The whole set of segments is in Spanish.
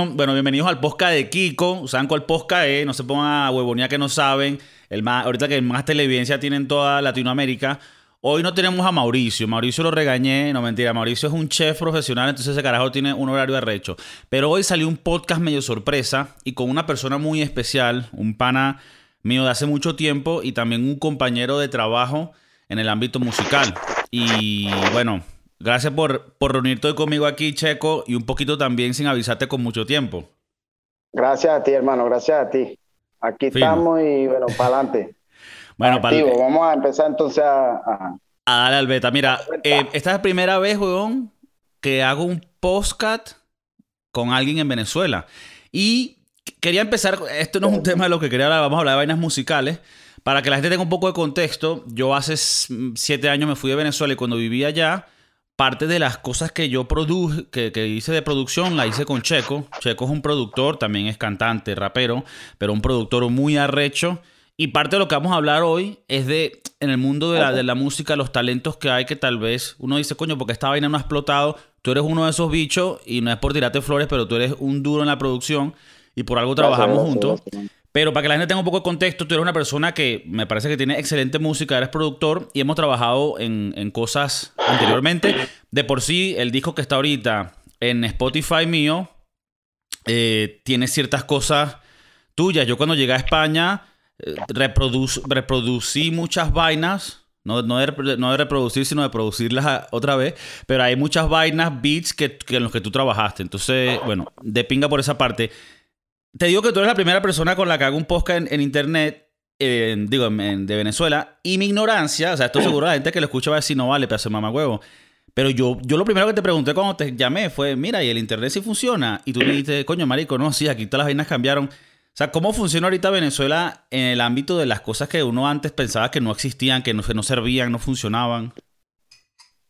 Bueno, bienvenidos al podcast de Kiko. ¿Saben cuál podcast es? No se pongan a huevonía que no saben. El más, ahorita que más televidencia tiene en toda Latinoamérica. Hoy no tenemos a Mauricio. Mauricio lo regañé. No, mentira. Mauricio es un chef profesional, entonces ese carajo tiene un horario de recho. Pero hoy salió un podcast medio sorpresa y con una persona muy especial, un pana mío de hace mucho tiempo y también un compañero de trabajo en el ámbito musical. Y bueno, Gracias por, por reunirte hoy conmigo aquí, Checo, y un poquito también sin avisarte con mucho tiempo. Gracias a ti, hermano, gracias a ti. Aquí estamos y bueno, para adelante. bueno, para Vamos a empezar entonces a... a... a darle al beta. Mira, eh, esta es la primera vez, weón, que hago un postcat con alguien en Venezuela. Y quería empezar, esto no es un tema de lo que quería hablar, vamos a hablar de vainas musicales. Para que la gente tenga un poco de contexto, yo hace siete años me fui de Venezuela y cuando vivía allá parte de las cosas que yo produje, que, hice de producción, la hice con Checo. Checo es un productor, también es cantante, rapero, pero un productor muy arrecho. Y parte de lo que vamos a hablar hoy es de, en el mundo de la, de la música, los talentos que hay que tal vez uno dice, coño, porque esta vaina no ha explotado. Tú eres uno de esos bichos y no es por tirarte flores, pero tú eres un duro en la producción y por algo trabajamos juntos. Pero para que la gente tenga un poco de contexto, tú eres una persona que me parece que tiene excelente música, eres productor y hemos trabajado en, cosas anteriormente. De por sí, el disco que está ahorita en Spotify mío eh, tiene ciertas cosas tuyas. Yo cuando llegué a España eh, reproducí muchas vainas. No, no, de, no, de, reproducir, sino de producirlas otra vez. Pero hay muchas vainas, beats que, en los que tú trabajaste. Entonces, bueno, de pinga por esa parte. Te digo que tú eres la primera persona con la que hago un podcast en, internet, digo, de Venezuela, y mi ignorancia, o sea, estoy seguro la gente que lo escucha va a decir, no vale, hacer mamá huevo. Pero yo, yo lo primero que te pregunté cuando te llamé fue, mira, ¿y el internet sí funciona? Y tú me dijiste, coño, marico, no, sí, aquí todas las vainas cambiaron. O sea, ¿cómo funciona ahorita Venezuela en el ámbito de las cosas que uno antes pensaba que no existían, que no, no servían, no funcionaban?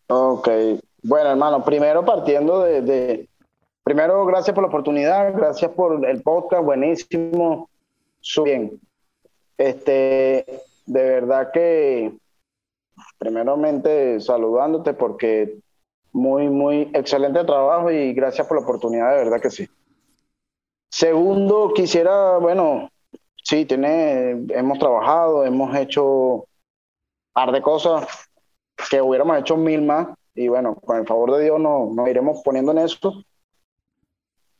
Ok. Bueno, hermano, primero partiendo de, Primero, gracias por la oportunidad, gracias por el podcast, buenísimo, bien. Este, de verdad que, primeramente, saludándote porque muy, muy excelente trabajo y gracias por la oportunidad, de verdad que sí. Segundo, quisiera, bueno, sí, tiene, hemos trabajado, hemos hecho par de cosas que hubiéramos hecho mil más y bueno, con el favor de Dios nos, nos iremos poniendo en eso.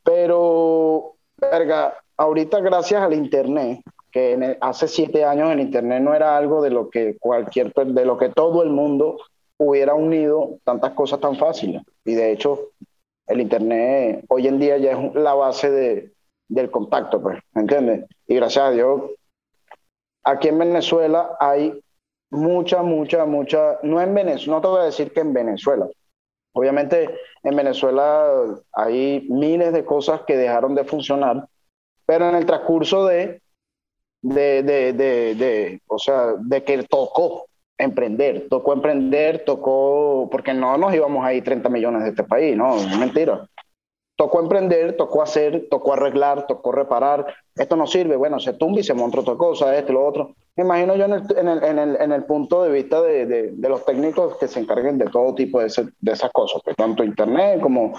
Pero, verga, ahorita gracias al Internet, que hace siete años el Internet no era algo de lo que cualquier, de lo que todo el mundo hubiera unido tantas cosas tan fáciles. Y de hecho, el Internet hoy en día ya es la base de, del contacto, pues, ¿me entiendes? Y gracias a Dios, aquí en Venezuela hay mucha, mucha, mucha, no en Venezuela, no te voy a decir que en Venezuela, Obviamente en Venezuela hay miles de cosas que dejaron de funcionar, pero en el transcurso de, de, de, de, o sea, de que tocó emprender, tocó emprender, tocó, porque no nos íbamos a ir 30 millones de este país, no, es mentira tocó emprender, tocó hacer, tocó arreglar, tocó reparar. Esto no sirve, bueno, se tumba y se monta otra cosa, esto lo otro. Me imagino yo en el, en el, en el, en el punto de vista de, de, los técnicos que se encarguen de todo tipo de, de esas cosas, pues, tanto internet como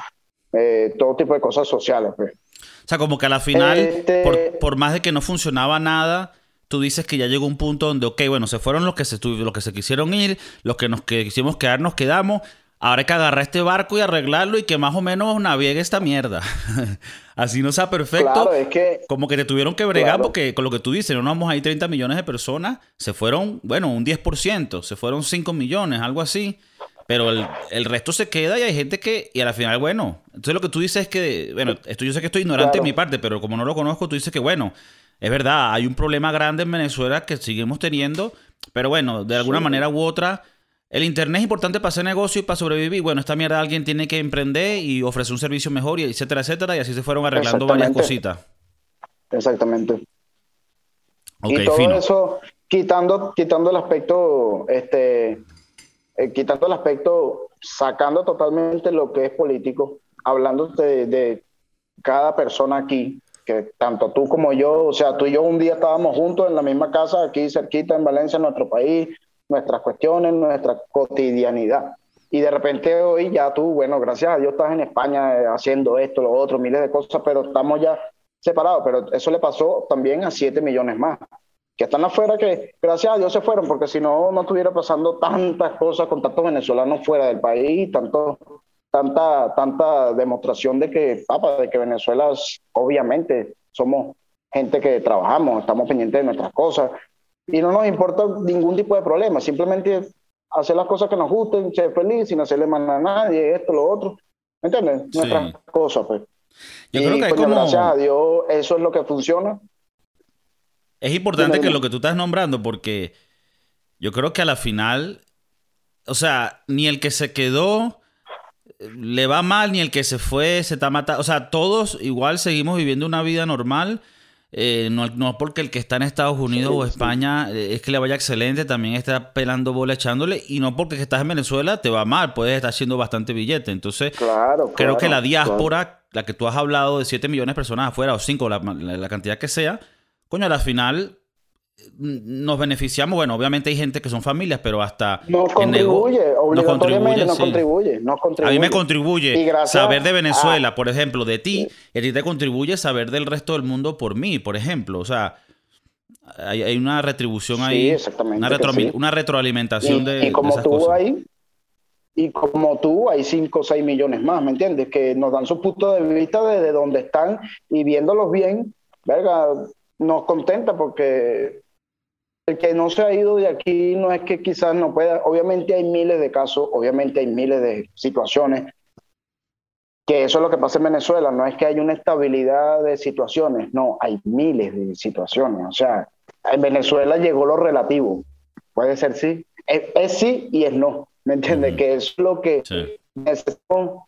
eh, todo tipo de cosas sociales. Pues. O sea, como que a la final, este por, por, más de que no funcionaba nada, tú dices que ya llegó un punto donde, ok, bueno, se fueron los que se, los que se quisieron ir, los que nos que quisimos quedar, nos quedamos Ahora hay que agarrar este barco y arreglarlo y que más o menos naviegue esta mierda. Así no sea perfecto. Claro, es que, como que te tuvieron que bregar porque con lo que tú dices, no vamos a ir 30 millones de personas, se fueron, bueno, un 10%, se fueron 5 millones, algo así. Pero el, resto se queda y hay gente que, y al final, bueno, entonces lo que tú dices es que, bueno, esto yo sé que estoy ignorante en mi parte, pero como no lo conozco, tú dices que, bueno, es verdad, hay un problema grande en Venezuela que seguimos teniendo, pero bueno, de alguna manera u otra el Internet es importante para hacer negocio y para sobrevivir. Bueno, esta mierda alguien tiene que emprender y ofrecer un servicio mejor, y etcétera, etcétera. Y así se fueron arreglando varias cositas. Exactamente. y todo eso, quitando, quitando el aspecto, este, eh, quitando el aspecto, sacando totalmente lo que es político, hablando de, de cada persona aquí, que tanto tú como yo, o sea, tú y yo un día estábamos juntos en la misma casa, aquí cerquita en Valencia, en nuestro país, nuestras cuestiones, nuestra cotidianidad. Y de repente hoy ya tú, bueno, gracias a Dios estás en España eh, haciendo esto, lo otro, miles de cosas, pero estamos ya separados. Pero eso le pasó también a 7 millones más, que están afuera, que gracias a Dios se fueron, porque si no, no estuviera pasando tantas cosas con tantos venezolanos fuera del país, tanto, tanta, tanta demostración de que, papá, de que Venezuela, obviamente, somos gente que trabajamos, estamos pendientes de nuestras cosas y no nos importa ningún tipo de problema, simplemente hacer las cosas que nos gusten, ser feliz, sin hacerle mal a nadie, esto, lo otro. ¿Me entiendes? Nuestras cosas, pues. Yo creo que hay como... gracias a Dios, eso es lo que funciona. Es importante que lo que tú estás nombrando, porque yo creo que a la final, o sea, ni el que se quedó eh, le va mal, ni el que se fue se está matando. O sea, todos igual seguimos viviendo una vida normal eh, no, no, porque el que está en Estados Unidos o España eh, es que le vaya excelente, también está pelando bola echándole, y no porque estás en Venezuela te va mal, puedes estar haciendo bastante billete. Entonces, creo que la diáspora, la que tú has hablado de 7 millones de personas afuera o 5, la, la, cantidad que sea, coño, a la final nos beneficiamos, bueno, obviamente hay gente que son familias, pero hasta nos contribuye, nos contribuye, nos, contribuye, A mí me contribuye. saber de Venezuela, por ejemplo, de ti, y a ti te contribuye saber del resto del mundo por mí, por ejemplo, o sea, hay, una retribución ahí, una, una, retroalimentación de y como tú hay y como tú hay 5 o 6 millones más, ¿me entiendes? Que nos dan su punto de vista desde donde están y viéndolos bien, verga, nos contenta porque el que no se ha ido de aquí no es que quizás no pueda, obviamente hay miles de casos, obviamente hay miles de situaciones, que eso es lo que pasa en Venezuela, no es que hay una estabilidad de situaciones, no, hay miles de situaciones, o sea, en Venezuela llegó lo relativo, puede ser sí, es, sí y es no, ¿me entiendes? Que es lo que necesitamos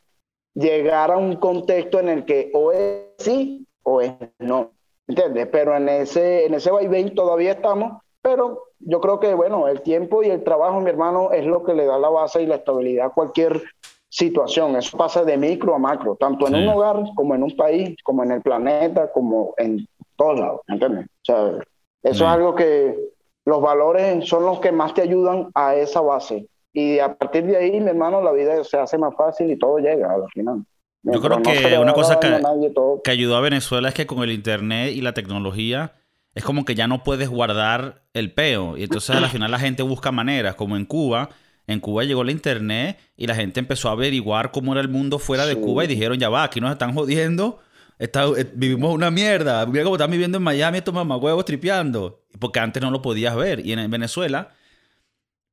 llegar a un contexto en el que o es sí o es no, ¿me entiendes? Pero en ese, en ese vaivén todavía estamos pero yo creo que, bueno, el tiempo y el trabajo, mi hermano, es lo que le da la base y la estabilidad a cualquier situación. Eso pasa de micro a macro, tanto en un hogar como en un país, como en el planeta, como en todos lados, ¿entiendes? O sea, eso es algo que los valores son los que más te ayudan a esa base. Y a partir de ahí, mi hermano, la vida se hace más fácil y todo llega al final. Yo creo que una cosa que, que ayudó a Venezuela es que con el Internet y la tecnología es como que ya no puedes guardar el peo. Y entonces al final la gente busca maneras, como en Cuba. En Cuba llegó la internet y la gente empezó a averiguar cómo era el mundo fuera de Cuba y dijeron, ya va, aquí nos están jodiendo. Está, eh, vivimos una mierda. Mira cómo están viviendo en Miami estos mamagüevos tripeando. Porque antes no lo podías ver. Y en Venezuela,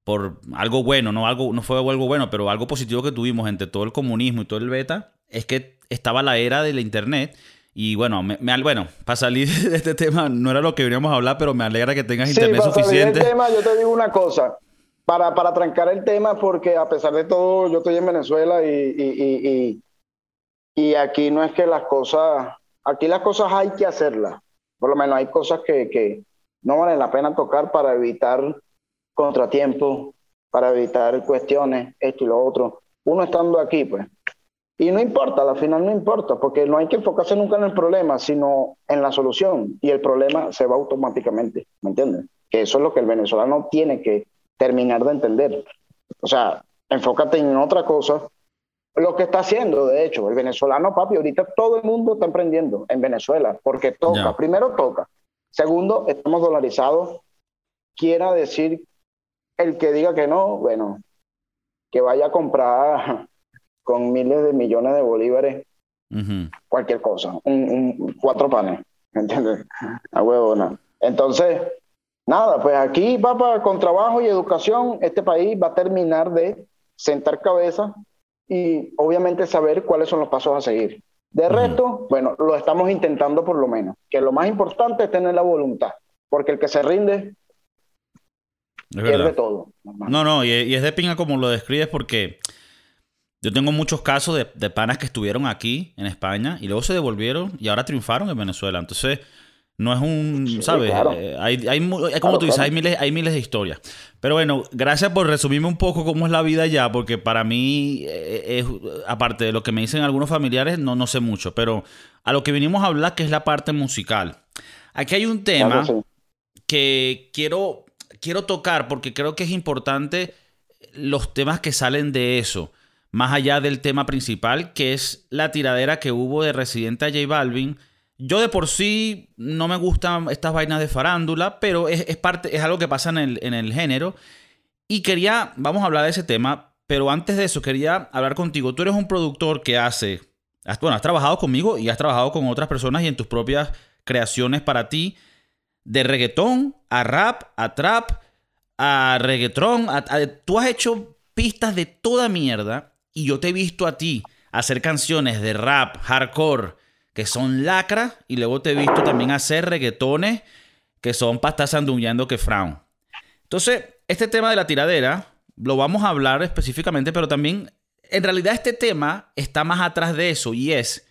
por algo bueno, no, algo, no fue algo bueno, pero algo positivo que tuvimos entre todo el comunismo y todo el beta, es que estaba la era de la internet y bueno, me, bueno, para salir de este tema, no era lo que veníamos a hablar, pero me alegra que tengas internet para suficiente. Salir tema, yo te digo una cosa, para, para trancar el tema, porque a pesar de todo, yo estoy en Venezuela y, y, y, y, aquí no es que las cosas, aquí las cosas hay que hacerlas. Por lo menos hay cosas que, que no valen la pena tocar para evitar contratiempos, para evitar cuestiones, esto y lo otro. Uno estando aquí, pues, y no importa, al final no importa, porque no hay que enfocarse nunca en el problema, sino en la solución. Y el problema se va automáticamente, ¿me entiendes? Que eso es lo que el venezolano tiene que terminar de entender. O sea, enfócate en otra cosa. Lo que está haciendo, de hecho, el venezolano, papi, ahorita todo el mundo está emprendiendo en Venezuela, porque toca. Primero toca. Segundo, estamos dolarizados. Quiera decir, el que diga que no, bueno, que vaya a comprar con miles de millones de bolívares, cualquier cosa, un, cuatro panes, ¿entiendes? A huevo, no. Entonces, nada, pues aquí, papá, con trabajo y educación, este país va a terminar de sentar cabeza y obviamente saber cuáles son los pasos a seguir. De resto, bueno, lo estamos intentando por lo menos, que lo más importante es tener la voluntad, porque el que se rinde pierde todo. No, no, y, y es de pinga como lo describes porque yo tengo muchos casos de, panas que estuvieron aquí en España y luego se devolvieron y ahora triunfaron en Venezuela. Entonces, no es un, ¿sabes? Eh, hay, hay, como tú dices, hay miles, hay miles de historias. Pero bueno, gracias por resumirme un poco cómo es la vida allá, porque para mí, eh, es, aparte de lo que me dicen algunos familiares, no, no sé mucho. Pero a lo que vinimos a hablar, que es la parte musical. Aquí hay un tema que quiero, quiero tocar porque creo que es importante los temas que salen de eso, más allá del tema principal, que es la tiradera que hubo de Residente a J Balvin. Yo de por sí no me gustan estas vainas de farándula, pero es, parte, es algo que pasa en el, en el género. Y quería, vamos a hablar de ese tema, pero antes de eso quería hablar contigo. Tú eres un productor que hace, bueno, has trabajado conmigo y has trabajado con otras personas y en tus propias creaciones para ti, de reggaetón a rap, a trap, a reggaetón. tú has hecho pistas de toda mierda y yo te he visto a ti hacer canciones de rap, hardcore, que son lacra, y luego te he visto también hacer reggaetones que son para estar que frown. Entonces, este tema de la tiradera lo vamos a hablar específicamente, pero también, en realidad, este tema está más atrás de eso y es,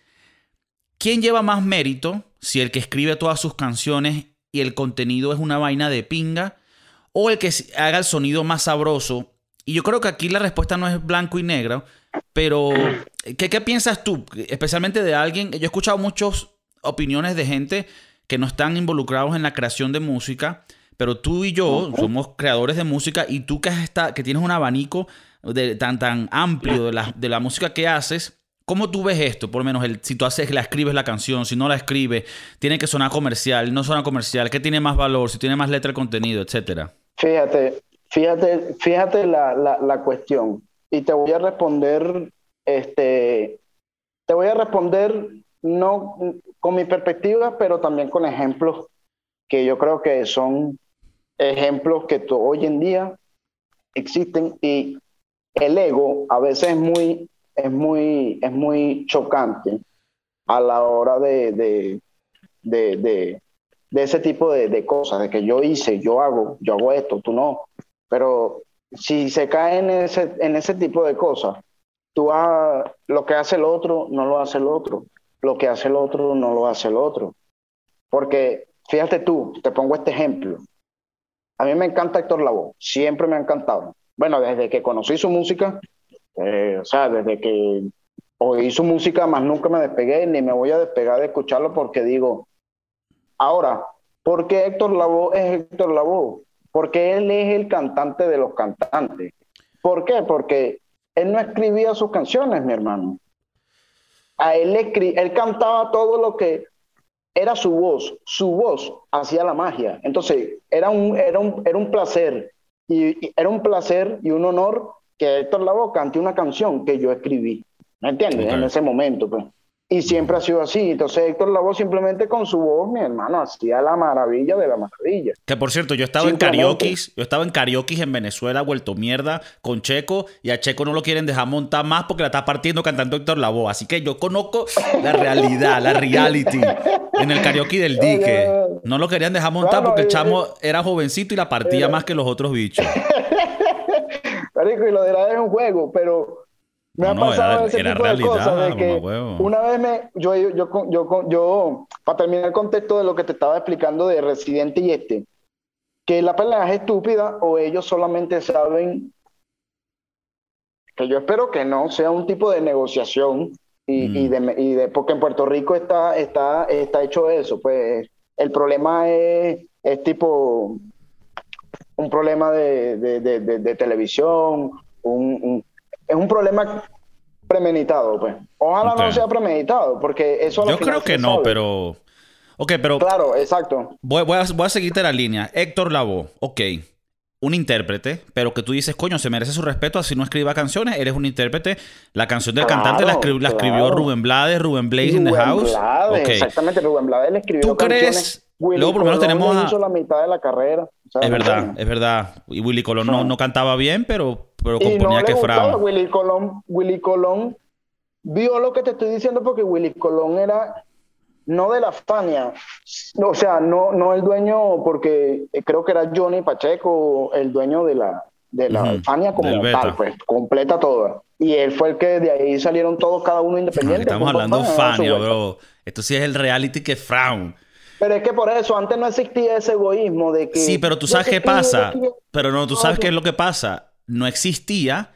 ¿quién lleva más mérito si el que escribe todas sus canciones y el contenido es una vaina de pinga o el que haga el sonido más sabroso? Y yo creo que aquí la respuesta no es blanco y negro, pero ¿qué, qué piensas tú? Especialmente de alguien, yo he escuchado muchas opiniones de gente que no están involucrados en la creación de música, pero tú y yo somos creadores de música y tú que, está, que tienes un abanico de, tan, tan amplio de la, de la música que haces, ¿Cómo tú ves esto? Por lo menos, el, si tú haces, la escribes la canción, si no la escribes, tiene que sonar comercial, no suena comercial, ¿qué tiene más valor? Si tiene más letra contenido, etcétera. Fíjate, fíjate, fíjate la, la, la, cuestión. Y te voy a responder, este, te voy a responder no con mi perspectiva, pero también con ejemplos que yo creo que son ejemplos que hoy en día existen y el ego a veces es muy, es muy, es muy chocante a la hora de, de, de, de, ese tipo de, cosas, de que yo hice, yo hago, yo hago esto, tú no. Pero si se cae en ese, en ese tipo de cosas, tú lo que hace el otro, no lo hace el otro. Lo que hace el otro, no lo hace el otro. Porque, fíjate tú, te pongo este ejemplo. A mí me encanta Héctor Lavoe, siempre me ha encantado. Bueno, desde que conocí su música, eh, o sea, desde que oí su música, más nunca me despegué, ni me voy a despegar de escucharlo porque digo, ahora, ¿por qué Héctor Lavoe es Héctor Lavoe? Porque él es el cantante de los cantantes. ¿Por qué? Porque él no escribía sus canciones, mi hermano. A él, él cantaba todo lo que era su voz, su voz hacía la magia. Entonces, era un, era un, era un placer, y, era un placer y un honor que Héctor Lavoe cante una canción que yo escribí. ¿Me entiendes? En ese momento, pues. Y siempre ha sido así. Entonces Héctor Lavoe simplemente con su voz, mi hermano, hacía la maravilla de la maravilla. Que por cierto, yo estaba en karaoke, yo estaba en karaoke en Venezuela, vuelto mierda, con Checo, y a Checo no lo quieren dejar montar más porque la está partiendo cantando Héctor Lavoe. Así que yo conozco la realidad, la reality, en el karaoke del dique. No lo querían dejar montar porque el chamo era jovencito y la partía más que los otros bichos. y lo de la es un juego, pero me ha pasado ese tipo de cosas. De que una vez me. Yo, yo, yo, yo, para terminar el contexto de lo que te estaba explicando de Residente y este, que la pelea es estúpida o ellos solamente saben. Que yo espero que no sea un tipo de negociación y, y, mm. de, y de, porque en Puerto Rico está, está, está hecho eso. Pues el problema es, es tipo un problema de, de, de televisión, un, un es un problema premeditado, pues. Ojalá no sea premeditado, porque eso... Yo creo que no, pero... Ok, pero... Claro, exacto. Voy, a, voy a seguirte la línea. Héctor Lavoe, ok. Un intérprete, pero que tú dices, coño, se merece su respeto, así no escriba canciones, eres un intérprete. La canción del cantante la, escribió Rubén Blades, Rubén Blades in the House. Blades, Exactamente, Rubén Blades le escribió ¿Tú crees Luego por lo menos tenemos a... la mitad de la carrera. es verdad, es verdad. Y Willy Colón no, no cantaba bien, pero, pero componía que fraba. Willy Colón, Willy Colón vio lo que te estoy diciendo porque Willy Colón era no de la Fania, o sea, no, no el dueño, porque creo que era Johnny Pacheco el dueño de la, de la Fania como tal, pues, completa toda. Y él fue el que de ahí salieron todos, cada uno independiente. Estamos hablando de Fania, bro. Esto sí es el reality que Frown. Pero es que por eso antes no existía ese egoísmo de que... Sí, pero tú sabes qué pasa. Pero no, tú sabes qué es lo que pasa. No existía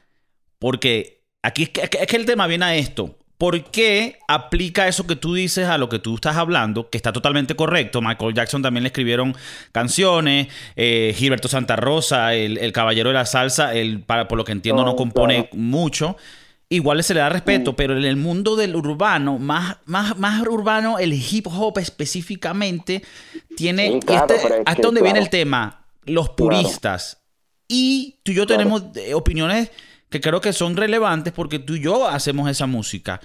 porque aquí es que, el tema viene a esto. ¿por qué aplica eso que tú dices a lo que tú estás hablando? Que está totalmente correcto. Michael Jackson también le escribieron canciones. Eh, Gilberto Santa Rosa, el, caballero de la salsa, él, para, por lo que entiendo, no, compone mucho. Igual se le da respeto, pero en el mundo del urbano, más, más, más urbano, el hip hop específicamente, tiene... este, ¿Hasta dónde viene el tema? Los puristas. Y tú y yo tenemos eh, opiniones que creo que son relevantes porque tú y yo hacemos esa música.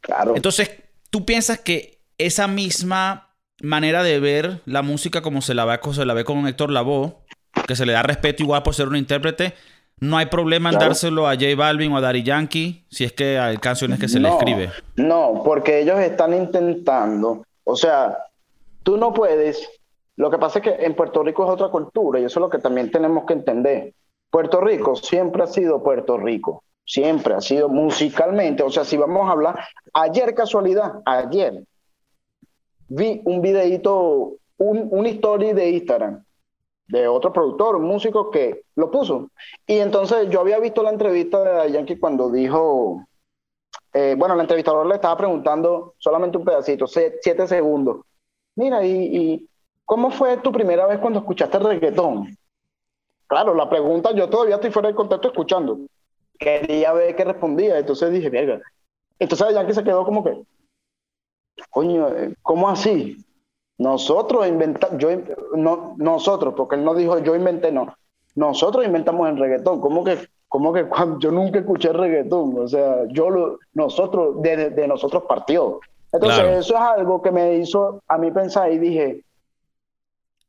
Claro. Entonces, ¿tú piensas que esa misma manera de ver la música como se la ve, se la ve con Héctor Lavoe, que se le da respeto igual por ser un intérprete, no hay problema en dárselo a J Balvin o a Daddy Yankee si es que hay canciones que se le escribe? No, porque ellos están intentando, o sea, tú no puedes, lo que pasa es que en Puerto Rico es otra cultura y eso es lo que también tenemos que entender. Puerto Rico siempre ha sido Puerto Rico, siempre ha sido musicalmente, o sea, si vamos a hablar, ayer casualidad, ayer vi un videito, un, una story de Instagram de otro productor, un músico que lo puso. Y entonces yo había visto la entrevista de Yankee cuando dijo, eh, bueno, el entrevistador le estaba preguntando solamente un pedacito, siete segundos. Mira, y, cómo fue tu primera vez cuando escuchaste reggaetón? Claro, la pregunta, yo todavía estoy fuera de contexto escuchando. Quería ver qué respondía, entonces dije, verga. Entonces Yankee se quedó como que, coño, ¿cómo así? Nosotros inventamos, yo, no, nosotros, porque él no dijo yo inventé, no. Nosotros inventamos el reggaetón. ¿Cómo que, cómo que cuando, yo nunca escuché reggaetón? O sea, yo lo, nosotros, de, nosotros partió. Entonces, eso es algo que me hizo a mí pensar y dije,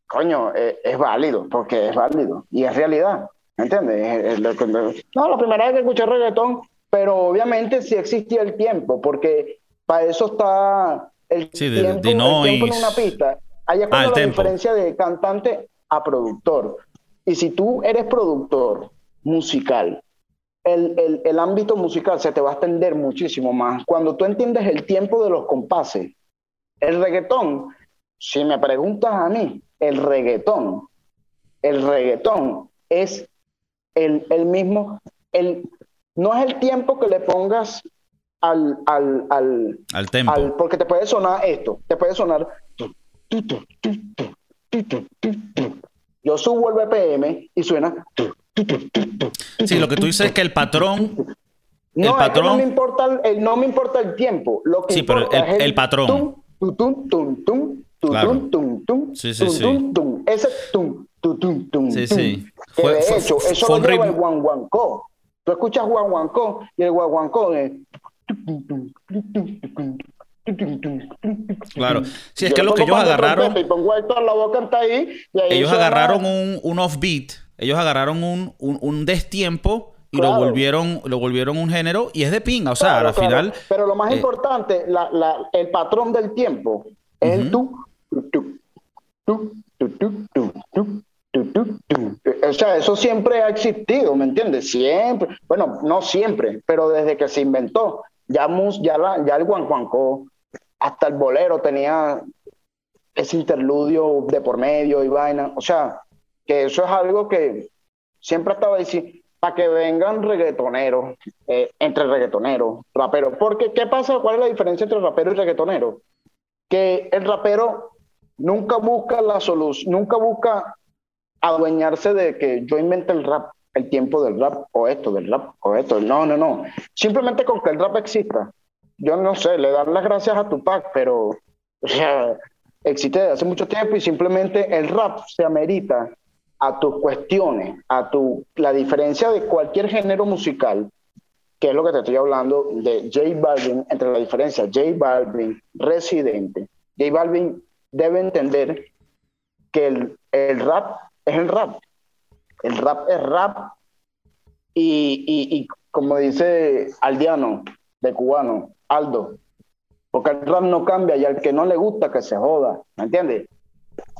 coño, eh, es, válido, porque es válido y es realidad. ¿Me entiendes? No, la primera vez que escuché reggaetón, pero obviamente sí existía el tiempo, porque para eso está el, sí, tiempo, de, en una pista. Hay es ah, la diferencia de cantante a productor. Y si tú eres productor musical, el, el, el, ámbito musical se te va a extender muchísimo más. Cuando tú entiendes el tiempo de los compases, el reggaetón, si me preguntas a mí, el reggaetón, el reggaetón es el, el mismo, el, no es el tiempo que le pongas al, al, al, al tempo. porque te puede sonar esto, te puede sonar. Yo subo el BPM y suena. Sí, lo que tú dices es que el patrón. No, el patrón... no, me importa el, no me importa el tiempo. Lo que sí, pero el, el, patrón. Tum, tum, sí, sí, sí. Ese. Sí, sí. Fue, de hecho, eso fue lo lleva el guanguancó. Tú escuchas guanguancó y el guanguancó es Claro. Sí, es que lo que ellos agarraron. ellos agarraron un, un offbeat. Ellos agarraron un, un, un destiempo y lo volvieron lo volvieron un género y es de pinga. O sea, al final. Pero lo más eh, importante, la, la, el patrón del tiempo es el tú, tú, tú, tú, tú, tú, o sea, eso siempre ha existido, ¿me entiendes? Siempre, bueno, no siempre, pero desde que se inventó, ya, ya, la, ya el guanguancó, hasta el bolero tenía ese interludio de por medio y vaina. O sea, que eso es algo que siempre estaba diciendo, para que vengan reggaetoneros, eh, entre reggaetoneros, raperos. Porque, ¿qué pasa? ¿Cuál es la diferencia entre rapero y reggaetonero? Que el rapero nunca busca la solución, nunca busca adueñarse de que yo invente el rap, el tiempo del rap, o esto, del rap, o esto. No, no, no. Simplemente con que el rap exista. Yo no sé, le dar las gracias a Tupac, pero o sea, existe desde hace mucho tiempo y simplemente el rap se amerita a tus cuestiones, a tu, la diferencia de cualquier género musical, que es lo que te estoy hablando de J Balvin, entre la diferencia J Balvin, Residente. J Balvin debe entender que el, el rap es el rap. El rap es rap y, y, como dice Aldiano, de cubano, Aldo, porque el rap no cambia y al que no le gusta que se joda, ¿me entiendes?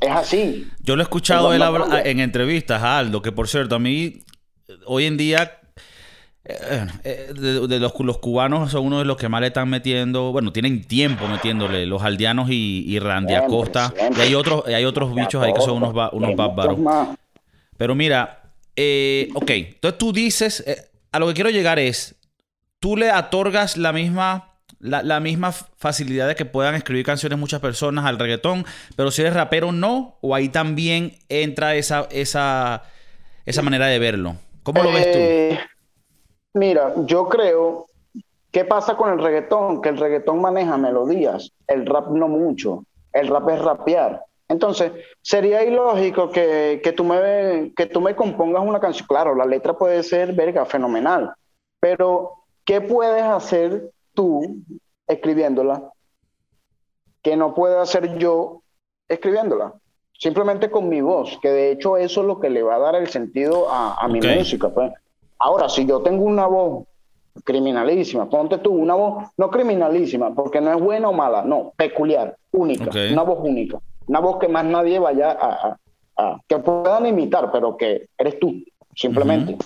Es así. Yo lo he escuchado él en entrevistas a Aldo, que por cierto, a mí hoy en día eh, eh, de, los, los, cubanos son uno de los que más le están metiendo, bueno, tienen tiempo metiéndole, los aldeanos y, y Randy Acosta. Y hay otros, hay otros bichos ahí que son unos, unos bárbaros. Pero mira, eh, ok, entonces tú dices, a lo que quiero llegar es, tú le otorgas la misma la, misma facilidad de que puedan escribir canciones muchas personas al reggaetón, pero si eres rapero no, o ahí también entra esa, esa, esa manera de verlo. ¿Cómo lo ves tú? Eh, mira, yo creo, ¿qué pasa con el reggaetón? Que el reggaetón maneja melodías, el rap no mucho, el rap es rapear. Entonces, sería ilógico que, que, tú me, que tú me compongas una canción. Claro, la letra puede ser, verga, fenomenal, pero ¿qué puedes hacer tú escribiéndola que no puedo hacer yo escribiéndola. Simplemente con mi voz, que de hecho eso es lo que le va a dar el sentido a, mi música. Pues. Ahora, si yo tengo una voz criminalísima, ponte tú una voz no criminalísima, porque no es buena o mala, no, peculiar, única, una voz única, una voz que más nadie vaya a, que puedan imitar, pero que eres tú, simplemente.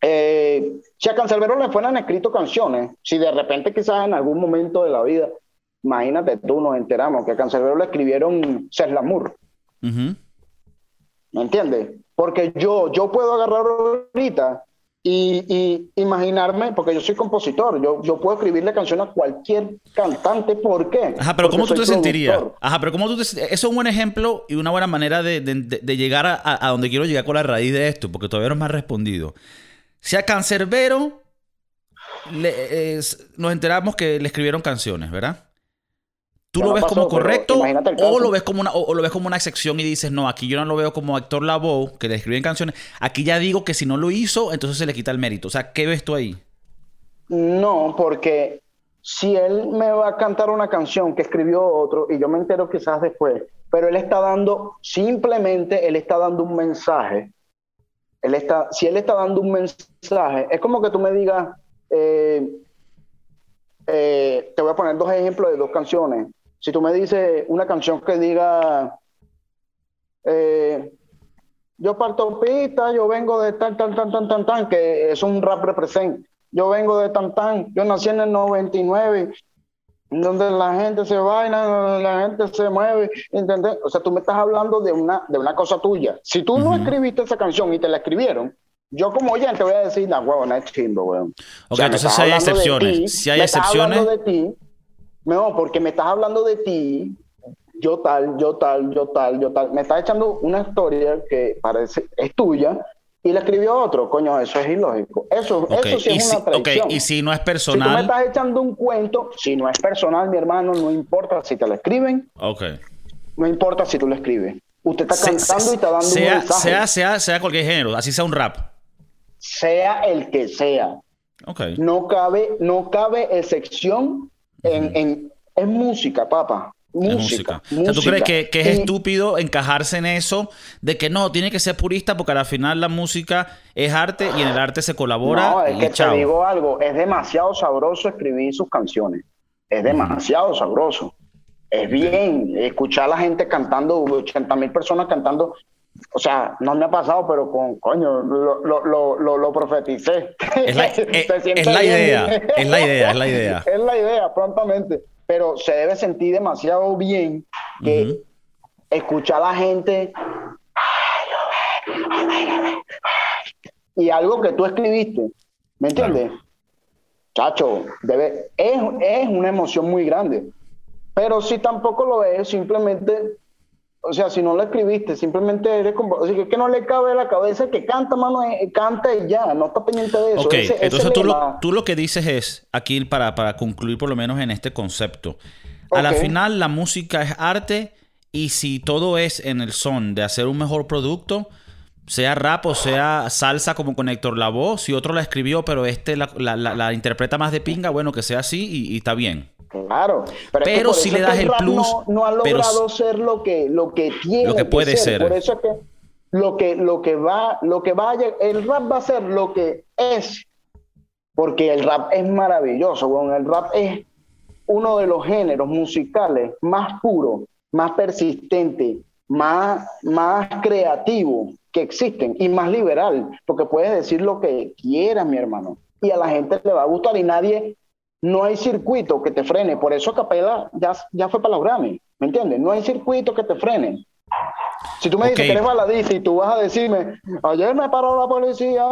Eh, si a Cancelbero le fueran escrito canciones, si de repente quizás en algún momento de la vida, imagínate tú, nos enteramos que a Cancelbero le escribieron Ceslamur. ¿Me entiendes? Porque yo, yo puedo agarrar ahorita y, imaginarme, porque yo soy compositor, yo, yo puedo escribirle canción a cualquier cantante, ¿por qué? Ajá, pero ¿cómo tú te sentirías? Ajá, pero ¿cómo tú te Eso es un buen ejemplo y una buena manera de, llegar a, a, donde quiero llegar con la raíz de esto, porque todavía no me has respondido. Si a Cancerbero nos enteramos que le escribieron canciones, ¿verdad? ¿Tú lo ves como correcto o lo ves como una o, lo ves como una excepción y dices, "No, aquí yo no lo veo como Héctor Lavoe que le escriben canciones. Aquí ya digo que si no lo hizo, entonces se le quita el mérito." O sea, ¿qué ves tú ahí? No, porque si él me va a cantar una canción que escribió otro y yo me entero quizás después, pero él está dando simplemente él está dando un mensaje él está, si él está dando un mensaje, es como que tú me digas, eh, eh, te voy a poner dos ejemplos de dos canciones. Si tú me dices una canción que diga, eh, yo parto pista, yo vengo de tan, tan, tan, tan, tan, tan, que es un rap represent. Yo vengo de tan, tan, yo nací en el 99 donde la gente se vaina, donde la gente se mueve, ¿entendés? O sea, tú me estás hablando de una, de una cosa tuya. Si tú no escribiste esa canción y te la escribieron, yo como oyente voy a decir, la huevo, no es chimbo, weón. Ok, entonces si hay excepciones. si hay excepciones. de ti, no, porque me estás hablando de ti, yo tal, yo tal, yo tal, yo tal. Me estás echando una historia que parece, es tuya, y le escribió otro, coño, eso es ilógico. Eso, eso sí es una traición. Y si no es personal. Si tú me estás echando un cuento, si no es personal, mi hermano, no importa si te lo escriben. Ok. No importa si tú lo escribes. Usted está cantando y está dando sea, un mensaje. Sea, sea, sea cualquier género, así sea un rap. Sea el que sea. Ok. No cabe, no cabe excepción en, en, en música, papá música. O sea, ¿tú crees que, es estúpido encajarse en eso de que no, tiene que ser purista porque al final la música es arte y en el arte se colabora? No, es que te digo algo, es demasiado sabroso escribir sus canciones. Es demasiado sabroso. Es bien escuchar a la gente cantando, 80 mil personas cantando. O sea, no me ha pasado, pero con coño, lo, lo, lo, lo profeticé. Es la, eh, es la idea, es la idea, es la idea. es la idea, prontamente pero se debe sentir demasiado bien que escuchar a la gente y algo que tú escribiste, ¿me entiendes? Chacho, debe, es, es una emoción muy grande. Pero si tampoco lo es, simplemente o sea, si no lo escribiste, simplemente eres como. O sea, que no le cabe a la cabeza que canta, mano, eh, canta y ya, no está pendiente de eso. Ok, entonces tú, lo, tú, lo, que dices es, aquí para, para concluir por lo menos en este concepto, a la final la música es arte y si todo es en el son de hacer un mejor producto, sea rap o sea salsa como con Héctor Lavoe, si otro la escribió pero este la, la, la, interpreta más de pinga, bueno, que sea así y, y está bien. Claro, pero, si le das el, plus, no, ha logrado ser lo que lo que tiene lo que puede ser. Por eso es que lo que lo que va lo que vaya el rap va a ser lo que es, porque el rap es maravilloso, bueno, el rap es uno de los géneros musicales más puros, más persistente, más más creativo que existen y más liberal, porque puedes decir lo que quieras, mi hermano, y a la gente le va a gustar y nadie no hay circuito que te frene. Por eso Capela ya, ya fue para los Grammy. ¿Me entiendes? No hay circuito que te frene. Si tú me dices que eres baladista y tú vas a decirme, ayer me paró la policía,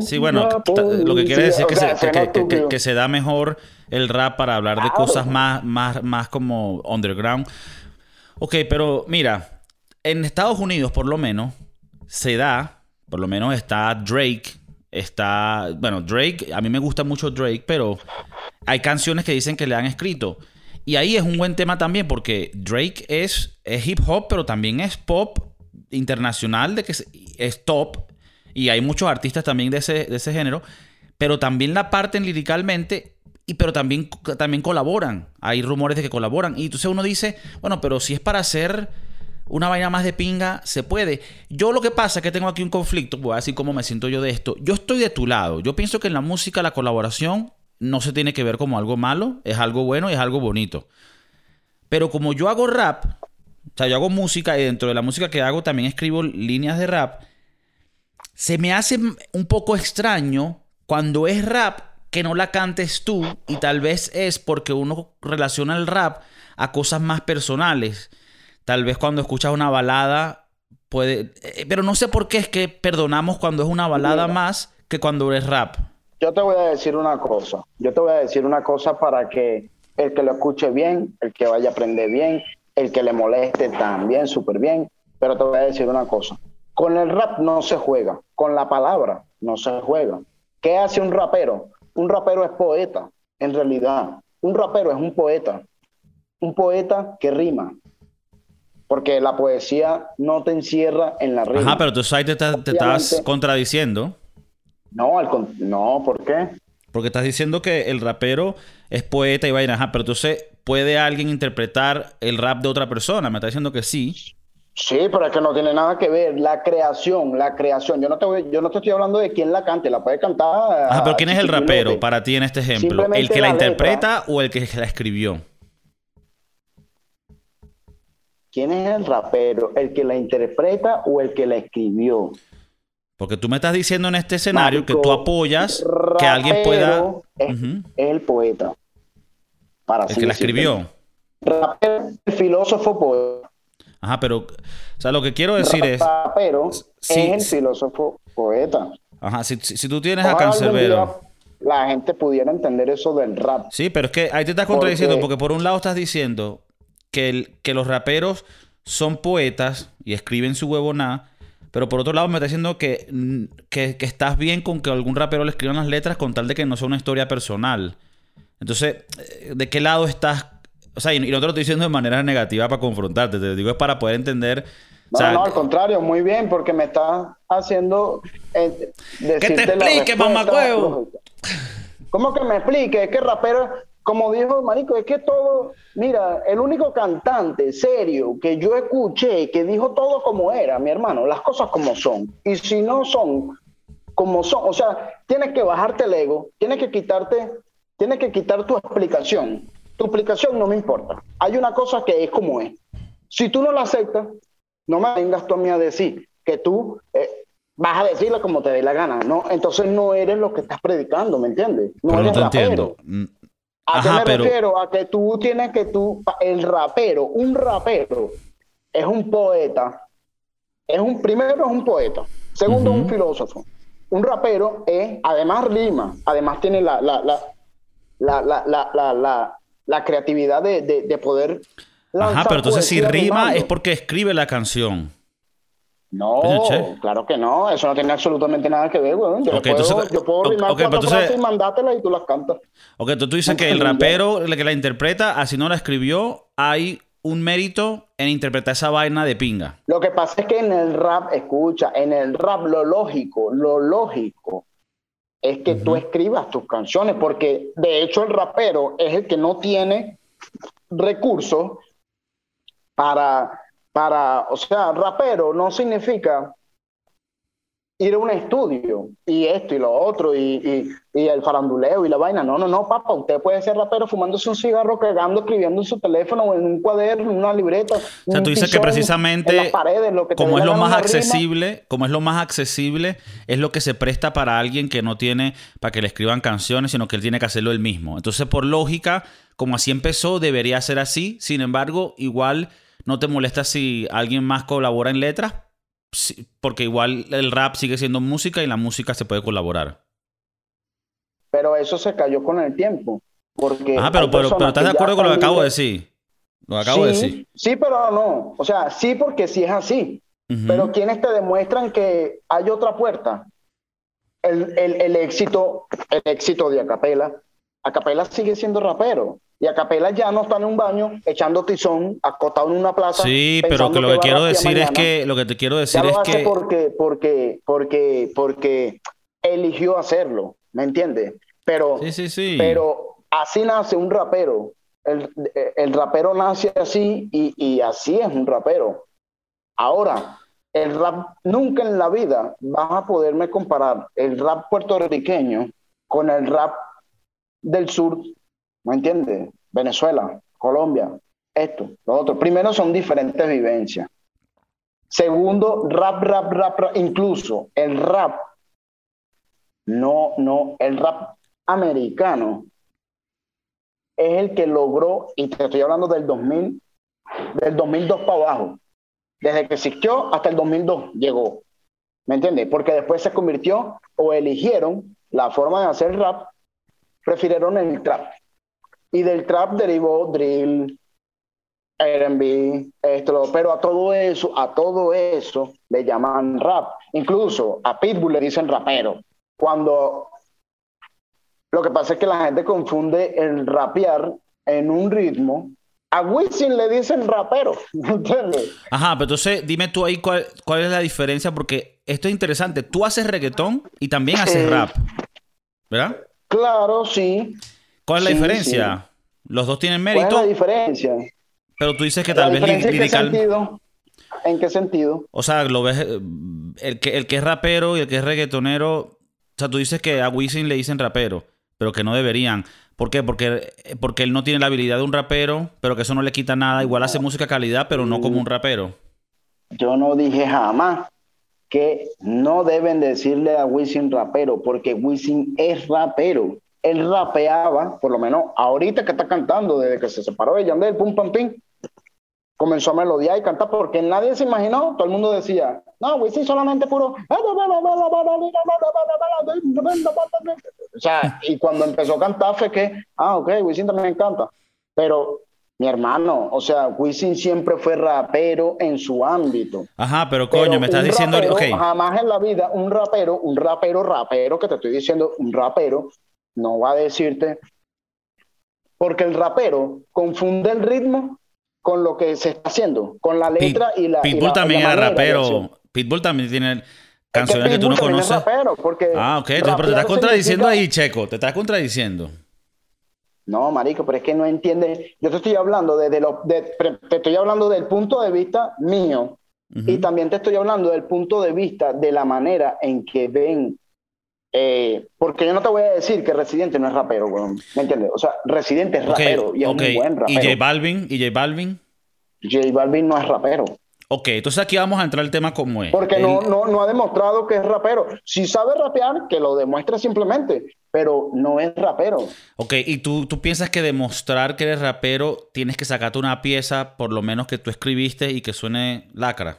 Sí, bueno, lo que quiere decir es que, se, da mejor el rap para hablar de cosas más, más, más como underground. Ok, pero mira, en Estados Unidos por lo menos se da, por lo menos está Drake, está, bueno, Drake, a mí me gusta mucho Drake, pero hay canciones que dicen que le han escrito. Y ahí es un buen tema también porque Drake es, es hip hop, pero también es pop internacional, de que es top y hay muchos artistas también de ese, de ese género, pero también la parten liricalmente, y, pero también, también colaboran. Hay rumores de que colaboran. Y entonces uno dice, bueno, pero si es para hacer una vaina más de pinga, se puede. Yo lo que pasa es que tengo aquí un conflicto, voy a decir cómo me siento yo de esto. Yo estoy de tu lado. Yo pienso que en la música la colaboración no se tiene que ver como algo malo, es algo bueno y es algo bonito. Pero como yo hago rap, o sea, yo hago música y dentro de la música que hago también escribo líneas de rap, se me hace un poco extraño cuando es rap que no la cantes tú y tal vez es porque uno relaciona el rap a cosas más personales. Tal vez cuando escuchas una balada puede... Eh, pero no sé por qué es que perdonamos cuando es una balada más que cuando es rap. Yo te voy a decir una cosa. Yo te voy a decir una cosa para que el que lo escuche bien, el que vaya a aprender bien, el que le moleste también, súper bien. Pero te voy a decir una cosa. Con el rap no se juega, con la palabra no se juega. ¿Qué hace un rapero? Un rapero es poeta, en realidad. Un rapero es un poeta. Un poeta que rima. Porque la poesía no te encierra en la rima. Ajá, pero tú ahí te, estás contradiciendo. No, no, ¿por qué? Porque estás diciendo que el rapero es poeta y vaina. Ajá, pero entonces, ¿puede alguien interpretar el rap de otra persona? Me está diciendo que sí. Sí, pero es que no tiene nada que ver. La creación, la creación. Yo no te, yo no te estoy hablando de quién la cante, la puede cantar. Ajá, pero ¿quién es el rapero para ti en este ejemplo? ¿El que la, interpreta o el que la escribió? ¿Quién es el rapero? ¿El que la interpreta o el que la escribió? Porque tú me estás diciendo en este escenario que tú apoyas que alguien pueda. Es, el poeta. Para el que la escribió. Rapero, el filósofo poeta. Ajá, pero, o sea, lo que quiero decir es... Pero es el filósofo poeta. Ajá, si, tú tienes a Cancerbero... La gente pudiera entender eso del rap. Sí, pero es que ahí te estás contradiciendo porque, por un lado estás diciendo que, el, que los raperos son poetas y escriben su huevonada, pero por otro lado me estás diciendo que, que, que, estás bien con que algún rapero le escriban las letras con tal de que no sea una historia personal. Entonces, ¿de qué lado estás o sea, y, no te lo estoy diciendo de manera negativa para confrontarte, te digo es para poder entender. No, no, al contrario, muy bien, porque me está haciendo. Eh, que te explique, mamacuevo. ¿Cómo que me explique? Es que rapero, como dijo Marico, es que todo. Mira, el único cantante serio que yo escuché que dijo todo como era, mi hermano, las cosas como son. Y si no son como son, o sea, tienes que bajarte el ego, tienes que quitarte, tienes que quitar tu explicación tu explicación no me importa. Hay una cosa que es como es. Si tú no la aceptas, no me vengas tú a mí a decir que tú eh, vas a decirla como te dé la gana, ¿no? Entonces no eres lo que estás predicando, ¿me entiendes? No eres no te entiendo. Mm. ¿A qué me refiero? A que tú tienes que tú, el rapero, un rapero es un poeta, es un, primero es un poeta, segundo es un filósofo. Un rapero es, además rima, además tiene la, la, la, la, la, la, la la creatividad de, de, poder... Ajá, pero entonces si rima es porque escribe la canción. No, claro que no, eso no tiene absolutamente nada que ver, weón. Yo, puedo, yo puedo rimar okay, entonces, y mandártela y tú las cantas. Ok, entonces tú dices que el rapero, el que la interpreta, así no la escribió, hay un mérito en interpretar esa vaina de pinga. Lo que pasa es que en el rap, escucha, en el rap lo lógico, lo lógico es que tú escribas tus canciones, porque de hecho el rapero es el que no tiene recursos para, para, o sea, rapero no significa ir a un estudio y esto y lo otro y, el faranduleo y la vaina. No, no, no, papá, usted puede ser rapero fumándose un cigarro, cagando, escribiendo en su teléfono o en un cuaderno, en una libreta. O sea, tú dices que precisamente como es lo más accesible, como es lo más accesible, es lo que se presta para alguien que no tiene para que le escriban canciones, sino que él tiene que hacerlo él mismo. Entonces, por lógica, como así empezó, debería ser así. Sin embargo, igual no te molesta si alguien más colabora en letras porque igual el rap sigue siendo música y la música se puede colaborar. Pero eso se cayó con el tiempo. Porque ah, pero, pero, ¿estás de acuerdo con lo que acabo de decir? Lo acabo de decir. Sí, pero no. O sea, sí porque sí es así. Pero quienes te demuestran que hay otra puerta. El, el, el, éxito, el éxito de Acapela. Acapela sigue siendo rapero. Y Acapela ya no está en un baño echando tizón, acostado en una plaza. Sí, pero que lo que, quiero decir es que lo que te quiero decir es que porque porque porque porque eligió hacerlo, ¿me entiendes? Pero sí, sí, sí. pero así nace un rapero. El, el rapero nace así y, y así es un rapero. Ahora, el rap, nunca en la vida vas a poderme comparar el rap puertorriqueño con el rap del sur, ¿me entiendes? Venezuela, Colombia, esto, lo otro. Primero son diferentes vivencias. Segundo, rap, rap, rap, rap, incluso el rap, no, no, el rap americano es el que logró, y te estoy hablando del 2000, del 2002 para abajo, desde que existió hasta el 2002 llegó. ¿Me entiendes? Porque después se convirtió o eligieron la forma de hacer rap, prefirieron el trap. Y del trap derivó drill, R&B, esto, pero a todo eso, a todo eso le llaman rap. Incluso a Pitbull le dicen rapero. Cuando lo que pasa es que la gente confunde el rapear en un ritmo a Wisin le dicen rapero, ¿entiendes? Ajá, pero entonces dime tú ahí cuál, cuál es la diferencia, porque esto es interesante. Tú haces reggaetón y también haces rap, ¿verdad? Claro, sí. ¿Cuál es la diferencia? ¿Los dos tienen mérito? ¿Cuál es la diferencia? Pero tú dices que tal vez ¿en qué sentido? ¿En qué sentido? O sea, lo ves, eh, el que, el que es rapero y el que es reggaetonero, o sea, tú dices que a Wisin le dicen rapero, pero que no deberían. ¿Por qué? Porque, porque él no tiene la habilidad de un rapero, pero que eso no le quita nada. Igual hace música calidad, pero no como un rapero. Yo no dije jamás que no deben decirle a Wisin rapero, porque Wisin es rapero. Él rapeaba, por lo menos ahorita que está cantando, desde que se separó de Yandel, pum, pam, pim, comenzó a melodiar y cantar porque nadie se imaginó, todo el mundo decía, no, Wisin solamente puro... O sea, y cuando empezó a cantar fue que, ah, ok, Wisin también canta. Pero, mi hermano, o sea, Wisin siempre fue rapero en su ámbito. Ajá, pero coño, me estás diciendo... okay. Jamás en la vida un rapero, un rapero, rapero, que te estoy diciendo, un rapero, no va a decirte... Porque el rapero confunde el ritmo con lo que se está haciendo, con la letra y la. Pitbull también era rapero. Pitbull también tiene canciones que, tú no conoces. Rapero porque ah, ok. pero te estás contradiciendo ahí, Checo. Te estás contradiciendo. No, marico, pero es que no entiendes. Yo te estoy hablando desde lo, de, te estoy hablando del punto de vista mío y también te estoy hablando del punto de vista de la manera en que ven eh, porque yo no te voy a decir que Residente no es rapero, ¿me entiendes? O sea, Residente es rapero y es un buen rapero. ¿Y J Balvin? ¿Y J Balvin? J Balvin no es rapero. Ok, entonces aquí vamos a entrar al tema como es. Porque no, no, no ha demostrado que es rapero. Si sabe rapear, que lo demuestre simplemente, pero no es rapero. Ok, ¿y tú, tú piensas que demostrar que eres rapero tienes que sacarte una pieza, por lo menos que tú escribiste y que suene lacra?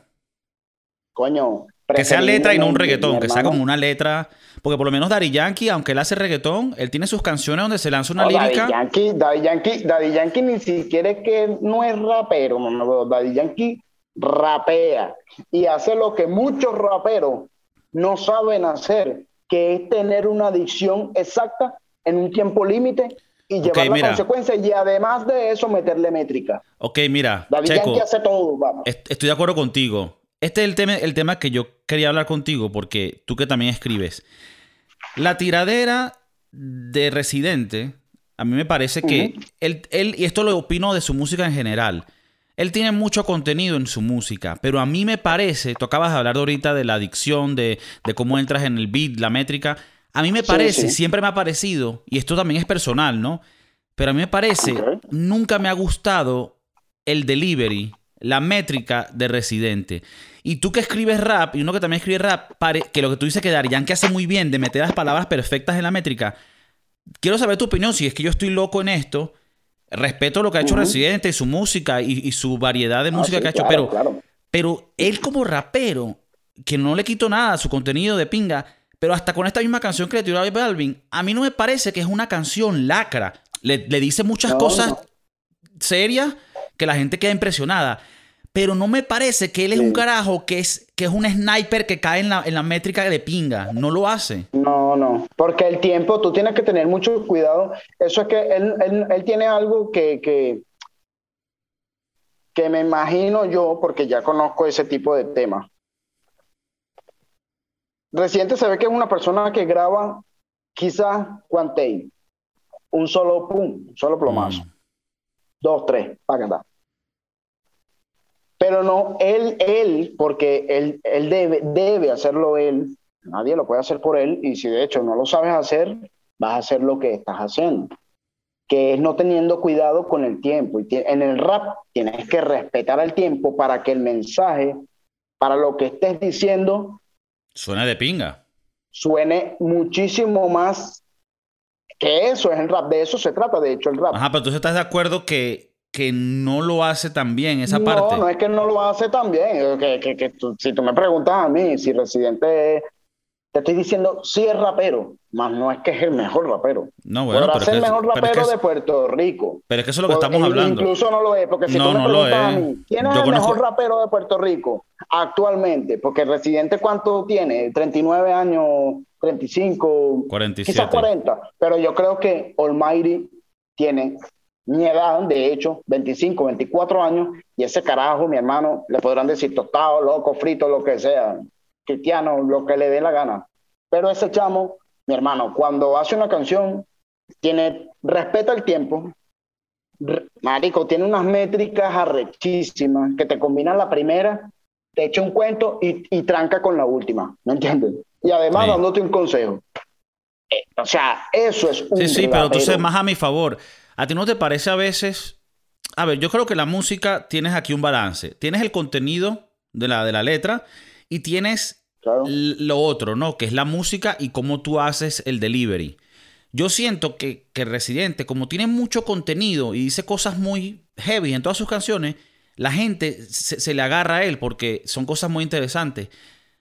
Coño, que sea letra y no un reggaetón, que sea como una letra. Porque por lo menos Daddy Yankee, aunque él hace reggaetón, él tiene sus canciones donde se lanza una lírica. Daddy Yankee, Daddy Yankee, Daddy Yankee ni siquiera es que no es rapero, no, Daddy Yankee rapea y hace lo que muchos raperos no saben hacer, que es tener una dicción exacta en un tiempo límite y llevar la consecuencia y además de eso meterle métrica. Ok, mira. Daddy Yankee hace todo, vamos. Estoy de acuerdo contigo. Este es el tema, el tema que yo quería hablar contigo, porque tú que también escribes. La tiradera de Residente, a mí me parece que él, él, y esto lo opino de su música en general, él tiene mucho contenido en su música, pero a mí me parece, tocabas hablar ahorita de la adicción, de, cómo entras en el beat, la métrica, a mí me parece, siempre me ha parecido, y esto también es personal, ¿no? Pero a mí me parece, nunca me ha gustado el delivery, la métrica de Residente. Y tú que escribes rap, y uno que también escribe rap, que lo que tú dices que Darían que hace muy bien de meter las palabras perfectas en la métrica, quiero saber tu opinión, si es que yo estoy loco en esto, respeto lo que ha hecho Residente y su música y, su variedad de ah, música que ha hecho, pero, pero él como rapero que no le quito nada a su contenido de pinga, pero hasta con esta misma canción que le tiró a Balvin, a mí no me parece que es una canción lacra. Le, dice muchas cosas serias que la gente queda impresionada. Pero no me parece que él es un carajo que es, que es un sniper que cae en la, en la métrica de pinga. No lo hace. No, no. Porque el tiempo, tú tienes que tener mucho cuidado. Eso es que él, él, tiene algo que, que, que me imagino yo, porque ya conozco ese tipo de temas. Reciente se ve que es una persona que graba quizás cuante un solo pum, un solo plomazo. Mm. Dos, tres, para cantar. Pero no, él, él, porque él, él debe, debe hacerlo él, nadie lo puede hacer por él, y si de hecho no lo sabes hacer, vas a hacer lo que estás haciendo, que es no teniendo cuidado con el tiempo. Y en el rap tienes que respetar el tiempo para que el mensaje, para lo que estés diciendo, Suena de pinga. Suene muchísimo más que eso, es el rap. De eso se trata, de hecho, el rap. Ajá, pero tú estás de acuerdo que, que no lo hace tan bien esa parte. No, no es que no lo hace tan bien. Que, que, que si tú me preguntas a mí si Residente te estoy diciendo, sí es rapero, más no es que es el mejor rapero. No, bueno, pero es el mejor rapero de Puerto Rico. Pero es que eso es lo que estamos hablando. Incluso no lo es, porque si tú me preguntas a mí, ¿quién es el mejor rapero de Puerto Rico actualmente? Porque Residente, ¿cuánto tiene? 39 años, 35, 47. quizás 40. Pero yo creo que Almighty tiene mi edad, de hecho, 25, 24 años, y ese carajo, mi hermano, le podrán decir tostado, loco, frito, lo que sea cristiano, lo que le dé la gana. Pero ese chamo, mi hermano, cuando hace una canción, tiene, respeta el tiempo, marico, tiene unas métricas arrechísimas que te combinan la primera, te echa un cuento y, y tranca con la última, ¿me entiendes? Y además dándote un consejo. Eh, o sea, eso es un Sí, sí, pero tú sé más a mi favor. ¿A ti no te parece a veces? A ver, yo creo que la música tienes aquí un balance. Tienes el contenido de la, de la letra y tienes lo otro, ¿no? Que es la música y cómo tú haces el delivery. Yo siento que, que Residente, como tiene mucho contenido y dice cosas muy heavy en todas sus canciones, la gente se, le agarra a él porque son cosas muy interesantes.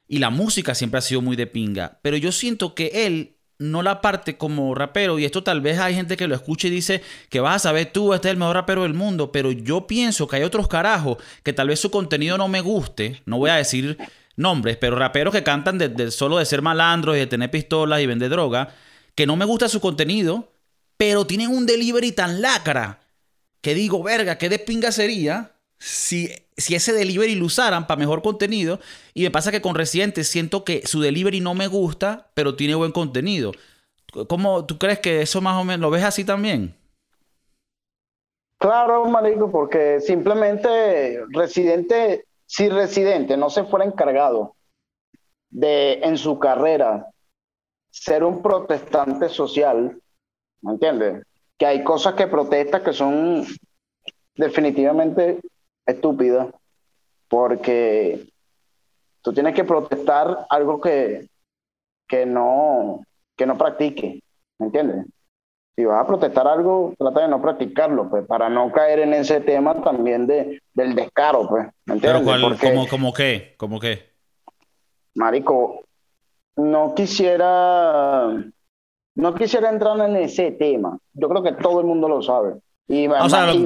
Y la música siempre ha sido muy de pinga. Pero yo siento que él no la parte como rapero. Y esto tal vez hay gente que lo escuche y dice que vas a saber tú, este es el mejor rapero del mundo. Pero yo pienso que hay otros carajos que tal vez su contenido no me guste. No voy a decir nombres, pero raperos que cantan de, solo de ser malandros y de tener pistolas y vender droga, que no me gusta su contenido, pero tienen un delivery tan lacra que digo, verga, qué de pinga sería si, si ese delivery lo usaran para mejor contenido. Y me pasa que con Residente siento que su delivery no me gusta, pero tiene buen contenido. ¿Cómo tú crees que eso más o menos lo ves así también? Claro, marico, porque simplemente Residente si Residente no se fuera encargado de, en su carrera, ser un protestante social, ¿me entiendes? Que hay cosas que protesta que son definitivamente estúpidas, porque tú tienes que protestar algo que, que, no, que no practique, ¿me entiendes? si vas a protestar algo, trata de no practicarlo, pues, para no caer en ese tema también de, del descaro, pues. ¿me entiendes? Pero ¿cómo, qué? ¿Cómo qué? Marico, no quisiera, no quisiera entrar en ese tema. Yo creo que todo el mundo lo sabe. Y,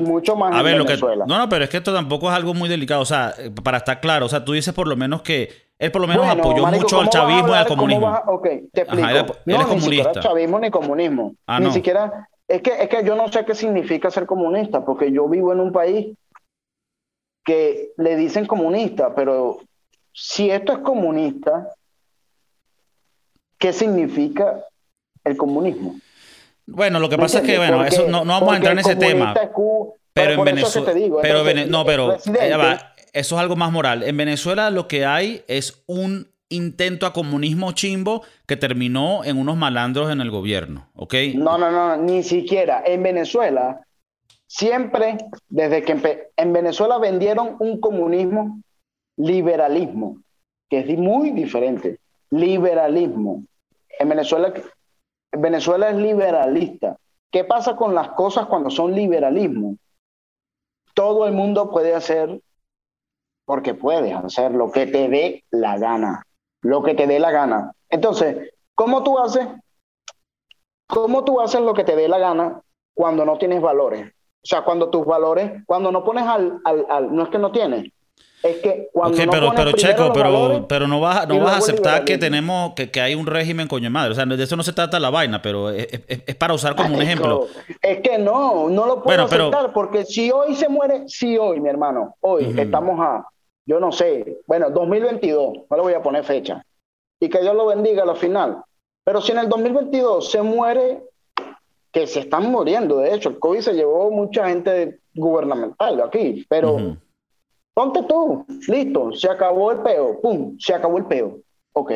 mucho más en Venezuela. no, no, pero es que esto tampoco es algo muy delicado. O sea, para estar claro, o sea, tú dices por lo menos que él por lo menos apoyó mucho al chavismo y al comunismo. ok, te explico. no, es comunista. Ni siquiera chavismo ni comunismo. Ah, ni siquiera. Es que, es que yo no sé qué significa ser comunista, porque yo vivo en un país que le dicen comunista, pero si esto es comunista, ¿qué significa el comunismo? Bueno, lo que pasa es que, bueno, eso no, no vamos a entrar en ese tema. pero en Venezuela. Pero no, pero eso es algo más moral. En Venezuela lo que hay es un intento a comunismo chimbo que terminó en unos malandros en el gobierno, ¿ok? No, no, no, ni siquiera. En Venezuela, siempre, desde que en Venezuela vendieron un comunismo liberalismo, que es muy diferente. Liberalismo. En Venezuela Venezuela es liberalista. ¿Qué pasa con las cosas cuando son liberalismo? Todo el mundo puede hacer porque puedes hacer lo que te dé la gana, lo que te dé la gana. Entonces, ¿cómo tú haces? ¿Cómo tú haces lo que te dé la gana cuando no tienes valores? O sea, cuando tus valores, cuando no pones al, al, al no es que no tienes, es que cuando Ok, no pero, pero Checo, pero, valores, pero no vas, no vas a aceptar que tenemos, que, que hay un régimen coño madre. O sea, de eso no se trata la vaina, pero es, es- es para usar como un ejemplo. Es que no, no lo puedo Bueno, pero- aceptar porque si hoy se muere, si hoy, mi hermano, hoy Ujú. estamos a, yo no sé, bueno, 2022, no le voy a poner fecha, y que Dios lo bendiga a la final. Pero si en el 2022 se muere, que se están muriendo, de hecho, el COVID se llevó mucha gente gubernamental aquí, pero Ujú. Ponte tú, listo, se acabó el peo, pum, se acabó el peo, ok.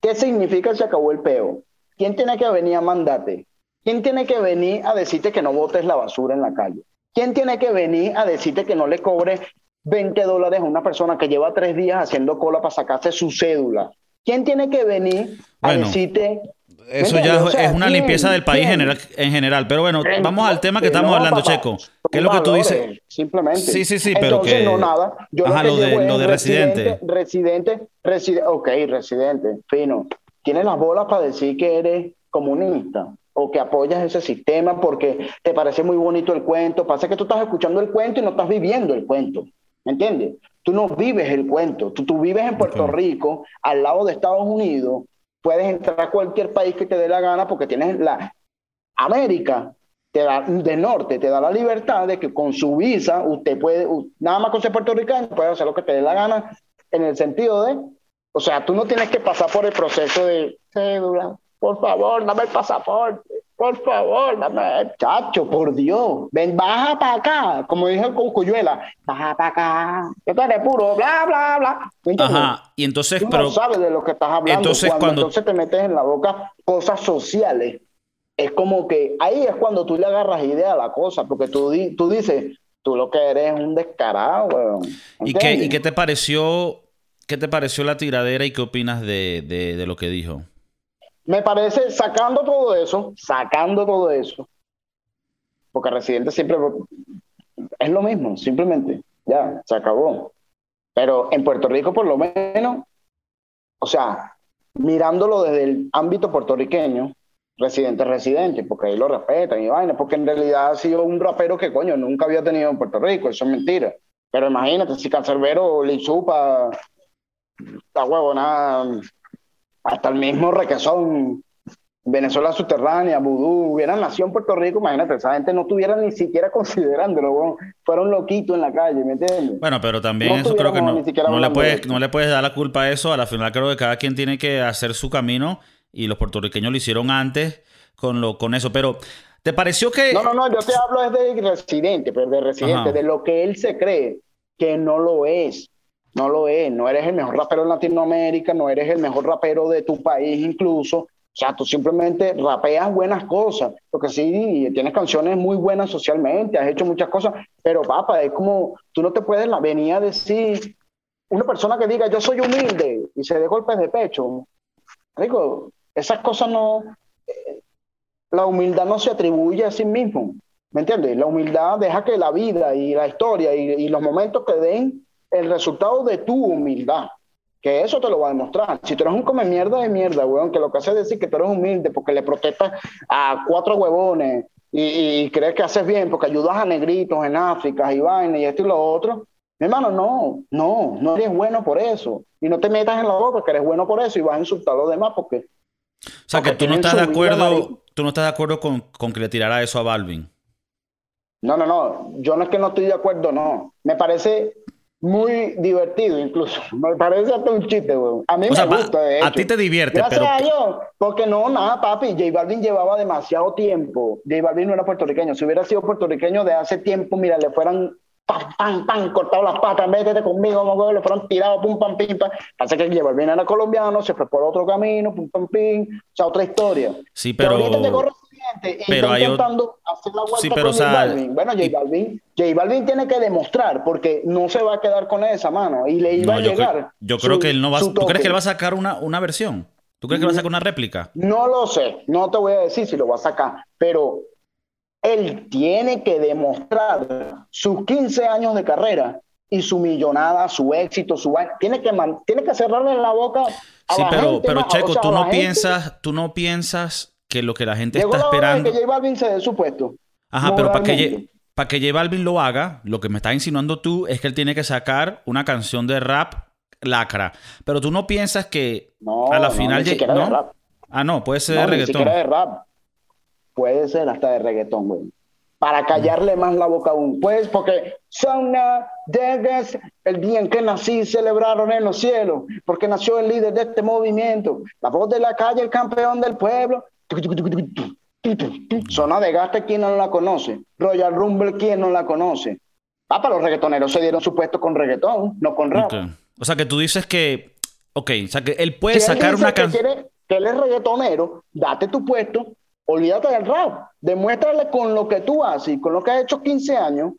¿Qué significa se acabó el peo? ¿Quién tiene que venir a mandarte? ¿Quién tiene que venir a decirte que no botes la basura en la calle? ¿Quién tiene que venir a decirte que no le cobre 20 dólares a una persona que lleva tres días haciendo cola para sacarse su cédula? ¿Quién tiene que venir a Bueno, decirte... Eso ¿me ya entiendes? O sea, es una ¿quién? limpieza del país ¿Quién? general, en general. Pero bueno, vamos al tema que no, estamos hablando, papá, Checo. ¿Qué es lo que tú dices? Simplemente. Sí, sí, sí, pero Entonces, que- no nada. Yo Ajá, lo, que de- lo residente. Residente, residente, ok, residente, fino. Tienes las bolas para decir que eres comunista o que apoyas ese sistema porque te parece muy bonito el cuento. Pasa que tú estás escuchando el cuento y no estás viviendo el cuento. ¿Me entiendes? Tú no vives el cuento. Tú, tú vives en Puerto. Rico, al lado de Estados Unidos. Puedes entrar a cualquier país que te dé la gana porque tienes la América te da, de norte te da la libertad de que con su visa usted puede, nada más con ser puertorriqueño, puede hacer lo que te dé la gana en el sentido de, o sea, tú no tienes que pasar por el proceso de cédula, por favor, dame el pasaporte, por favor, dame, chacho, por Dios, ven, baja para acá, como dijo el Cuyuela, baja para acá, que tú eres puro, bla, bla, bla. Ajá, y entonces, Tú pero no sabes de lo que estás hablando. Entonces, cuando, cuando- entonces te metes en la boca cosas sociales. Es como que ahí es cuando tú le agarras idea a la cosa, porque tú, di- tú dices, tú lo que eres es un descarado, weón. ¿y qué. ¿y qué te pareció? ¿Qué te pareció la tiradera y qué opinas de, de- de lo que dijo? Me parece, sacando todo eso, sacando todo eso, porque Residente siempre es lo mismo, simplemente, ya, se acabó. Pero en Puerto Rico, por lo menos, o sea, mirándolo desde el ámbito puertorriqueño, Residente es Residente, porque ahí lo respetan y vaina, porque en realidad ha sido un rapero que, coño, nunca había tenido en Puerto Rico, eso es mentira. Pero imagínate, si Cancerbero le chupa a huevo, nada, hasta el mismo requesón, Venezuela subterránea, Vudú, hubieran nacido en Puerto Rico, imagínate, esa gente no estuviera ni siquiera considerándolo, weón. fueron loquitos en la calle, ¿me entiendes? Bueno, pero también No eso creo que no, le puedes, no le puedes dar la culpa a eso. A la final creo que cada quien tiene que hacer su camino y los puertorriqueños lo hicieron antes con, lo, con eso. Pero, ¿te pareció que... No, no, no, yo te hablo es de residente, pero de residente, Ajá. de lo que él se cree, que no lo es. No lo es, no eres el mejor rapero en Latinoamérica, no eres el mejor rapero de tu país incluso. O sea, tú simplemente rapeas buenas cosas, porque sí, tienes canciones muy buenas socialmente, has hecho muchas cosas, pero papá, es como, tú no te puedes la venir a decir, una persona que diga, yo soy humilde, y se dé golpes de pecho. Digo, esas cosas no, la humildad no se atribuye a sí mismo, ¿me entiendes? La humildad deja que la vida y la historia y, los momentos te den el resultado de tu humildad, que eso te lo va a demostrar. Si tú eres un come mierda de mierda, weón, que lo que hace es decir que tú eres humilde porque le protestas a cuatro huevones y, y crees que haces bien porque ayudas a negritos en África y vaina y esto y lo otro, mi hermano, no, no, no eres bueno por eso. Y no te metas en la boca que eres bueno por eso y vas a insultar a los demás porque O sea, que tú no estás de acuerdo, tú no estás de acuerdo con, con que le tirara eso a Balvin. No, no, no. Yo no es que no estoy de acuerdo, no. Me parece muy divertido, incluso. Me parece hasta un chiste, weón. A mí O me sea, gusta, de a ti te divierte, Gracias pero- a Dios. Porque no, nada, papi. J Balvin llevaba demasiado tiempo. J Balvin no era puertorriqueño. Si hubiera sido puertorriqueño de hace tiempo, mira, le fueran pam, pam, pam, cortado las patas, métete conmigo, mamá, le fueran tirado, pum, pam, pim, pam. Pasa que J Balvin era colombiano, se fue por otro camino, pum, pam, pim. O sea, otra historia. Sí, pero... ahorita y pero hay ot- intentando hacer la vuelta Sí, pero, con o sea, J Balvin. Bueno, J Balvin, J Balvin tiene que demostrar porque no se va a quedar con esa mano y le iba No, a llegar. yo su- creo que él no va... ¿Tú crees que él va a sacar una, una versión? ¿Tú crees que va a sacar una réplica? No lo sé, no te voy a decir si lo va a sacar, pero Él tiene que demostrar sus 15 años de carrera y su millonada, su éxito, su tiene que tiene que cerrarle la boca a sí, la pero, gente, pero o Checo, sea, tú no gente. piensas, tú no piensas que lo que la gente Llegó está la hora de esperando. que J Balvin se dé su puesto. Ajá, pero para que, para que J Balvin lo haga, lo que me estás insinuando tú es que él tiene que sacar una canción de rap lacra. Pero tú no piensas que No, a la no, final ni siquiera de ¿no? rap. Ah, no, puede ser No, de ni reggaetón. siquiera de rap. Puede ser hasta de reggaetón, güey. Para callarle más la boca aún. Pues porque son de el día en que nací celebraron en los cielos, porque nació el líder de este movimiento, la voz de la calle, el campeón del pueblo. Zona de Gaste, ¿quién no la conoce? Royal Rumble, ¿quién no la conoce? Ah, para los reggaetoneros se dieron su puesto con reggaetón, no con rap. O sea, que tú dices que. Ok, o sea, que él puede Si él sacar dice una canción. que él es reggaetonero, date tu puesto, olvídate del rap, demuéstrale con lo que tú haces con lo que has hecho 15 años,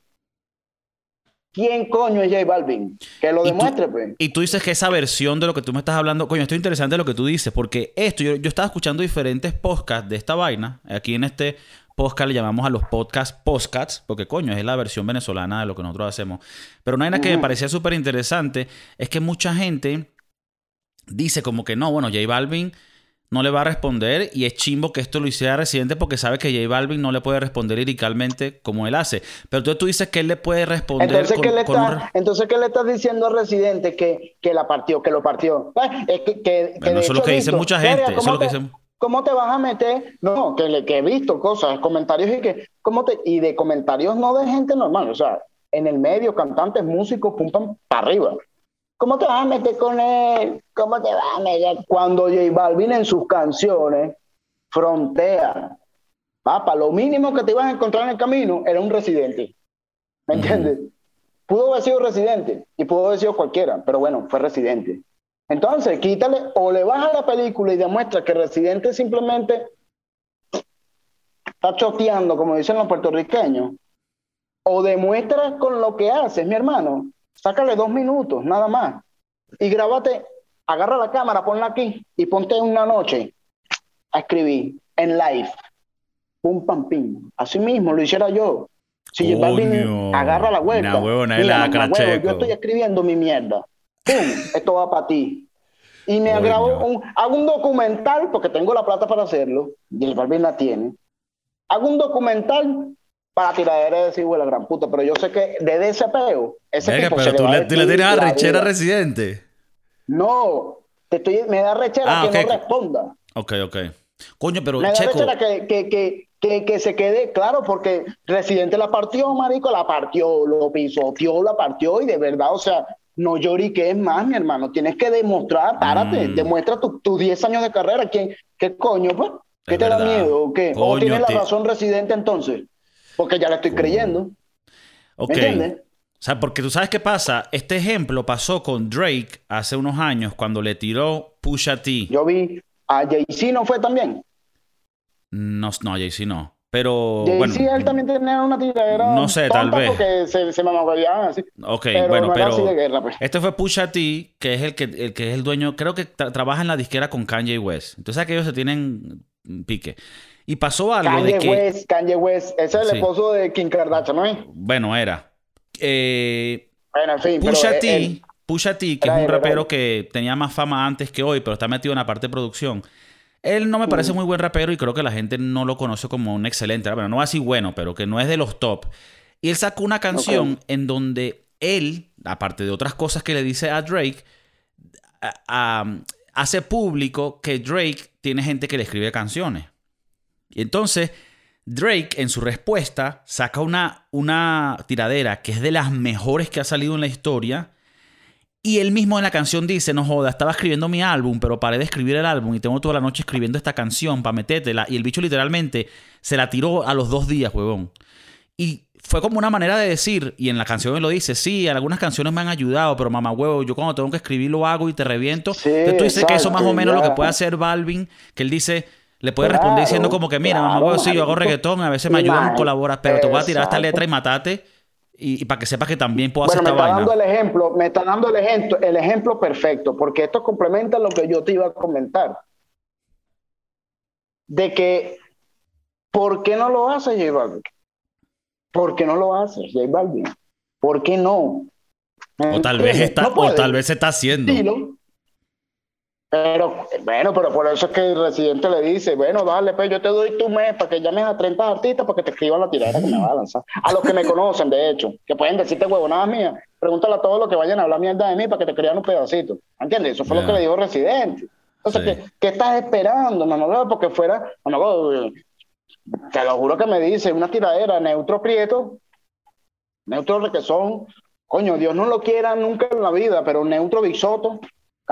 quién coño es J Balvin, que lo tú- demuestre, pues. Y tú dices que esa versión de lo que tú me estás hablando, coño, esto es interesante lo que tú dices, porque esto, yo, yo estaba escuchando diferentes podcasts de esta vaina. Aquí en este podcast le llamamos a los podcasts podcasts, porque coño, es la versión venezolana de lo que nosotros hacemos. Pero una vaina que me parecía súper interesante es que mucha gente dice como que no, bueno, J Balvin no le va a responder y es chimbo que esto lo hiciera Residente porque sabe que J Balvin no le puede responder liricalmente como él hace. Pero entonces tú dices que él le puede responder Entonces, con, ¿qué le con un está, entonces, ¿qué le estás diciendo al residente que, que la partió, que lo partió? Ah, Es que, que- Bueno, eso es lo que dice visto, mucha "Verga, gente, eso es ¿cómo lo que ¿Cómo te vas a meter? No, que, le, que he visto cosas, comentarios y que, ¿cómo te, y de comentarios no de gente normal, o sea, en el medio, cantantes, músicos, pum, pam, para arriba. ¿Cómo te vas a meter con él? ¿Cómo te vas a meter? Cuando J Balvin en sus canciones frontea, papá, lo mínimo que te ibas a encontrar en el camino era un residente. ¿Me entiendes? Pudo haber sido residente y pudo haber sido cualquiera, pero bueno, fue residente. Entonces, quítale o le baja la película y demuestra que residente simplemente está choteando, como dicen los puertorriqueños, o demuestra con lo que haces, mi hermano. Sácale dos minutos, nada más. Y grábate, agarra la cámara, ponla aquí y ponte una noche a escribir en live. Pum, pam, pim. Así mismo lo hiciera yo. Si J Balvin agarra la vuelta. una mira, la huevo, yo estoy escribiendo mi mierda. ¡Pum! Esto va para ti. Y me grabo un, hago un documental, porque tengo la plata para hacerlo, y el Balvin la tiene. Hago un documental para tiradera de decir, la gran puta, pero yo sé que desde ese peo, ese Verga, tipo pero se tú a le, tú la arrechera vida. residente. No, te estoy, me da rechera Ah, que no responda. Ok, ok. Coño, pero Me da Checo. rechera que, que, que, que, que se quede claro, porque Residente la partió, marico, la partió, lo pisoteó, la partió, y de verdad, o sea, no lloriques más, mi hermano. Tienes que demostrar, párate, Mm. demuestra tus tus 10 años de carrera. ¿Quién, ¿Qué coño, pues? ¿Qué Es te da miedo o qué? ¿O tienes la razón Residente entonces? Porque ya la estoy creyendo. Ok. ¿Me entiendes? O sea, porque tú sabes qué pasa. Este ejemplo pasó con Drake hace unos años cuando le tiró Pusha T. Yo vi a Jay-Z, ¿no fue también? No, no, Jay-Z no. Pero Jay-Z, bueno. él también tenía una tiradera No sé, tal vez. porque se, se mamaguayaban así. Ok, Pero bueno, no pero. así de guerra, pues. Este fue Pusha T, que es el que, el que es el dueño, creo que tra- trabaja en la disquera con Kanye West. Entonces aquellos se tienen pique. Y pasó algo Kanye de que. West, Kanye West, ese es el Sí. esposo de Kim Kardashian, ¿no es? Bueno, era. Eh, Bueno, en fin, Pusha T, Pusha T, que Era es un era rapero que tenía más fama antes que hoy, pero está metido en la parte de producción. Él no me parece Mm. muy buen rapero y creo que la gente no lo conoce como un excelente rapero. No así bueno, pero que no es de los top. Y él sacó una canción en donde él, aparte de otras cosas que le dice a Drake, a- a- hace público que Drake tiene gente que le escribe canciones. Y entonces Drake en su respuesta saca una, una tiradera que es de las mejores que ha salido en la historia. Y él mismo en la canción dice, no joda, estaba escribiendo mi álbum, pero paré de escribir el álbum y tengo toda la noche escribiendo esta canción para metértela. Y el bicho literalmente se la tiró a los dos días, huevón. Y fue como una manera de decir, y en la canción él lo dice, sí, algunas canciones me han ayudado, pero mamá huevo, yo cuando tengo que escribir lo hago y te reviento. Sí, Entonces tú dices que eso más o menos lo que puede hacer Balvin, que él dice, le puede Claro, responder diciendo como que, mira, mamá claro, huevo, sí, yo hago reggaetón, a veces me ayudan, colaboras, pero te voy a tirar esta letra y matate. Y, y para que sepas que también puedo Bueno, hacer me esta está vaina. dando el ejemplo, me está dando el ejemplo, el ejemplo perfecto, porque esto complementa lo que yo te iba a comentar. De que, ¿por qué no lo hace J Balvin? ¿Por qué no lo haces, J Balvin? ¿Por qué no? O tal vez está, o tal vez se está haciendo. Pero, bueno, pero por eso es que el residente le dice, bueno, dale, pues yo te doy tu mes para que llames a 30 artistas para que te escriban la tirada que me va a lanzar. A los que me conocen, de hecho, que pueden decirte huevonadas mías, pregúntale a todos los que vayan a hablar mierda de mí para que te escriban un pedacito. ¿Entiendes? Eso fue lo que le dijo residente. Entonces, ¿qué, estás esperando, mamá? Porque fuera, te lo juro que me dice, una tiradera, neutro prieto, neutro que son, coño, Dios no lo quiera nunca en la vida, pero neutro bisoto,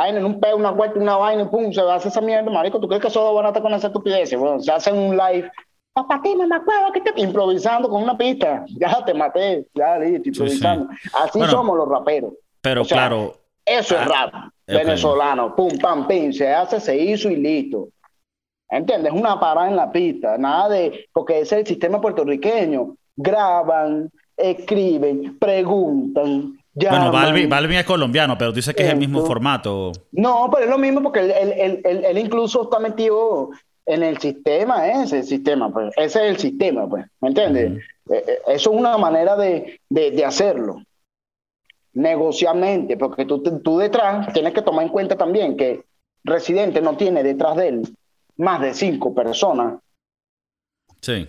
caen en un peo, una vuelta, una vaina, pum, se hace esa mierda, marico, ¿tú crees que eso van a estar con esa estupidez? Bueno, se hacen un live, papá, ti, mamá, que te... improvisando con una pista, ya te maté, ya listo, improvisando. Así somos los raperos. Pero claro. Eso es ah, rap, venezolano, pum, pam, pim, se hace, se hizo y listo. ¿Entiendes? Una parada en la pista, nada de, porque ese es el sistema puertorriqueño. Graban, escriben, preguntan, bueno, Balvin, es colombiano, pero dice que es el mismo formato. No, pero es lo mismo porque él, incluso está metido en el sistema, ese el sistema, pues. Ese es el sistema, pues. ¿Me entiendes? Eh, eh, eso es una manera de, hacerlo. Negociamente, porque tú, tú detrás tienes que tomar en cuenta también que Residente no tiene detrás de él más de cinco personas. Sí.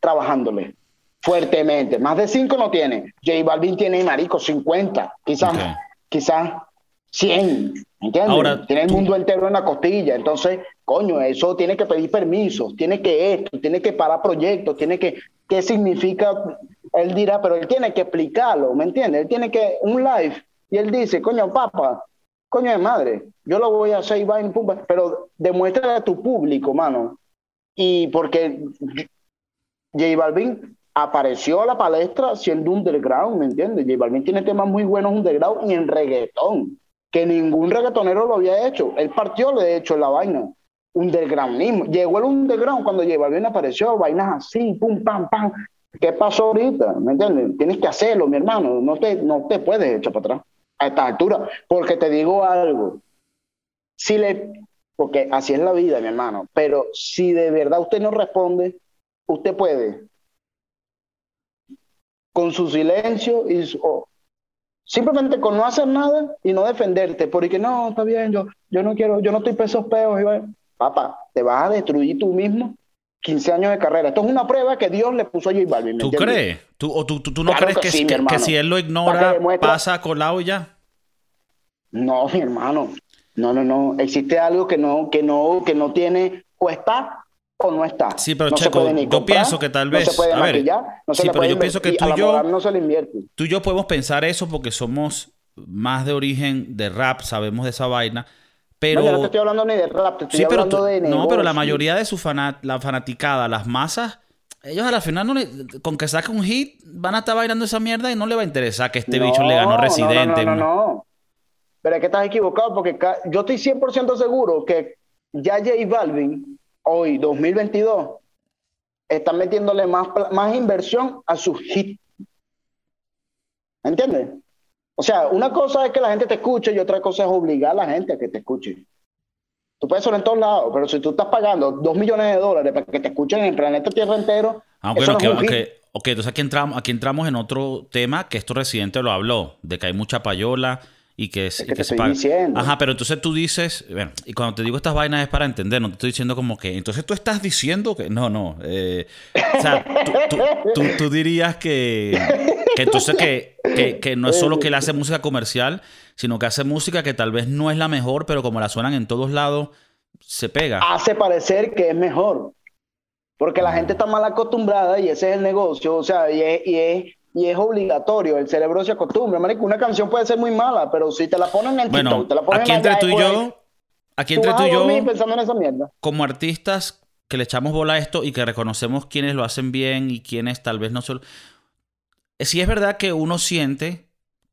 Trabajándole fuertemente. Más de cinco no tiene. J Balvin tiene, marico, 50, quizás, quizás 100. ¿Entiendes? tiene el mundo entero en la costilla. Entonces, coño, eso tiene que pedir permisos, tiene que esto, tiene que parar proyectos, tiene que. ¿Qué significa? Él dirá, pero él tiene que explicarlo, ¿me entiendes? Él tiene que. Un live. Y él dice, coño, papá, coño de madre, yo lo voy a hacer, pero demuestra a tu público, mano. Y porque J Balvin apareció a la palestra siendo underground, ¿me entiendes? J Balvin tiene temas muy buenos underground y en reggaetón, que ningún reggaetonero lo había hecho. Él partió, de hecho, la vaina. Undergroundismo. Llegó el underground cuando J Balvin apareció, vainas así, pum, pam, pam. ¿Qué pasó ahorita? ¿Me entiendes? Tienes que hacerlo, mi hermano. No te, no te puedes echar para atrás a esta altura. Porque te digo algo. Si le. Porque así es la vida, mi hermano. Pero si de verdad usted no responde, usted puede con su silencio y simplemente con no hacer nada y no defenderte, porque no, está bien, yo, yo no quiero, yo no estoy pesos peos, y papá, te vas a destruir tú mismo 15 años de carrera. Esto es una prueba que Dios le puso a J Balvin. ¿Tú crees? ¿Tú, o tú, tú, no crees que, si él lo ignora, pasa colado ya? No, mi hermano. No, no, no. Existe algo que no, que no, que no tiene o no está. Sí, pero Checo, yo pienso que tal vez. No se puede maquillar, no se sí, pero yo pienso que tú y yo. No se le invierte. Tú y yo podemos pensar eso porque somos más de origen de rap, sabemos de esa vaina. Pero... No, yo no te estoy hablando ni de rap, te estoy hablando de No, pero la mayoría de su fanat la fanaticada, las masas, ellos a la final no le, con que saque un hit van a estar bailando esa mierda y no le va a interesar que este bicho le ganó Residente. No, no, no, no. Pero es que estás equivocado porque yo estoy 100% seguro que ya J Balvin hoy, 2022, están metiéndole más, más inversión a sus hits. ¿Me entiendes? O sea, una cosa es que la gente te escuche y otra cosa es obligar a la gente a que te escuche. Tú puedes sonar en todos lados, pero si tú estás pagando dos millones de dólares para que te escuchen en el planeta Tierra entero. Ah, bueno, ok, entonces aquí entramos, aquí entramos en otro tema que esto residente lo habló, de que hay mucha payola y que, es que, se. Ajá, pero entonces tú dices, bueno, y cuando te digo estas vainas es para entender, no te estoy diciendo como que, entonces tú estás diciendo que, no, no, eh, o sea, tú, dirías que, que entonces que, que, no es solo que él hace música comercial, sino que hace música que tal vez no es la mejor, pero como la suenan en todos lados, se pega. Hace parecer que es mejor, porque la gente está mal acostumbrada y ese es el negocio, o sea, y y es y es obligatorio, el cerebro se acostumbra. Marico, una canción puede ser muy mala, pero si te la ponen en bueno, te la ponen aquí entre tú y yo, aquí entre tú y yo, pensando en esa mierda. como artistas que le echamos bola a esto y que reconocemos quiénes lo hacen bien y quiénes tal vez no solo... Eh, sí es verdad que uno siente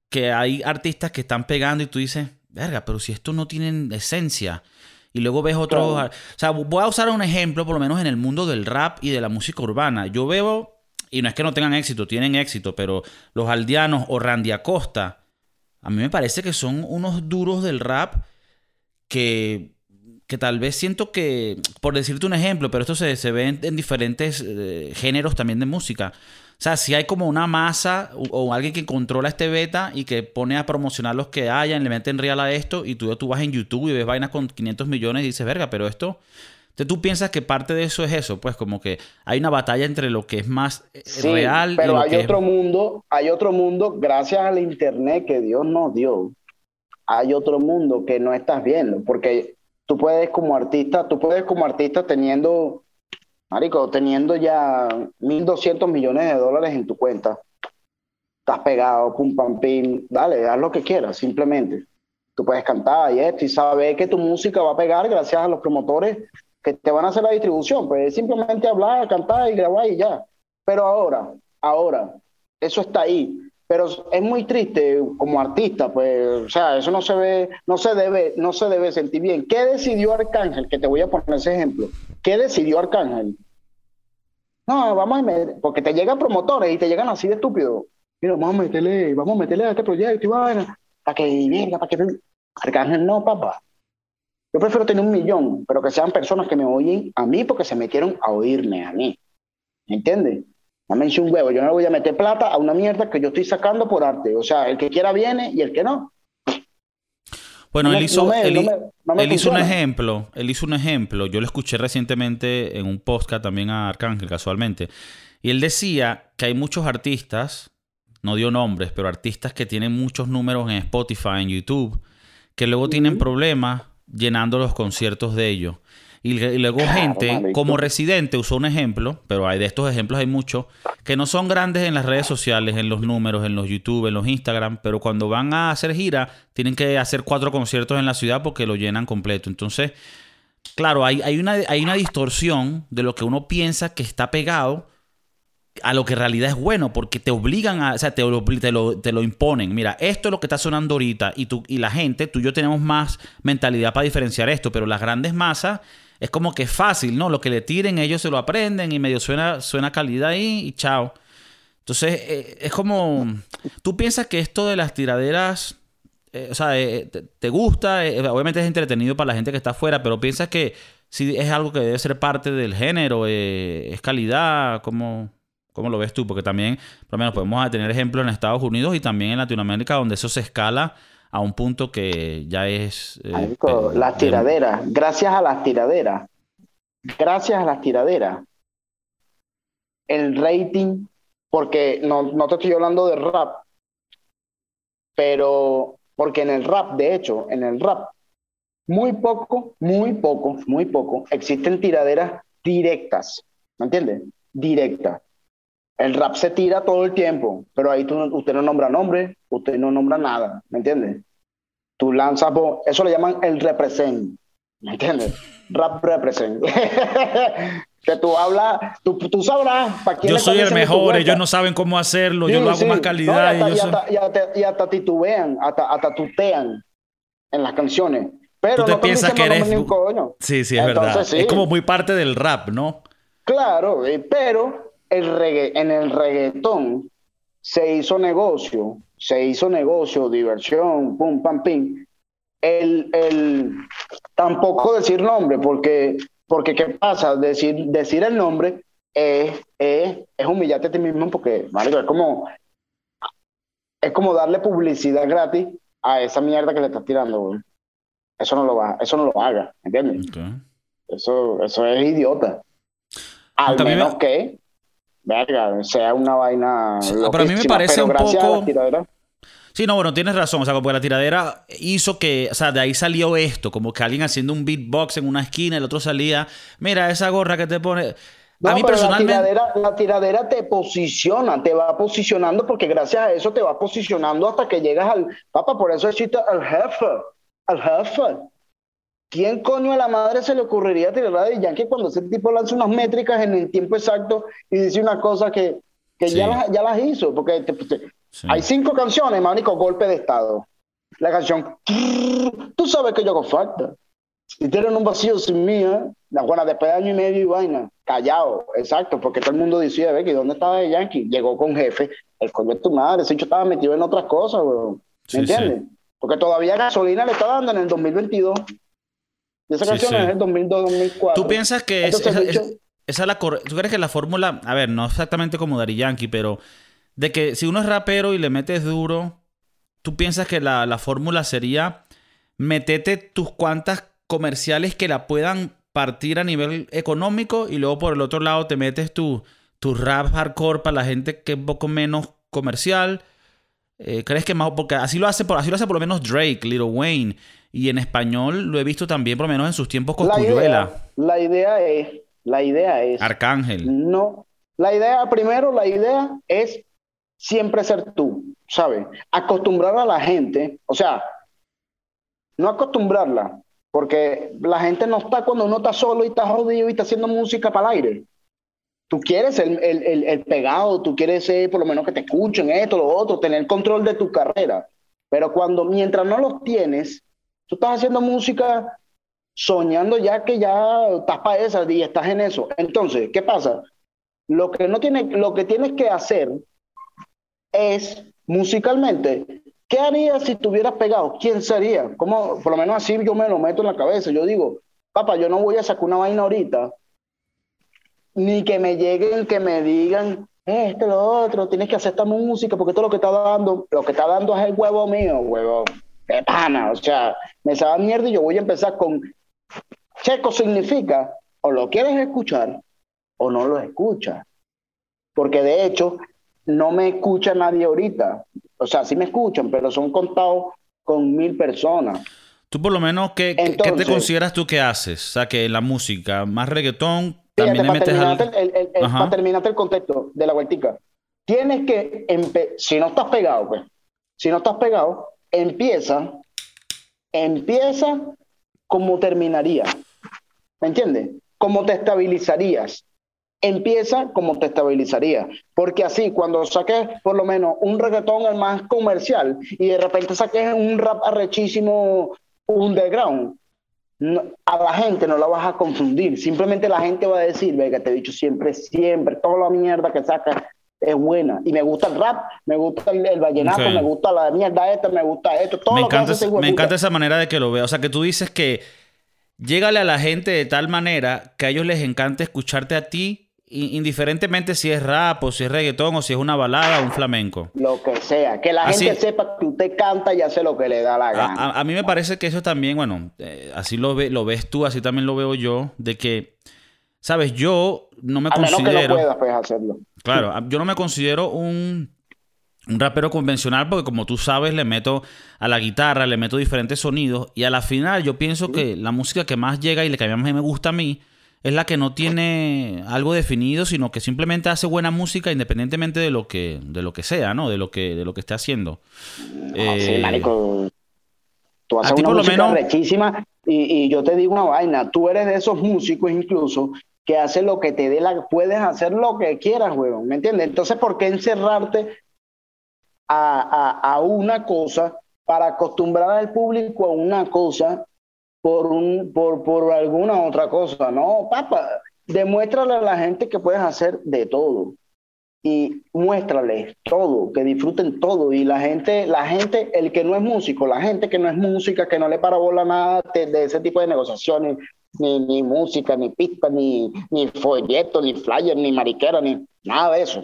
que hay artistas que están pegando y tú dices, verga, pero si esto no tiene esencia. Y luego ves otros... O sea, voy a usar un ejemplo, por lo menos en el mundo del rap y de la música urbana. Yo veo y no es que no tengan éxito, tienen éxito, pero los aldeanos o Randy Acosta, a mí me parece que son unos duros del rap que, que tal vez siento que, por decirte un ejemplo, pero esto se, ve en, diferentes eh, géneros también de música. O sea, si hay como una masa o, alguien que controla este beta y que pone a promocionar los que hayan, le meten real a esto y tú, tú vas en YouTube y ves vainas con 500 millones y dices, verga, pero esto... Entonces tú piensas que parte de eso es eso, pues como que hay una batalla entre lo que es más eh, real pero y lo hay que otro mundo, hay otro mundo gracias al internet que Dios nos dio. Hay otro mundo que no estás viendo, porque tú puedes como artista, tú puedes como artista teniendo Marico, teniendo ya 1.200 millones de dólares en tu cuenta, estás pegado, pum, pam, pim, dale, haz lo que quieras, simplemente. Tú puedes cantar y esto, y sabes que tu música va a pegar gracias a los promotores que te van a hacer la distribución. Pues simplemente hablar, cantar y grabar y ya. Pero ahora, ahora, eso está ahí. Pero es muy triste como artista, pues, o sea, eso no se ve, no se debe, no se debe sentir bien. ¿Qué decidió Arcángel? Que te voy a poner ese ejemplo. ¿Qué decidió Arcángel? No, vamos a meter, porque te llegan promotores y te llegan así de estúpido. Mira, vamos a meterle, vamos a meterle a este proyecto y vaina, para que venga, para que Arcángel no, papá. Yo prefiero tener un millón, pero que sean personas que me oyen a mí porque se metieron a oírme a mí. ¿Me entiendes? Dame un huevo, yo no le voy a meter plata a una mierda que yo estoy sacando por arte. O sea, el que quiera viene y el que no, bueno, él hizo, él, hizo un ejemplo, él hizo un ejemplo, yo lo escuché recientemente en un podcast también a Arcángel casualmente, y él decía que hay muchos artistas, no dio nombres, pero artistas que tienen muchos números en Spotify, en YouTube, que luego tienen problemas llenando los conciertos de ellos. Y, luego gente como Residente usó un ejemplo, pero hay de estos ejemplos hay muchos, que no son grandes en las redes sociales, en los números, en los YouTube, en los Instagram, pero cuando van a hacer gira tienen que hacer cuatro conciertos en la ciudad porque lo llenan completo. Entonces, claro, hay, hay, una, hay una distorsión de lo que uno piensa que está pegado a lo que en realidad es bueno, porque te obligan a, o sea, te lo, te lo, te lo imponen. Mira, esto es lo que está sonando ahorita y, tú, y la gente, tú y yo tenemos más mentalidad para diferenciar esto, pero las grandes masas es como que es fácil, ¿no? Lo que le tiren ellos se lo aprenden y medio suena, suena calidad ahí y chao. Entonces, eh, es como, tú piensas que esto de las tiraderas, eh, o sea, eh, te, gusta, obviamente es entretenido para la gente que está afuera, pero piensas que si es algo que debe ser parte del género, es calidad, ¿cómo, ¿cómo lo ves tú? Porque también, por lo menos, podemos tener ejemplos en Estados Unidos y también en Latinoamérica donde eso se escala a un punto que ya es... Eh, las tiraderas, gracias a las tiraderas, gracias a las tiraderas, el rating, porque no, no te estoy hablando de rap, pero porque en el rap, de hecho, en el rap, muy poco, muy poco, muy poco, existen tiraderas directas, ¿me entiendes? Directas. El rap se tira todo el tiempo, pero ahí tú, usted no nombra nombre, usted no nombra nada, ¿me entiendes? Tú lanzas, eso le llaman el represent, ¿me entiendes? Rap represent. que tú hablas, tú, tú sabrás para quién Yo soy el mejor, ellos no saben cómo hacerlo, yo lo hago más calidad. y, hasta, y, hasta, titubean, hasta, hasta tutean en las canciones. Pero ¿Tú te piensas que eres... Sí, sí, es verdad. Es como muy parte del rap, ¿no? Claro, eh, pero el regga en el reggaetón se hizo negocio, se hizo negocio, diversión, pum, pam, pim. El, el, tampoco decir nombre, porque, porque ¿qué pasa? Decir, decir el nombre es, es, es humillarte a ti mismo porque, es como, es como darle publicidad gratis a esa mierda que le estás tirando, Eso no lo va, eso no lo haga, ¿entiendes? Eso, eso es idiota. Al menos que verga, sea una vaina. Sí, pero a mí me parece un poco. Sí, no, bueno, tienes razón. O sea, porque la tiradera hizo que, o sea, de ahí salió esto, como que alguien haciendo un beatbox en una esquina, el otro salía, mira esa gorra que te pone. a mí personalmente. La tiradera, la tiradera te posiciona, te va posicionando, porque gracias a eso te va posicionando hasta que llegas al. Papá, por eso existe el jefe. El jefe. ¿Quién coño a la madre se le ocurriría tirar a Yankee cuando ese tipo lanza unas métricas en el tiempo exacto y dice una cosa que, que ya, las, ya las hizo? Porque hay cinco canciones, manico, golpe de estado. La canción, tú sabes que yo hago falta. Si tienen un vacío sin mí, ¿eh? la buena después de año y medio y vaina, callado, exacto, porque todo el mundo decía, ve que dónde estaba el Yankee, llegó con jefe, el coño de tu madre, ese hecho estaba metido en otras cosas, ¿me entiendes? Porque todavía gasolina le está dando en el 2022 esa canción es del 2002-2004. ¿Tú piensas que esa es la ¿Tú crees que la fórmula, a ver, no exactamente como Dari Yankee, pero de que si uno es rapero y le metes duro, ¿tú piensas que la, la fórmula sería metete tus cuantas comerciales que la puedan partir a nivel económico y luego por el otro lado te metes tu, tu rap hardcore para la gente que es un poco menos comercial? Eh, ¿Crees que más? Porque así lo, hace por, así lo hace por lo menos Drake, Little Wayne. Y en español lo he visto también, por lo menos en sus tiempos con la idea, la idea es, la idea es. Arcángel. No. La idea, primero, la idea es siempre ser tú, ¿sabes? Acostumbrar a la gente, o sea, no acostumbrarla, porque la gente no está cuando uno está solo y está jodido y está haciendo música para el aire. Tú quieres el, el, el, pegado, tú quieres ser, por lo menos que te escuchen esto, lo otro, tener control de tu carrera. Pero cuando, mientras no los tienes, tú estás haciendo música soñando ya que ya estás para esa y estás en eso. Entonces, ¿qué pasa? Lo que, no tiene, lo que tienes que hacer es musicalmente, ¿qué harías si tuvieras pegado? ¿Quién sería? ¿Cómo, por lo menos así yo me lo meto en la cabeza. Yo digo, papá, yo no voy a sacar una vaina ahorita ni que me lleguen, que me digan, esto, lo otro, tienes que hacer esta música, porque esto lo que está dando, lo que está dando es el huevo mío, huevo, de pana, o sea, me sabe mierda y yo voy a empezar con, checo significa, o lo quieres escuchar, o no lo escuchas, porque de hecho, no me escucha nadie ahorita, o sea, sí me escuchan, pero son contados con mil personas. Tú por lo menos, ¿qué, ¿qué te consideras tú que haces? O sea, que la música, más reggaetón, para, terminarte el, contexto de la vueltica, tienes que, si no estás pegado, pues, si no estás pegado, empieza, empieza como terminaría. ¿Me entiendes? Como te estabilizarías. Empieza como te estabilizaría. Porque así, cuando saques por lo menos un reggaetón el más comercial y de repente saques un rap arrechísimo underground, a la gente no la vas a confundir. Simplemente la gente va a decir, venga, te he dicho siempre, siempre, toda la mierda que sacas es buena. Y me gusta el rap, me gusta el, vallenato, me gusta la mierda esta, me gusta esto, todo me encanta, Me encanta esa manera de que lo veo. O sea, que tú dices que llégale a la gente de tal manera que a ellos les encante escucharte a ti indiferentemente si es rap o si es reggaetón o si es una balada o un flamenco. Lo que sea, que la gente sepa que usted canta y hace lo que le da la gana. A, mí me parece que eso también, bueno, eh, así lo, ve, lo ves tú, así también lo veo yo, de que, sabes, yo no me considero... que no puedas hacerlo. Claro, yo no me considero un, un rapero convencional porque como tú sabes le meto a la guitarra, le meto diferentes sonidos y a la final yo pienso que la música que más llega y la que más me gusta a mí es la que no tiene algo definido, sino que simplemente hace buena música independientemente de lo que, de lo que sea, ¿no? De lo que, de lo que esté haciendo. Ah, sí, eh, marico. Tú haces una música rechísima y, y, yo te digo una vaina, tú eres de esos músicos incluso que hacen lo que te dé la... Puedes hacer lo que quieras, weón, ¿me entiendes? Entonces, ¿por qué encerrarte a, a, a una cosa para acostumbrar al público a una cosa por, un, por, por alguna otra cosa. No, papá, demuéstrale a la gente que puedes hacer de todo y muéstrales todo, que disfruten todo y la gente, la gente, el que no es músico, la gente que no es música, que no le para bola nada de, ese tipo de negociaciones, ni, ni música, ni pista, ni, ni folleto, ni flyer, ni mariquera, ni nada de eso.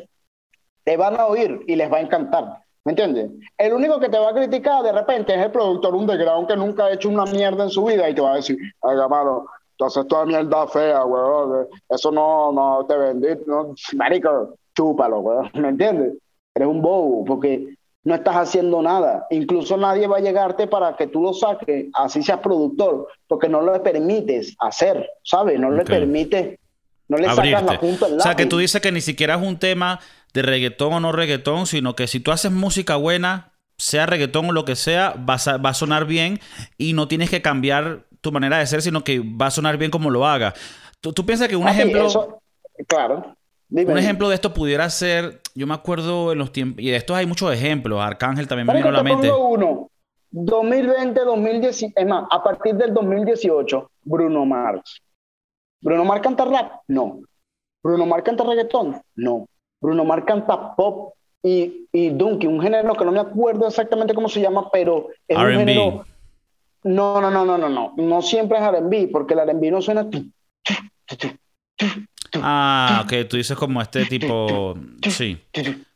Te van a oír y les va a encantar. ¿Me entiendes? El único que te va a criticar de repente es el productor underground que nunca ha hecho una mierda en su vida y te va a decir, ay, mano, tú haces toda mierda fea, weón, eso no, no te vendí, no, marico, chúpalo, weón, ¿me entiendes? Eres un bobo porque no estás haciendo nada. Incluso nadie va a llegarte para que tú lo saques, así seas productor, porque no le permites hacer, ¿sabes? No le permites, no le sacas la punta O sea, que tú dices que ni siquiera es un tema de reggaetón o no reggaetón, sino que si tú haces música buena, sea reggaetón o lo que sea, va a, va a sonar bien y no tienes que cambiar tu manera de ser, sino que va a sonar bien como lo haga. ¿Tú, piensas que un ejemplo... claro. Un ejemplo de esto pudiera ser, yo me acuerdo en los tiempos, y de estos hay muchos ejemplos, Arcángel también me vino a la mente. Uno. 2020, 2010, es más, a partir del 2018, Bruno Mars. ¿Bruno Mars canta rap? No. ¿Bruno Mars canta reggaetón? No. Bruno Mars canta pop y, y Dunky, un género que no me acuerdo exactamente cómo se llama, pero es un género... No, no, no, no, no, no. No siempre es R&B, porque el R&B no suena... Ah, ok, tú dices como este tipo. Sí.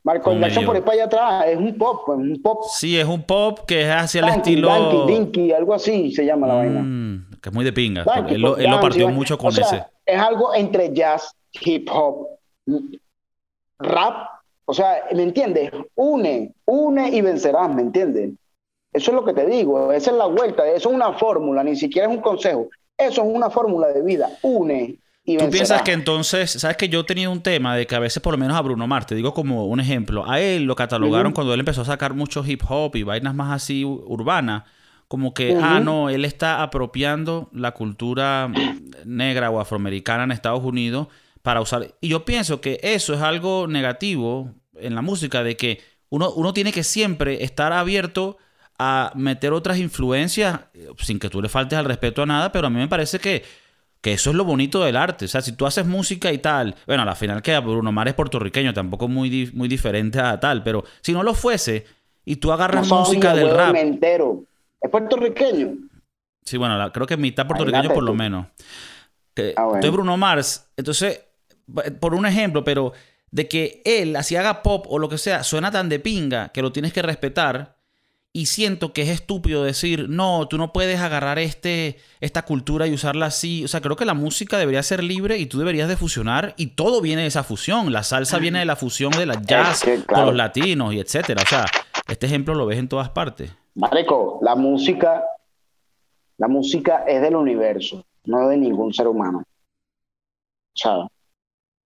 Marco Jackson por ahí para allá atrás es un pop, pues, un pop. Sí, es un pop que es hacia el estilo. Dinky, algo así se llama la vaina. Mm, que es muy de pinga. él, lo, él lo, partió mucho con ese. Es algo entre jazz, hip hop, rap. O sea, ¿me entiendes? Une, une y vencerás, ¿me entiendes? Eso es lo que te digo, esa es la vuelta, eso es una fórmula, ni siquiera es un consejo. Eso es una fórmula de vida, une ¿Tú piensas que entonces, sabes que yo he tenido un tema de que a veces por lo menos a Bruno Mars, te digo como un ejemplo, a él lo catalogaron cuando él empezó a sacar mucho hip hop y vainas más así urbanas, como que, ah, no, él está apropiando la cultura negra o afroamericana en Estados Unidos para usar. Y yo pienso que eso es algo negativo en la música, de que uno, uno tiene que siempre estar abierto a meter otras influencias sin que tú le faltes al respeto a nada, pero a mí me parece que que eso es lo bonito del arte. O sea, si tú haces música y tal, bueno, al final queda Bruno Mars es puertorriqueño, tampoco muy, muy diferente a tal, pero si no lo fuese y tú agarras música del rap. Entero. ¿Es puertorriqueño? Sí, bueno, creo que mitad puertorriqueño por lo menos. Que, ah, Entonces, Bruno Mars, entonces, por un ejemplo, pero de que él, así haga pop o lo que sea, suena tan de pinga que lo tienes que respetar y siento que es estúpido decir, no, tú no puedes agarrar este, esta cultura y usarla así. O sea, creo que la música debería ser libre y tú deberías de fusionar y todo viene de esa fusión. La salsa viene de la fusión de la jazz con los latinos y etcétera. O sea, este ejemplo lo ves en todas partes. Marico, la música, la música es del universo, no de ningún ser humano. O sea,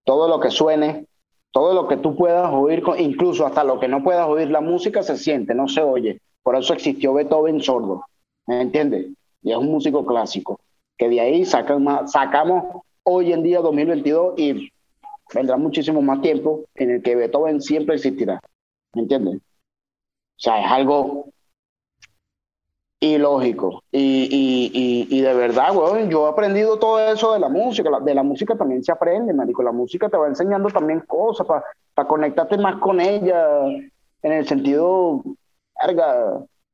todo lo que suene, todo lo que tú puedas oír, incluso hasta lo que no puedas oír, la música se siente, no se oye. Por eso existió Beethoven sordo, ¿me entiendes? Y es un músico clásico, que de ahí sacamos hoy en día 2022 y vendrá muchísimo más tiempo en el que Beethoven siempre existirá, ¿me entiendes? O sea, es algo ilógico. Y, y, y, de verdad, weón, yo he aprendido todo eso de la música. De la música también se aprende, marico. La música te va enseñando también cosas para conectarte más con ella en el sentido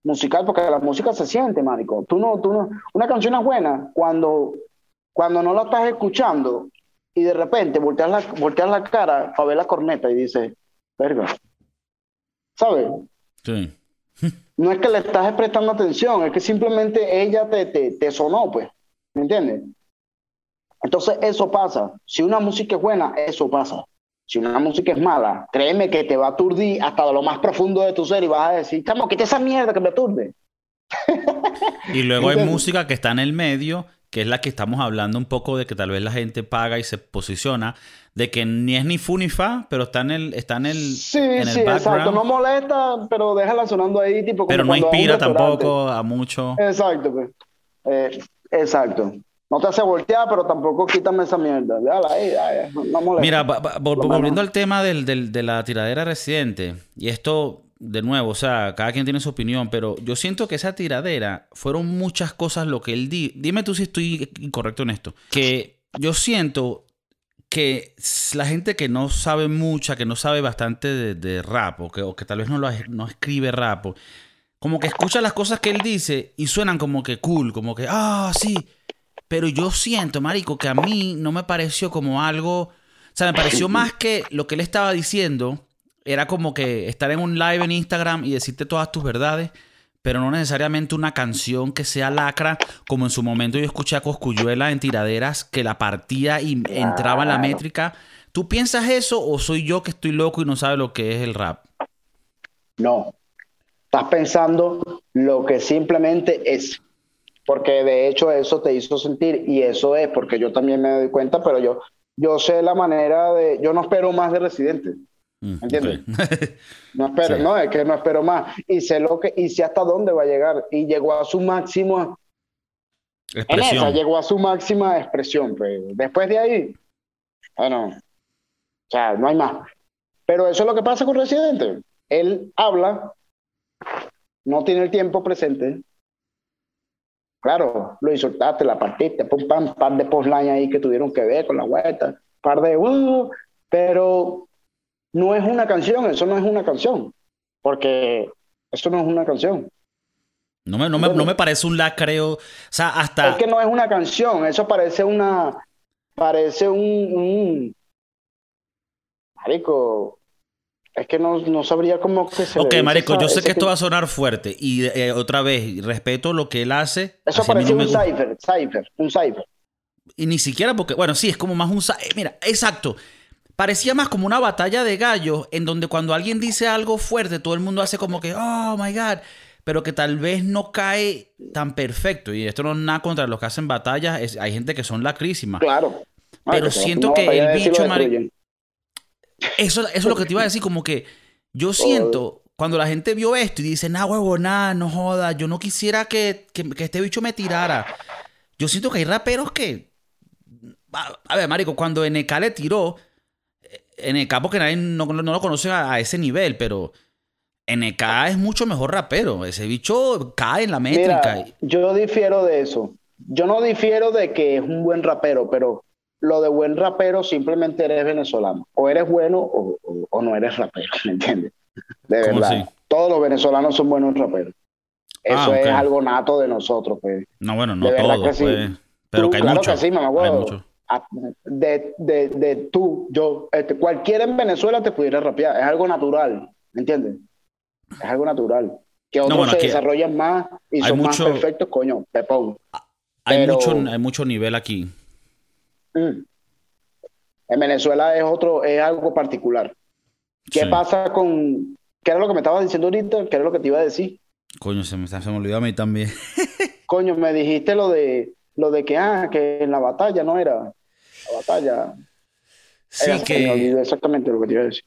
musical, porque la música se siente, marico. Tú no, tú no, una canción es buena cuando, cuando no la estás escuchando y de repente volteas la, volteas la cara para ver la corneta y dices, verga, ¿sabes? Sí. no es que le estás prestando atención, es que simplemente ella te, te, te sonó, pues, ¿me entiendes? Entonces eso pasa. Si una música es buena, eso pasa. Si una música es mala, créeme que te va a aturdir hasta lo más profundo de tu ser y vas a decir, chamo, quita esa mierda que me aturde. y luego hay música que está en el medio, que es la que estamos hablando un poco de que tal vez la gente paga y se posiciona, de que ni es ni fu ni fa, pero está en el, está en el, sí, sí, exacto, no molesta, pero déjala sonando ahí, tipo. pero no inspira tampoco a mucho. Exacto, pues. Eh, exacto. No te hace voltear, pero tampoco quítame esa mierda. Déjala ahí, no molesta. Mira, volviendo al tema del, de la tiradera reciente, y esto, de nuevo, o sea, cada quien tiene su opinión, pero yo siento que esa tiradera fueron muchas cosas lo que él di. Dime tú si estoy incorrecto en esto. Que yo siento que la gente que no sabe mucha, que no sabe bastante de, rap, o que, o que, tal vez no, lo, no escribe rap, como que escucha las cosas que él dice y suenan como que cool, como que, ah, sí pero yo siento, marico, que a mí no me pareció como algo... O sea, me pareció más que lo que él estaba diciendo era como que estar en un live en Instagram y decirte todas tus verdades, pero no necesariamente una canción que sea lacra, como en su momento yo escuché a Coscuyuela en tiraderas que la partía y entraba en la métrica. ¿Tú piensas eso o soy yo que estoy loco y no sabe lo que es el rap? No. Estás pensando lo que simplemente es porque de hecho eso te hizo sentir y eso es porque yo también me doy cuenta, pero yo, yo sé la manera de, yo no espero más de Residente. Mm, ¿Entiendes? no espero, no, es que no espero más. Y sé lo que, y sé hasta dónde va a llegar. Y llegó a su máximo. Expresión. En esa llegó a su máxima expresión. Pues. Después de ahí, bueno, o sea, no hay más. Pero eso es lo que pasa con Residente. Él habla, no tiene el tiempo presente, Claro, lo insultaste, la partiste, pum, pam, par de postline ahí que tuvieron que ver con la vuelta, par de, uh, pero no es una canción, eso no es una canción, porque eso no es una canción. No me, no me, no me parece un lacreo, o sea, hasta... Es que no es una canción, eso parece una, parece un, un... Marico, es que no, no sabría cómo que se Ok, le marico, yo sé que esto va a sonar fuerte y eh, otra vez, respeto lo que él hace. Eso parece un cipher, cipher, un cipher. Y ni siquiera porque, bueno, sí, es como más un... eh, Mira, exacto. Parecía más como una batalla de gallos en donde cuando alguien dice algo fuerte, todo el mundo hace como que, oh, my God, pero que tal vez no cae tan perfecto. Y esto no es nada contra los que hacen batallas, es- hay gente que son lacrísimas. Claro. Pero siento que el bicho, marico. Eso, eso es lo que te iba a decir, como que yo siento, cuando la gente vio esto y dice, nah, huevo, nada, no joda, yo no quisiera que, que- que este bicho me tirara. Yo siento que hay raperos que... A, a ver, marico, cuando NK le tiró, eh, NK porque nadie no, no lo conoce a, a ese nivel, pero NK es mucho mejor rapero. Ese bicho cae en la métrica. Mira, yo difiero de eso. Yo no difiero de que es un buen rapero, pero lo de buen rapero simplemente eres venezolano. O eres bueno o, o- o no eres rapero, ¿me entiendes? De ¿Cómo verdad. Todos los venezolanos son buenos raperos. Eso Ah, ok. es algo nato de nosotros, pues. no, bueno, no de verdad todo, que sí. pues, pero Tú, que hay claro mucho. que sí, mamá, hay mucho. A- De, de, de tú, yo, este, cualquiera en Venezuela te pudiera rapear. Es algo natural, ¿me entiendes? Es algo natural. Que otros bueno, se desarrollan más y son mucho- más perfectos, coño, pepón. Hay, pero- mucho, hay mucho nivel aquí. Mm. En Venezuela es otro, es algo particular. ¿Qué Sí. pasa con, qué era lo que me estabas diciendo ahorita? ¿Qué era lo que te iba a decir? Coño, se me, se me olvidó a mí también. Coño, me dijiste lo de, lo de que, ah, que en la batalla no era. La batalla. Sí, Era- que, exactamente lo que te iba a decir.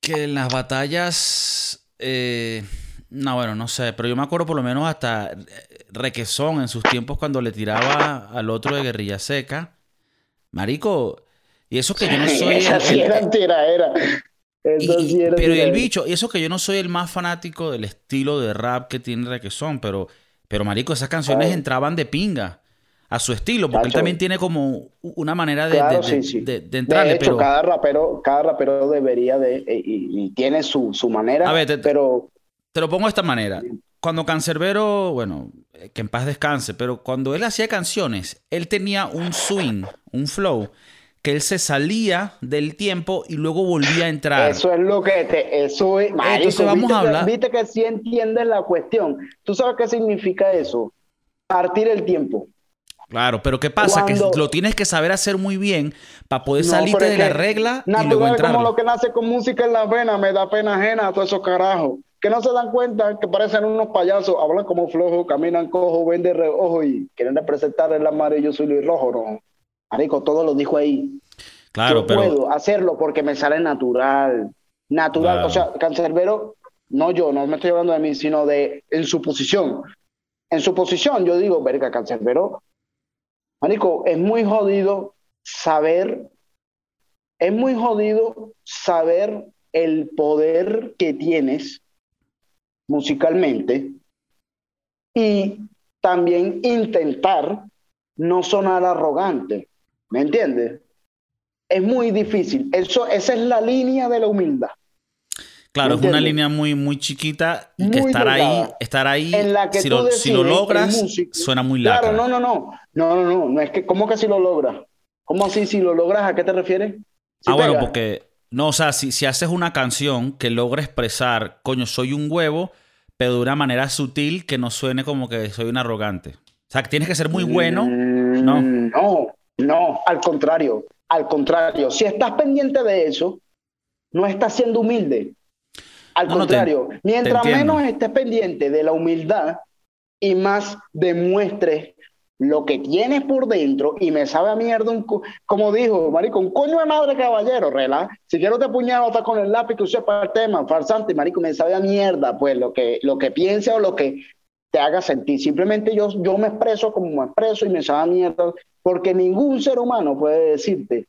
que en las batallas. eh, no, bueno, no sé, pero yo me acuerdo por lo menos hasta Requesón en sus tiempos cuando le tiraba al otro de Guerrilla Seca. Marico, y eso que yo no soy. Esa sí era tiraera. y- Esa y- sí era pero y el bicho, y eso que yo no soy el más fanático del estilo de rap que tiene Requesón, pero, pero Marico, esas canciones Ay. entraban de pinga a su estilo, porque él también tiene como una manera de, Claro, de- de- sí, sí. de- de De entrarle, hecho, pero. cada rapero, cada rapero debería de, eh, y, y tiene su, su manera, A ver, te- pero Te lo pongo de esta manera. Cuando Cancerbero, bueno, que en paz descanse, pero cuando él hacía canciones, él tenía un swing, un flow, que él se salía del tiempo y luego volvía a entrar. Eso es lo que te, eso es, marico, Entonces vamos a que- hablar- viste que sí entiendes la cuestión. ¿Tú sabes qué significa eso? Partir el tiempo. Claro, pero ¿qué pasa? Cuando- Que lo tienes que saber hacer muy bien para poder No, salirte de la regla y luego entrar. como lo que nace con música en las venas, me da pena ajena a todos esos carajos. Que no se dan cuenta que parecen unos payasos, hablan como flojos, caminan cojo, ven de reojo y quieren representar el amarillo, azul y rojo. No. Marico, todo lo dijo ahí. Claro, Yo pero puedo hacerlo porque me sale natural. Natural. Claro. O sea, Cancerbero, no yo, no me estoy hablando de mí, sino de en su posición. En su posición, yo digo, verga, Cancerbero. Marico, es muy jodido saber, es muy jodido saber el poder que tienes musicalmente y también intentar no sonar arrogante. ¿Me entiendes? Es muy difícil. Eso, esa es la línea de la humildad. claro, ¿me es una línea muy, muy chiquita y que Muy estar ahí, estar ahí, En la que si, lo, si lo logras, músico- suena muy lacra. Claro, no, no, no. No, no, no. No es que, ¿cómo que si lo logras? ¿Cómo así si lo logras? ¿A qué te refieres? ¿Sí ah, bueno, porque, no, o sea, si, si haces una canción que logra expresar, coño, soy un huevo, pero de una manera sutil que no suene como que soy un arrogante. O sea, que tienes que ser muy bueno. Mm, ¿no? No, no, al contrario, al contrario. Si estás pendiente de eso, no estás siendo humilde. Al No, no, te- contrario, mientras te menos estés pendiente de la humildad y más demuestres lo que tienes por dentro y me sabe a mierda, un co- como dijo, marico, un coño de madre caballero, rela. Si quiero te puñado hasta con el lápiz usé para el tema, farsante, marico, me sabe a mierda, pues lo que, lo que piense o lo que te haga sentir. Simplemente yo, yo me expreso como me expreso y me sabe a mierda, porque ningún ser humano puede decirte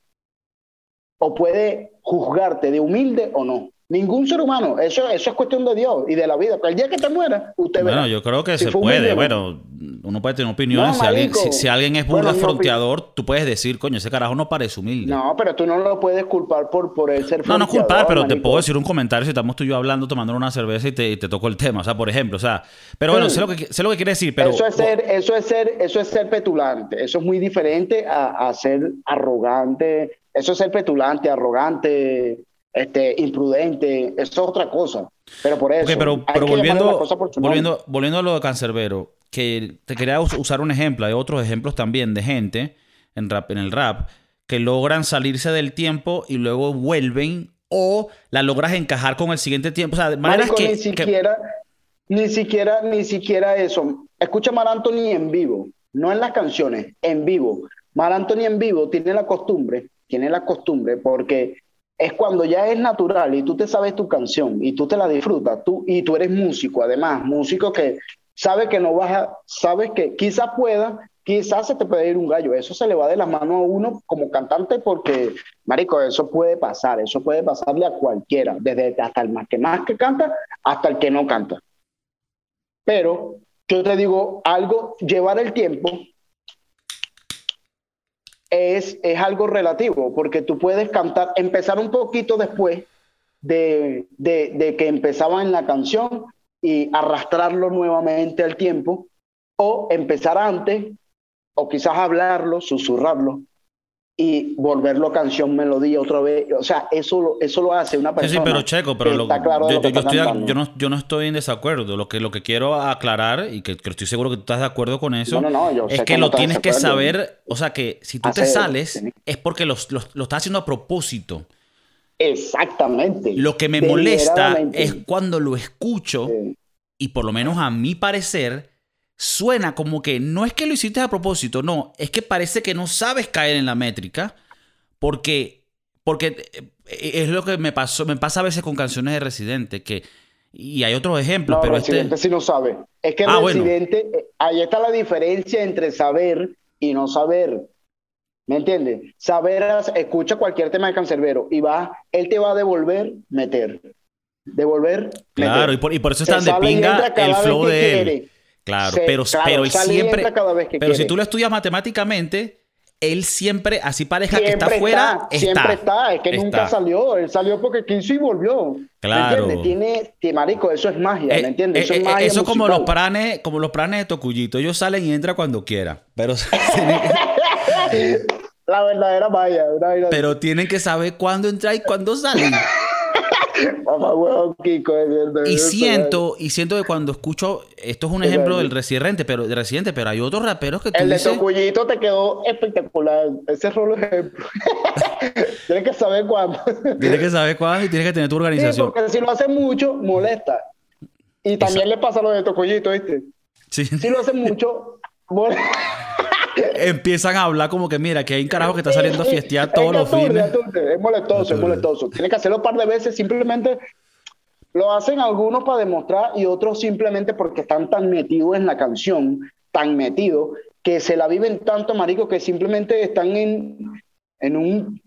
o puede juzgarte de humilde o no. Ningún ser humano. Eso, eso es cuestión de Dios y de la vida. Pero el día que te mueras, usted Bueno, yo creo que se puede. Bueno, uno puede tener opiniones. si, alguien, si, alguien, es burda fronteador, tú puedes decir, coño, ese carajo no parece humilde. No, pero tú no lo puedes culpar por, por el ser No, no culpar, pero te puedo decir un comentario si estamos tú y yo hablando, tomando una cerveza y te, te toco el tema. O sea, por ejemplo, o sea. Pero bueno, sé, lo que, sé lo que quiere decir, pero. Eso es ser, eso es ser, eso es ser petulante. Eso es muy diferente a, a ser arrogante. Eso es ser petulante, arrogante este, imprudente, eso es otra cosa. Pero por eso. pero, pero volviendo, volviendo, volviendo a lo de Cancerbero, que te quería usar un ejemplo, hay otros ejemplos también de gente en, rap, en el rap que logran salirse del tiempo y luego vuelven o la logras encajar con el siguiente tiempo. O sea, maneras que, ni siquiera, ni siquiera, ni siquiera eso. Escucha Mar Anthony en vivo, no en las canciones, en vivo. Mar Anthony en vivo tiene la costumbre, tiene la costumbre porque es cuando ya es natural y tú te sabes tu canción y tú te la disfrutas, tú y tú eres músico, además, músico que sabe que no vas a, sabes que quizás pueda, quizás se te puede ir un gallo, eso se le va de las manos a uno como cantante porque, marico, eso puede pasar, eso puede pasarle a cualquiera, desde hasta el más que más que canta hasta el que no canta. Pero yo te digo algo, llevar el tiempo es, es algo relativo, porque tú puedes cantar, empezar un poquito después de, de, que empezaba en la canción y arrastrarlo nuevamente al tiempo, o empezar antes, o quizás hablarlo, susurrarlo, y volverlo canción, melodía otra vez. O sea, eso, eso lo hace una persona. Sí, sí pero Checo, pero yo, no, estoy en desacuerdo. Lo que, lo que quiero aclarar, y que, estoy seguro que tú estás de acuerdo con eso, es que, lo tienes que saber. O sea, que si tú te sales, es porque lo estás haciendo a propósito. Exactamente. Lo que me molesta es cuando lo escucho, y por lo menos a mi parecer, suena como que no es que lo hiciste a propósito, no, es que parece que no sabes caer en la métrica porque, porque eh, es lo que me pasó, me pasa a veces con canciones de Residente, que, y hay otros ejemplos, pero este Residente sí no sabe. Es que ah, Residente, eh, ahí está la diferencia entre saber y no saber. ¿Me entiendes? Saber, escucha cualquier tema de Cancerbero y va, él te va a devolver, meter. Devolver. Claro, Y, por, y por eso están de pinga el flow de él. Claro, pero, pero él siempre. pero si tú lo estudias matemáticamente, él siempre, así parezca que está fuera, está, Siempre está, es que nunca salió. Él salió porque quiso y volvió. Claro. ¿Me entiendes? Tiene, marico, eso es magia, ¿me eh, entiendes? Eso es eh, magia. Eso como los pranes, como los pranes de Tocuyito. Ellos salen y entran cuando quieran. Pero. La verdadera magia. Pero tienen que saber cuándo entrar y cuándo salir. y siento, y siento que cuando escucho, esto es un ejemplo del residente, pero de residente, pero hay otros raperos que tú El de Tocuyito te quedó espectacular. Ese rolo ejemplo. tienes que saber cuándo. tienes que saber cuándo y tienes que tener tu organización. porque si lo hace mucho, molesta. Y también le pasa lo de Tocuyito, ¿viste? Sí. Si lo hace mucho, empiezan a hablar como que, mira, que hay un carajo que está saliendo a fiestear todos los fines. Es molestoso, es molestoso. Tiene que hacerlo un par de veces, simplemente lo hacen algunos para demostrar y otros simplemente porque están tan metidos en la canción, tan metidos, que se la viven tanto, marico, que simplemente están en, en un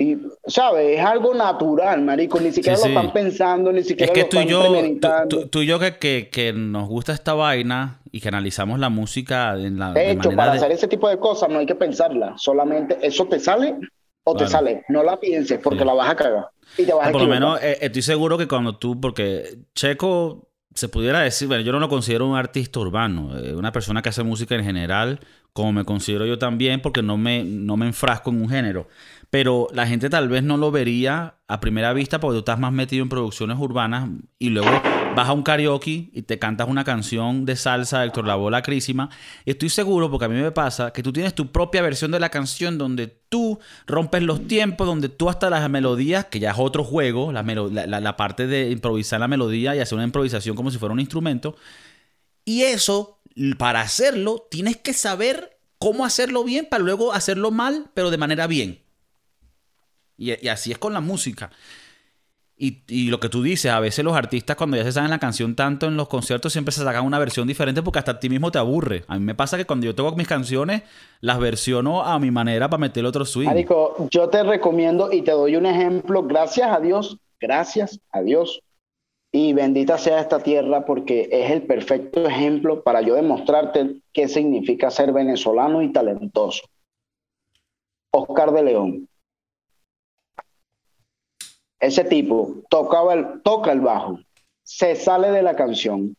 y sabes es algo natural marico ni siquiera lo están pensando ni siquiera es que lo tú y yo tú, y yo que, que, que, nos gusta esta vaina y que analizamos la música en la de hecho para hacer ese tipo de cosas no hay que pensarla solamente eso te sale o te sale no la pienses porque la vas a cagar y te vas a por lo menos eh, estoy seguro que cuando tú porque Checo se pudiera decir, bueno, yo no lo considero un artista urbano, eh, una persona que hace música en general, como me considero yo también, porque no me, no me enfrasco en un género. Pero la gente tal vez no lo vería a primera vista porque tú estás más metido en producciones urbanas y luego vas a un karaoke y te cantas una canción de salsa de Héctor Lavoe La Crísima. Y estoy seguro, porque a mí me pasa, que tú tienes tu propia versión de la canción donde tú rompes los tiempos, donde tú hasta las melodías, que ya es otro juego, la parte de improvisar la melodía y hacer una improvisación como si fuera un instrumento. Y eso para hacerlo tienes que saber cómo hacerlo bien para luego hacerlo mal, pero de manera bien. Y, así es con la música. Y, lo que tú dices, a veces los artistas cuando ya se saben la canción tanto en los conciertos siempre se sacan una versión diferente porque hasta a ti mismo te aburre. A mí me pasa que cuando yo tengo mis canciones las versiono a mi manera para meter otro swing. Marico, yo te recomiendo y te doy un ejemplo. Gracias a Dios gracias a Dios. Y bendita sea esta tierra porque es el perfecto ejemplo para yo demostrarte qué significa ser venezolano y talentoso. Oscar de León. Ese tipo tocaba el, toca el bajo, se sale de la canción.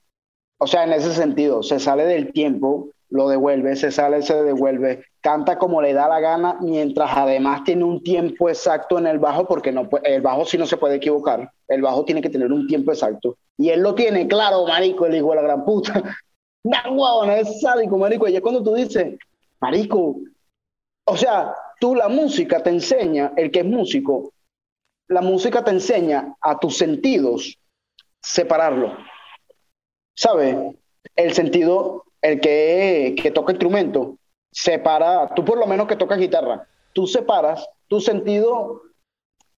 O sea, en ese sentido, se sale del tiempo, lo devuelve, se sale, se devuelve, canta como le da la gana, mientras además tiene un tiempo exacto en el bajo, porque no, el bajo sí no se puede equivocar, el bajo tiene que tener un tiempo exacto. Y él lo tiene claro, marico, el hijo de la gran puta. No, es sádico, marico. Y es cuando tú dices, marico, o sea, tú la música te enseña, el que es músico, la música te enseña a tus sentidos separarlo. ¿Sabes? El sentido, el que, que toca instrumento, separa, tú por lo menos que tocas guitarra, tú separas tu sentido,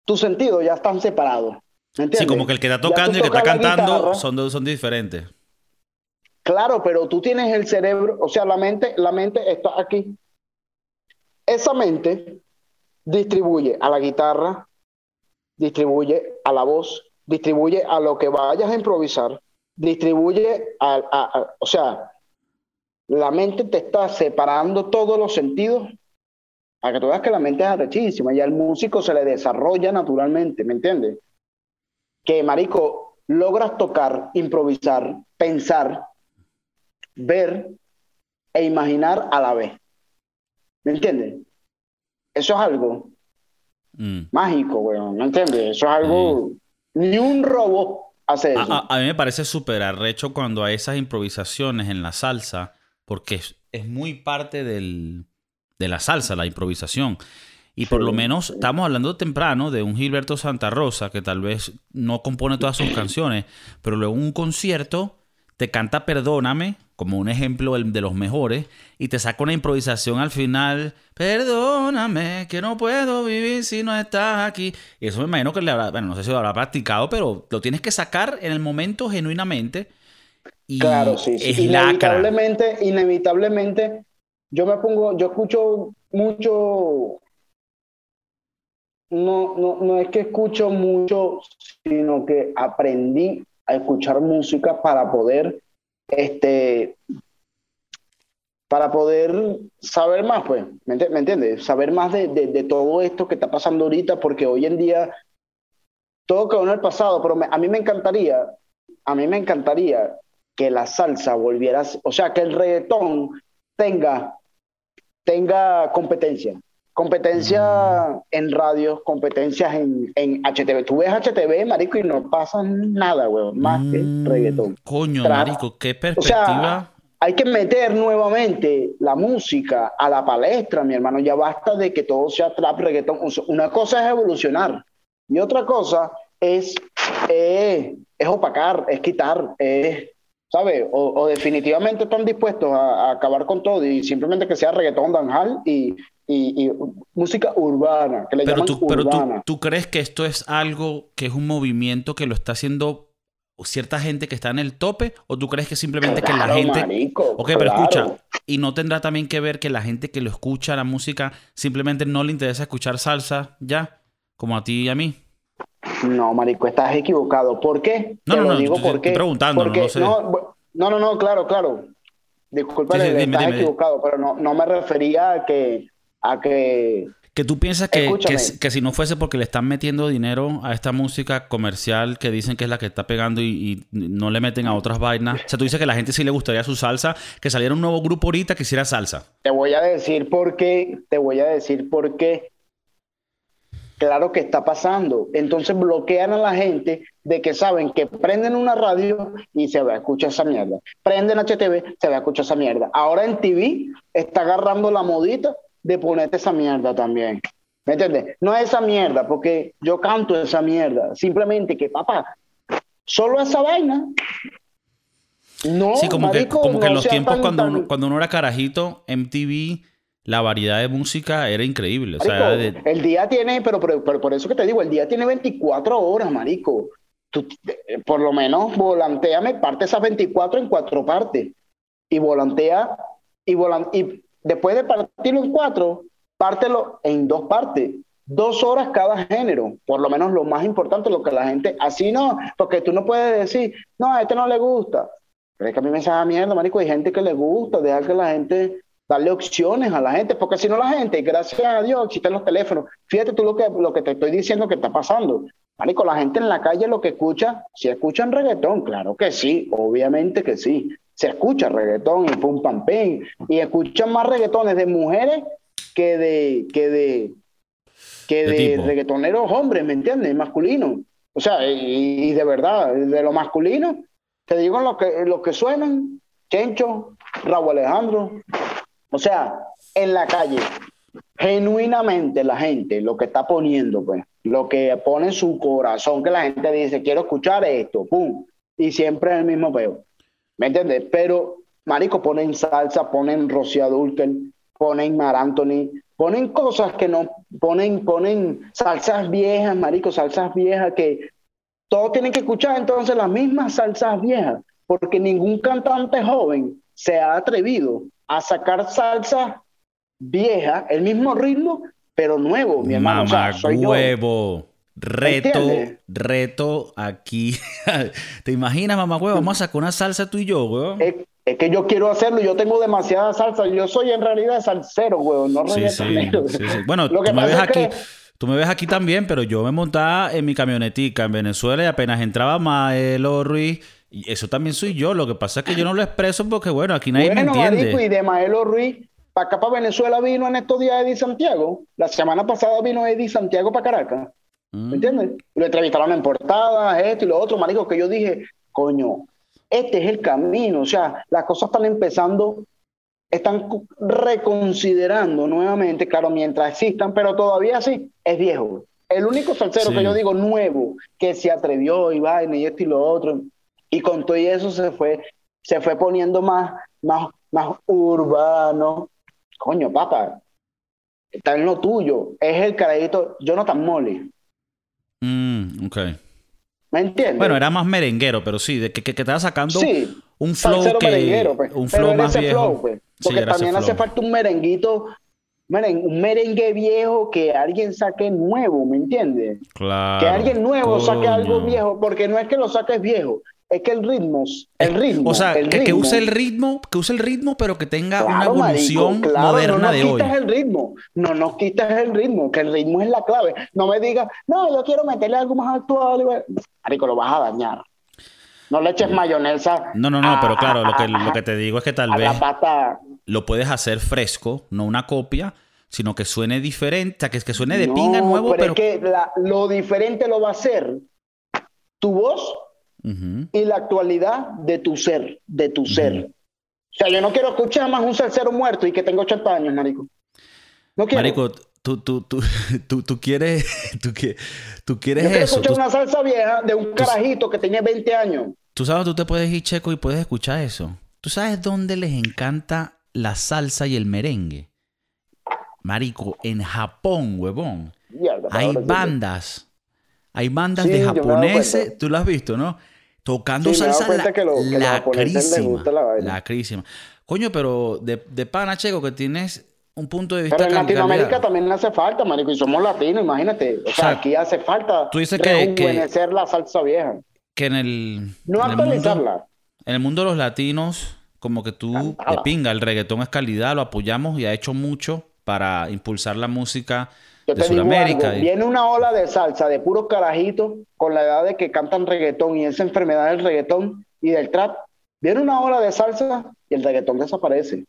tu sentido ya están separados. Sí, como que el que está tocando y el que está cantando son, son diferentes. Claro, pero tú tienes el cerebro, o sea, la mente, la mente está aquí. Esa mente distribuye a la guitarra, distribuye a la voz, distribuye a lo que vayas a improvisar, distribuye a, o sea, la mente te está separando todos los sentidos para que tú veas que la mente es arrechísima y al músico se le desarrolla naturalmente, ¿me entiendes? Que, marico, logras tocar, improvisar, pensar, ver e imaginar a la vez. ¿Me entiendes? Eso es algo mm. mágico, weón. ¿Me entiendes? Eso es algo. Mm. Ni un robo hace eso. A, mí me parece súper arrecho cuando hay esas improvisaciones en la salsa, porque es, muy parte del, de la salsa, la improvisación. Y por lo menos estamos hablando temprano de un Gilberto Santa Rosa que tal vez no compone todas sus canciones, pero luego en un concierto te canta Perdóname como un ejemplo de los mejores, y te saca una improvisación al final, perdóname, que no puedo vivir si no estás aquí. Y eso me imagino que le habrá, bueno, no sé si lo habrá practicado, pero lo tienes que sacar en el momento genuinamente. Y claro, sí, sí. inevitablemente, inevitablemente, yo me pongo, yo escucho mucho, no, no, no es que escucho mucho, sino que aprendí a escuchar música para poder este, para poder saber más, pues, ¿me, entiendes? Saber más de, de, todo esto que está pasando ahorita, porque hoy en día todo quedó en el pasado, pero a mí me encantaría, a mí me encantaría que la salsa volviera, o sea, que el reggaetón tenga, tenga competencia. Competencia mm. en radios, competencias en, en HTV. Tú ves HTV, marico, y no pasa nada, weón, más que mm, reggaetón. Coño, marico, qué perspectiva. hay que meter nuevamente la música a la palestra, mi hermano. Ya basta de que todo sea trap, reggaetón. Una cosa es evolucionar y otra cosa es, eh, es opacar, es quitar, es ¿sabes? O, definitivamente están dispuestos a, acabar con todo y simplemente que sea reggaetón, danjal y, y, música urbana, que le pero tú, Pero tú, crees que esto es algo que es un movimiento que lo está haciendo cierta gente que está en el tope o tú crees que simplemente que la gente ok pero escucha y no tendrá también que ver que la gente que lo escucha la música simplemente no le interesa escuchar salsa ya como a ti y a mí no marico estás equivocado. ¿por qué? no no no digo estoy, preguntando no, sé. no, no no claro claro. Disculpa estás equivocado pero no, no me refería a que a que... Que tú piensas que, que, si no fuese porque le están metiendo dinero a esta música comercial que dicen que es la que está pegando y, no le meten a otras vainas. O sea, tú dices que la gente sí le gustaría su salsa, que saliera un nuevo grupo ahorita que hiciera salsa. Te voy a decir por qué, te voy a decir por qué. Claro que está pasando. Entonces bloquean a la gente de que saben que prenden una radio y se va a escuchar esa mierda. Prenden HTV, se va a escuchar esa mierda. Ahora en TV está agarrando la modita de ponerte esa mierda también. ¿Me entiendes? No es esa mierda, porque yo canto esa mierda. Simplemente que, papá, solo esa vaina. No, sí, como que, como que en los tiempos cuando, uno, cuando uno era carajito, MTV, la variedad de música era increíble. El día tiene, pero, pero, por eso que te digo, el día tiene 24 horas, marico. Tú, por lo menos volanteame, parte esas 24 en cuatro partes. Y volantea, y, volan, y después de partirlo en cuatro, pártelo en dos partes. dos horas cada género, por lo menos lo más importante, lo que la gente, así no, porque tú no puedes decir, no, a este no le gusta. Pero es que a mí me da mierda, marico, hay gente que le gusta, deja que la gente, darle opciones a la gente, porque si no la gente, gracias a Dios, existen los teléfonos. Fíjate tú lo que, lo que te estoy diciendo que está pasando. Marico, la gente en la calle lo que escucha, si escuchan reggaetón, claro que sí, obviamente que sí. Se escucha reggaetón y pum pam pim, y escuchan más reggaetones de mujeres que de, que de, que de, reggaetoneros hombres, ¿me entiendes? Masculinos. O sea, y, de verdad, de lo masculino, te digo lo que, lo que suenan, Chencho, Raúl Alejandro. O sea, en la calle, genuinamente la gente lo que está poniendo, pues, lo que pone en su corazón, que la gente dice, quiero escuchar esto, pum, y siempre es el mismo peo. ¿Me entiendes? Pero, marico, ponen salsa, ponen Rocío Dulken, ponen Mar Anthony, ponen cosas que no, ponen, ponen salsas viejas, marico, salsas viejas que todos tienen que escuchar entonces las mismas salsas viejas, porque ningún cantante joven se ha atrevido a sacar salsa vieja, el mismo ritmo, pero nuevo, mi hermano. huevo. Reto, reto aquí. ¿Te imaginas, mamá huevo? Vamos a sacar una salsa tú y yo, huevo. Es que yo quiero hacerlo, yo tengo demasiada salsa. Yo soy en realidad salsero, güey, no sí, sí, Bueno, tú me ves aquí. Tú me ves aquí también, pero yo me montaba en mi camionetica en Venezuela y apenas entraba Maelo Ruiz. Y eso también soy yo. Lo que pasa es que yo no lo expreso porque, bueno, aquí nadie me entiende. y de Maelo Ruiz, para acá, para Venezuela, vino en estos días Eddie Santiago. La semana pasada vino Eddie Santiago para Caracas. ¿Me mm. entiendes? Lo entrevistaron en portada, esto y lo otro, marico, que yo dije, coño, este es el camino, o sea, las cosas están empezando, están reconsiderando nuevamente, claro, mientras existan, pero todavía sí, es viejo. El único salsero que yo digo nuevo, que se atrevió y vaina y esto y lo otro, y con todo eso se fue, se fue poniendo más, más, más urbano. Coño, papá, está en lo tuyo. Es el carajito Jonathan Molly. Mm, ok. ¿Me entiendes? Bueno, era más merenguero, pero sí, de que, que, que estaba sacando un flow que... Pues. Un flow más viejo. pues. Porque también hace falta un merenguito, un merengue viejo que alguien saque nuevo, ¿me entiendes? Claro. Que alguien nuevo saque algo viejo, porque no es que lo saques viejo, es que el ritmo, el ritmo. O sea, que, use el ritmo, que use el ritmo, pero que tenga una evolución moderna de hoy. No nos el ritmo, no nos quitas el ritmo, que el ritmo es la clave. No me digas, no, yo quiero meterle algo más actual. Marico, lo vas a dañar. No le eches mayonesa. No, no, no, pero claro, lo que, lo que te digo es que tal vez lo puedes hacer fresco, no una copia, sino que suene diferente, o sea, que, que suene de pinga nuevo. Pero, pero... es que lo diferente lo va a hacer tu voz y la actualidad de tu ser, de tu ser. O sea, yo no quiero escuchar más un salsero muerto y que tengo 80 años, marico. No quiero. Marico, tú, tú, tú, tú, quieres, tú, tú quieres yo quiero eso. escuchar una salsa vieja de un carajito que tenía 20 años. Tú sabes, tú te puedes ir checo y puedes escuchar eso. ¿Tú sabes dónde les encanta la salsa y el merengue? Marico, en Japón, huevón. hay bandas. Hay bandas de japoneses, tú lo has visto, ¿no? Tocando salsa la, que la, Coño, pero de, de pana, Checo, que tienes un punto de vista. Pero en Latinoamérica también le hace falta, marico, y somos latinos, imagínate. O, sea, aquí hace falta tú dices que, que la salsa vieja. Que en el. No actualizarla. en el mundo de los latinos, como que tú de pinga, el reggaetón es calidad, lo apoyamos y ha hecho mucho para impulsar la música de Sudamérica. Viene una ola de salsa de puros carajitos con la edad de que cantan reggaetón y esa enfermedad del reggaetón y del trap. Viene una ola de salsa y el reggaetón desaparece.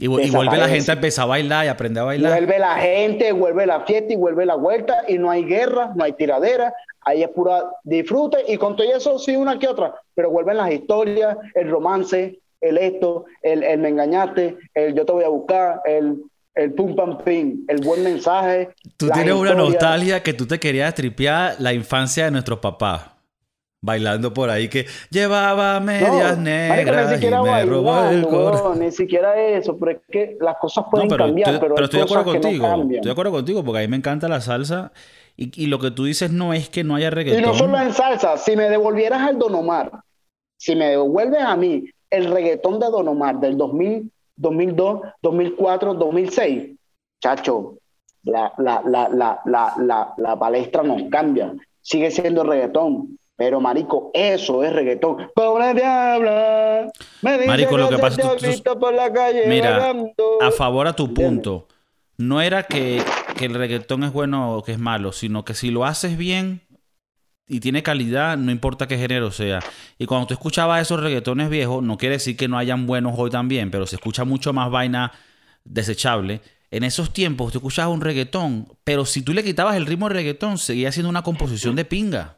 Y, vuelve la gente a empezar a bailar y aprender a bailar. Vuelve la gente, vuelve la fiesta y vuelve la vuelta y no hay guerra, no hay tiradera. Ahí es pura disfrute y con todo eso sí una que otra, pero vuelven las historias, el romance, el esto, el, el me engañaste, el yo te voy a buscar, el el pum pam pim, el buen mensaje. Tú tienes una nostalgia que tú te querías tripear la infancia de nuestros papás. Bailando por ahí que llevaba medias negras y me robó el corazón. ni siquiera eso, pero es que las cosas pueden cambiar, pero, estoy de acuerdo contigo. estoy de acuerdo contigo porque a mí me encanta la salsa y, y, lo que tú dices no es que no haya reggaetón. Y no solo en salsa, si me devolvieras al Don Omar, si me devuelves a mí el reggaetón de Don Omar del 2000 2002, 2004, 2006. Chacho, la, la, la, la, la palestra nos cambia. Sigue siendo reggaetón, pero, marico, eso es reggaetón. Pobre diabla. Me marico, lo que pasa es que la calle Mira, a favor a tu punto. No era que, que, el reggaetón es bueno o que es malo, sino que si lo haces bien y tiene calidad, no importa qué género sea. Y cuando tú escuchabas esos reggaetones viejos, no quiere decir que no hayan buenos hoy también, pero se escucha mucho más vaina desechable. En esos tiempos tú escuchabas un reggaetón, pero si tú le quitabas el ritmo del reggaetón, seguía siendo una composición de pinga.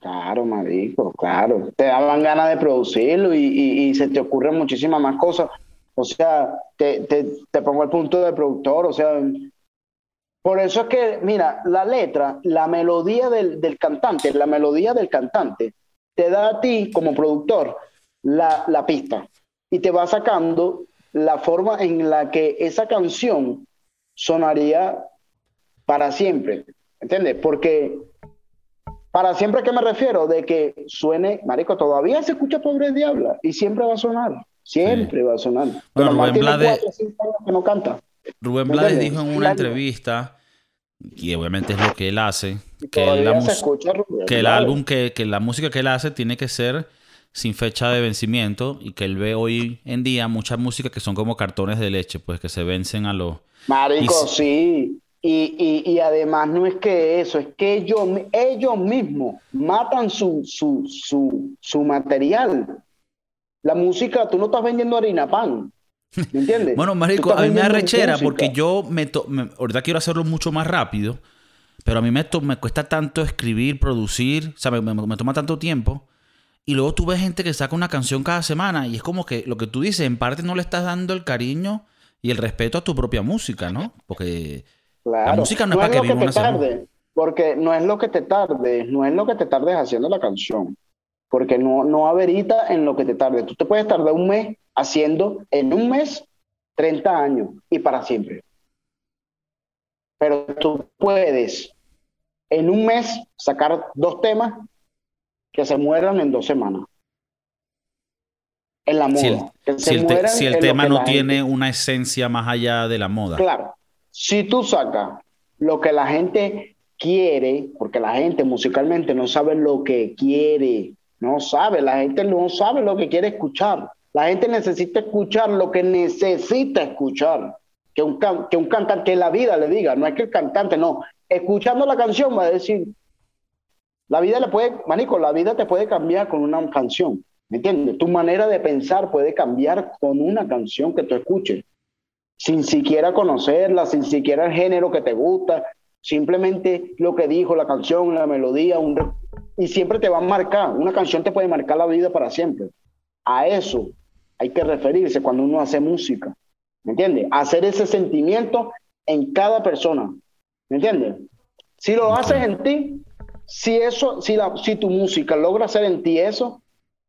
Claro, marico, claro. Te daban ganas de producirlo y, se te ocurren muchísimas más cosas. O sea, te, pongo el punto de productor, o sea, por eso es que, mira, la letra, la melodía del, cantante, la melodía del cantante, te da a ti como productor la, la pista y te va sacando la forma en la que esa canción sonaría para siempre. ¿Entiendes? Porque para siempre, ¿a qué me refiero? De que suene, marico, todavía se escucha Pobre Diabla y siempre va a sonar. Siempre va a sonar. Bueno, Rubén Blades, que no canta. Rubén Blades dijo en una entrevista, y obviamente es lo que él hace, que, que el álbum, que, que la música que él hace tiene que ser sin fecha de vencimiento y que él ve hoy en día mucha música que son como cartones de leche, pues que se vencen a los... Marico, sí. Y, y, además no es que eso, es que ellos, ellos mismos matan su, su, su, su material. La música, tú no estás vendiendo harina pan. ¿Me entiendes? bueno, Marico, a mí me arrechera porque yo me, ahorita quiero hacerlo mucho más rápido, pero a mí me, me cuesta tanto escribir, producir, o sea, me, me, toma tanto tiempo. Y luego tú ves gente que saca una canción cada semana y es como que lo que tú dices, en parte no le estás dando el cariño y el respeto a tu propia música, ¿no? Porque la música no, es, para que, te tarde, porque no es lo que te tarde, no es lo que te tardes haciendo la canción, porque no, no amerita en lo que te tarde. Tú te puedes tardar un mes haciendo, en un mes, 30 años y para siempre. Pero tú puedes en un mes sacar dos temas que se mueran en dos semanas. En la moda. Si el, si el tema no tiene una esencia más allá de la moda. Claro. Si tú sacas lo que la gente quiere, porque la gente musicalmente no sabe lo que quiere, no sabe, la gente no sabe lo que quiere escuchar. La gente necesita escuchar lo que necesita escuchar. Que un, que un cantante, que la vida le diga, no es que el cantante, no. Escuchando la canción va a decir, la vida le puede, manico, la vida te puede cambiar con una canción. ¿Me entiendes? Tu manera de pensar puede cambiar con una canción que tú escuches sin siquiera conocerla, sin siquiera el género que te gusta, simplemente lo que dijo la canción, la melodía, un... y siempre te va a marcar. Una canción te puede marcar la vida para siempre. A eso hay que referirse cuando uno hace música. ¿Me entiendes? Hacer ese sentimiento en cada persona. ¿Me entiendes? Si lo haces en ti, si eso, si, la, si tu música logra hacer en ti eso,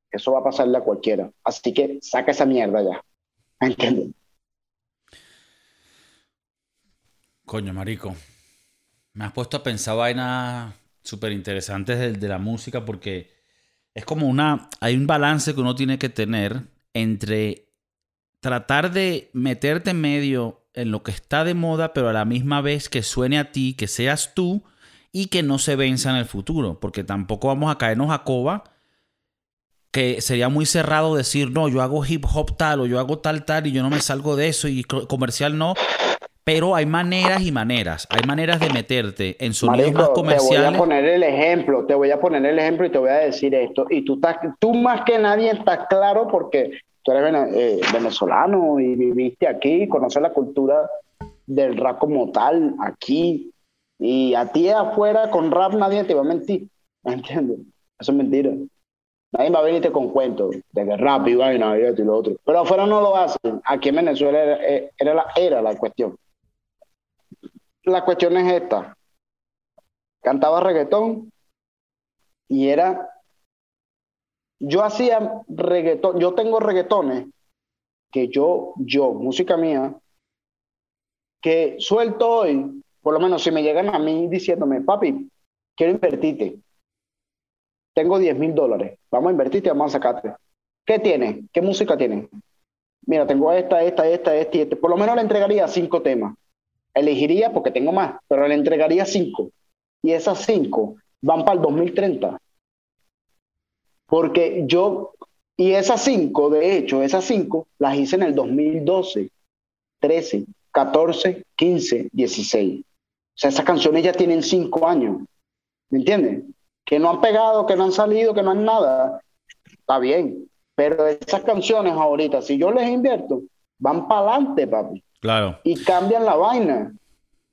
eso va a pasarle a cualquiera. Así que saca esa mierda ya. ¿Me entiendes? Coño, marico. Me has puesto a pensar vainas súper interesantes de, la música porque es como una... Hay un balance que uno tiene que tener entre tratar de meterte en medio en lo que está de moda, pero a la misma vez que suene a ti, que seas tú y que no se venza en el futuro, porque tampoco vamos a caernos a coba, que sería muy cerrado decir, no, yo hago hip hop tal o yo hago tal tal y yo no me salgo de eso y comercial no, pero hay maneras y maneras. Hay maneras de meterte en sonidos más comerciales. Te voy a poner el ejemplo, te voy a poner el ejemplo y te voy a decir esto. Y tú, estás, tú más que nadie estás claro porque tú eres eh, venezolano y viviste aquí, conoces la cultura del rap como tal aquí. Y a ti afuera con rap nadie te va a mentir. ¿Me entiendes? Eso es mentira. Nadie va a venirte con cuentos de que rap y vaina y esto y lo otro. Pero afuera no lo hacen. Aquí en Venezuela era, era, la, era la cuestión la cuestión es esta. Cantaba reggaetón y era... Yo hacía reggaetón, yo tengo reggaetones que yo, yo, música mía, que suelto hoy, por lo menos si me llegan a mí diciéndome, papi, quiero invertirte. Tengo 10 mil dólares. Vamos a invertirte, vamos a sacarte. ¿Qué tiene? ¿Qué música tiene? Mira, tengo esta, esta, esta, esta, y esta. Por lo menos le entregaría cinco temas elegiría porque tengo más, pero le entregaría cinco. Y esas cinco van para el 2030. Porque yo, y esas cinco, de hecho, esas cinco las hice en el 2012, 13, 14, 15, 16. O sea, esas canciones ya tienen cinco años. ¿Me entiendes? Que no han pegado, que no han salido, que no han nada. Está bien. Pero esas canciones ahorita, si yo les invierto, van para adelante, papi. Claro. Y cambian la vaina.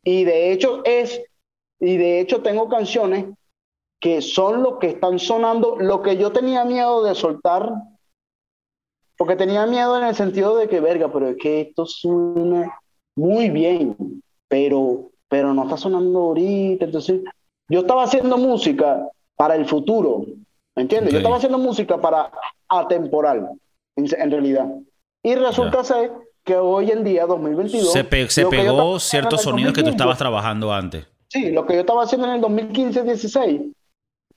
Y de hecho es, y de hecho tengo canciones que son lo que están sonando, lo que yo tenía miedo de soltar, porque tenía miedo en el sentido de que, verga, pero es que esto suena muy bien, pero, pero no está sonando ahorita. Entonces, yo estaba haciendo música para el futuro, ¿me entiendes? Yo estaba haciendo música para atemporal, en, realidad. Y resulta ser que hoy en día, 2022... Se, se pegó ciertos sonidos que tú estabas trabajando antes. Sí, lo que yo estaba haciendo en el 2015-16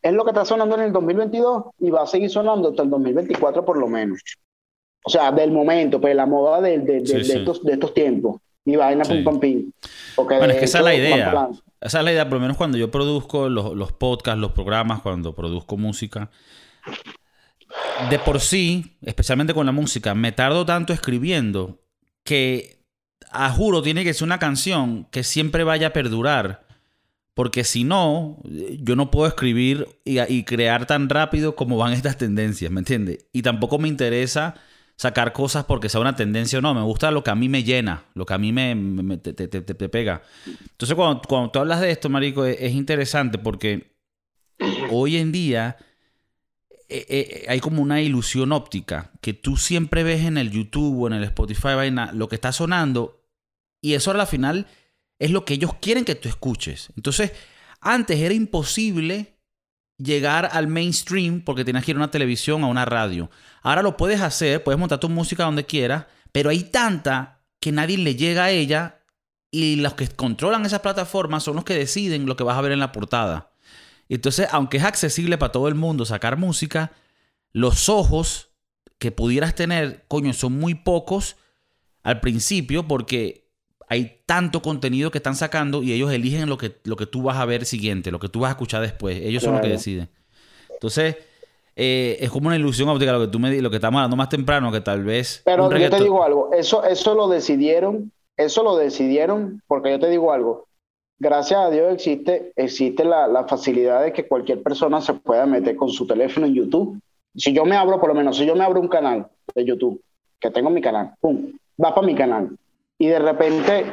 es lo que está sonando en el 2022 y va a seguir sonando hasta el 2024 por lo menos. O sea, del momento, pues la moda de, de, Estos, de estos tiempos. Y vaina pum pam pim. Bueno, es que esa es la idea. Esa es la idea, por lo menos cuando yo produzco los, los podcasts, los programas, cuando produzco música de por sí, especialmente con la música, me tardo tanto escribiendo que, a juro, tiene que ser una canción que siempre vaya a perdurar. Porque si no, yo no puedo escribir y, crear tan rápido como van estas tendencias, ¿me entiendes? Y tampoco me interesa sacar cosas porque sea una tendencia o no. Me gusta lo que a mí me llena, lo que a mí me, te, pega. Entonces, cuando, cuando, tú hablas de esto, Marico, es interesante porque hoy en día eh, eh, hay como una ilusión óptica que tú siempre ves en el YouTube o en el Spotify vaina lo que está sonando y eso al final es lo que ellos quieren que tú escuches. Entonces, antes era imposible llegar al mainstream porque tenías que ir a una televisión a una radio. Ahora lo puedes hacer, puedes montar tu música donde quieras, pero hay tanta que nadie le llega a ella y los que controlan esas plataformas son los que deciden lo que vas a ver en la portada. Entonces, aunque es accesible para todo el mundo sacar música, los ojos que pudieras tener, coño, son muy pocos al principio porque hay tanto contenido que están sacando y ellos eligen lo que, lo que tú vas a ver siguiente, lo que tú vas a escuchar después. Ellos son los que deciden. Entonces, eh, es como una ilusión óptica lo que tú me lo que estamos hablando más temprano, que tal vez. Pero yo te digo algo, eso, eso lo decidieron, eso lo decidieron, porque yo te digo algo gracias a Dios existe, existe la, facilidad de que cualquier persona se pueda meter con su teléfono en YouTube. Si yo me abro, por lo menos, si yo me abro un canal de YouTube, que tengo mi canal, pum, va para mi canal. Y de repente,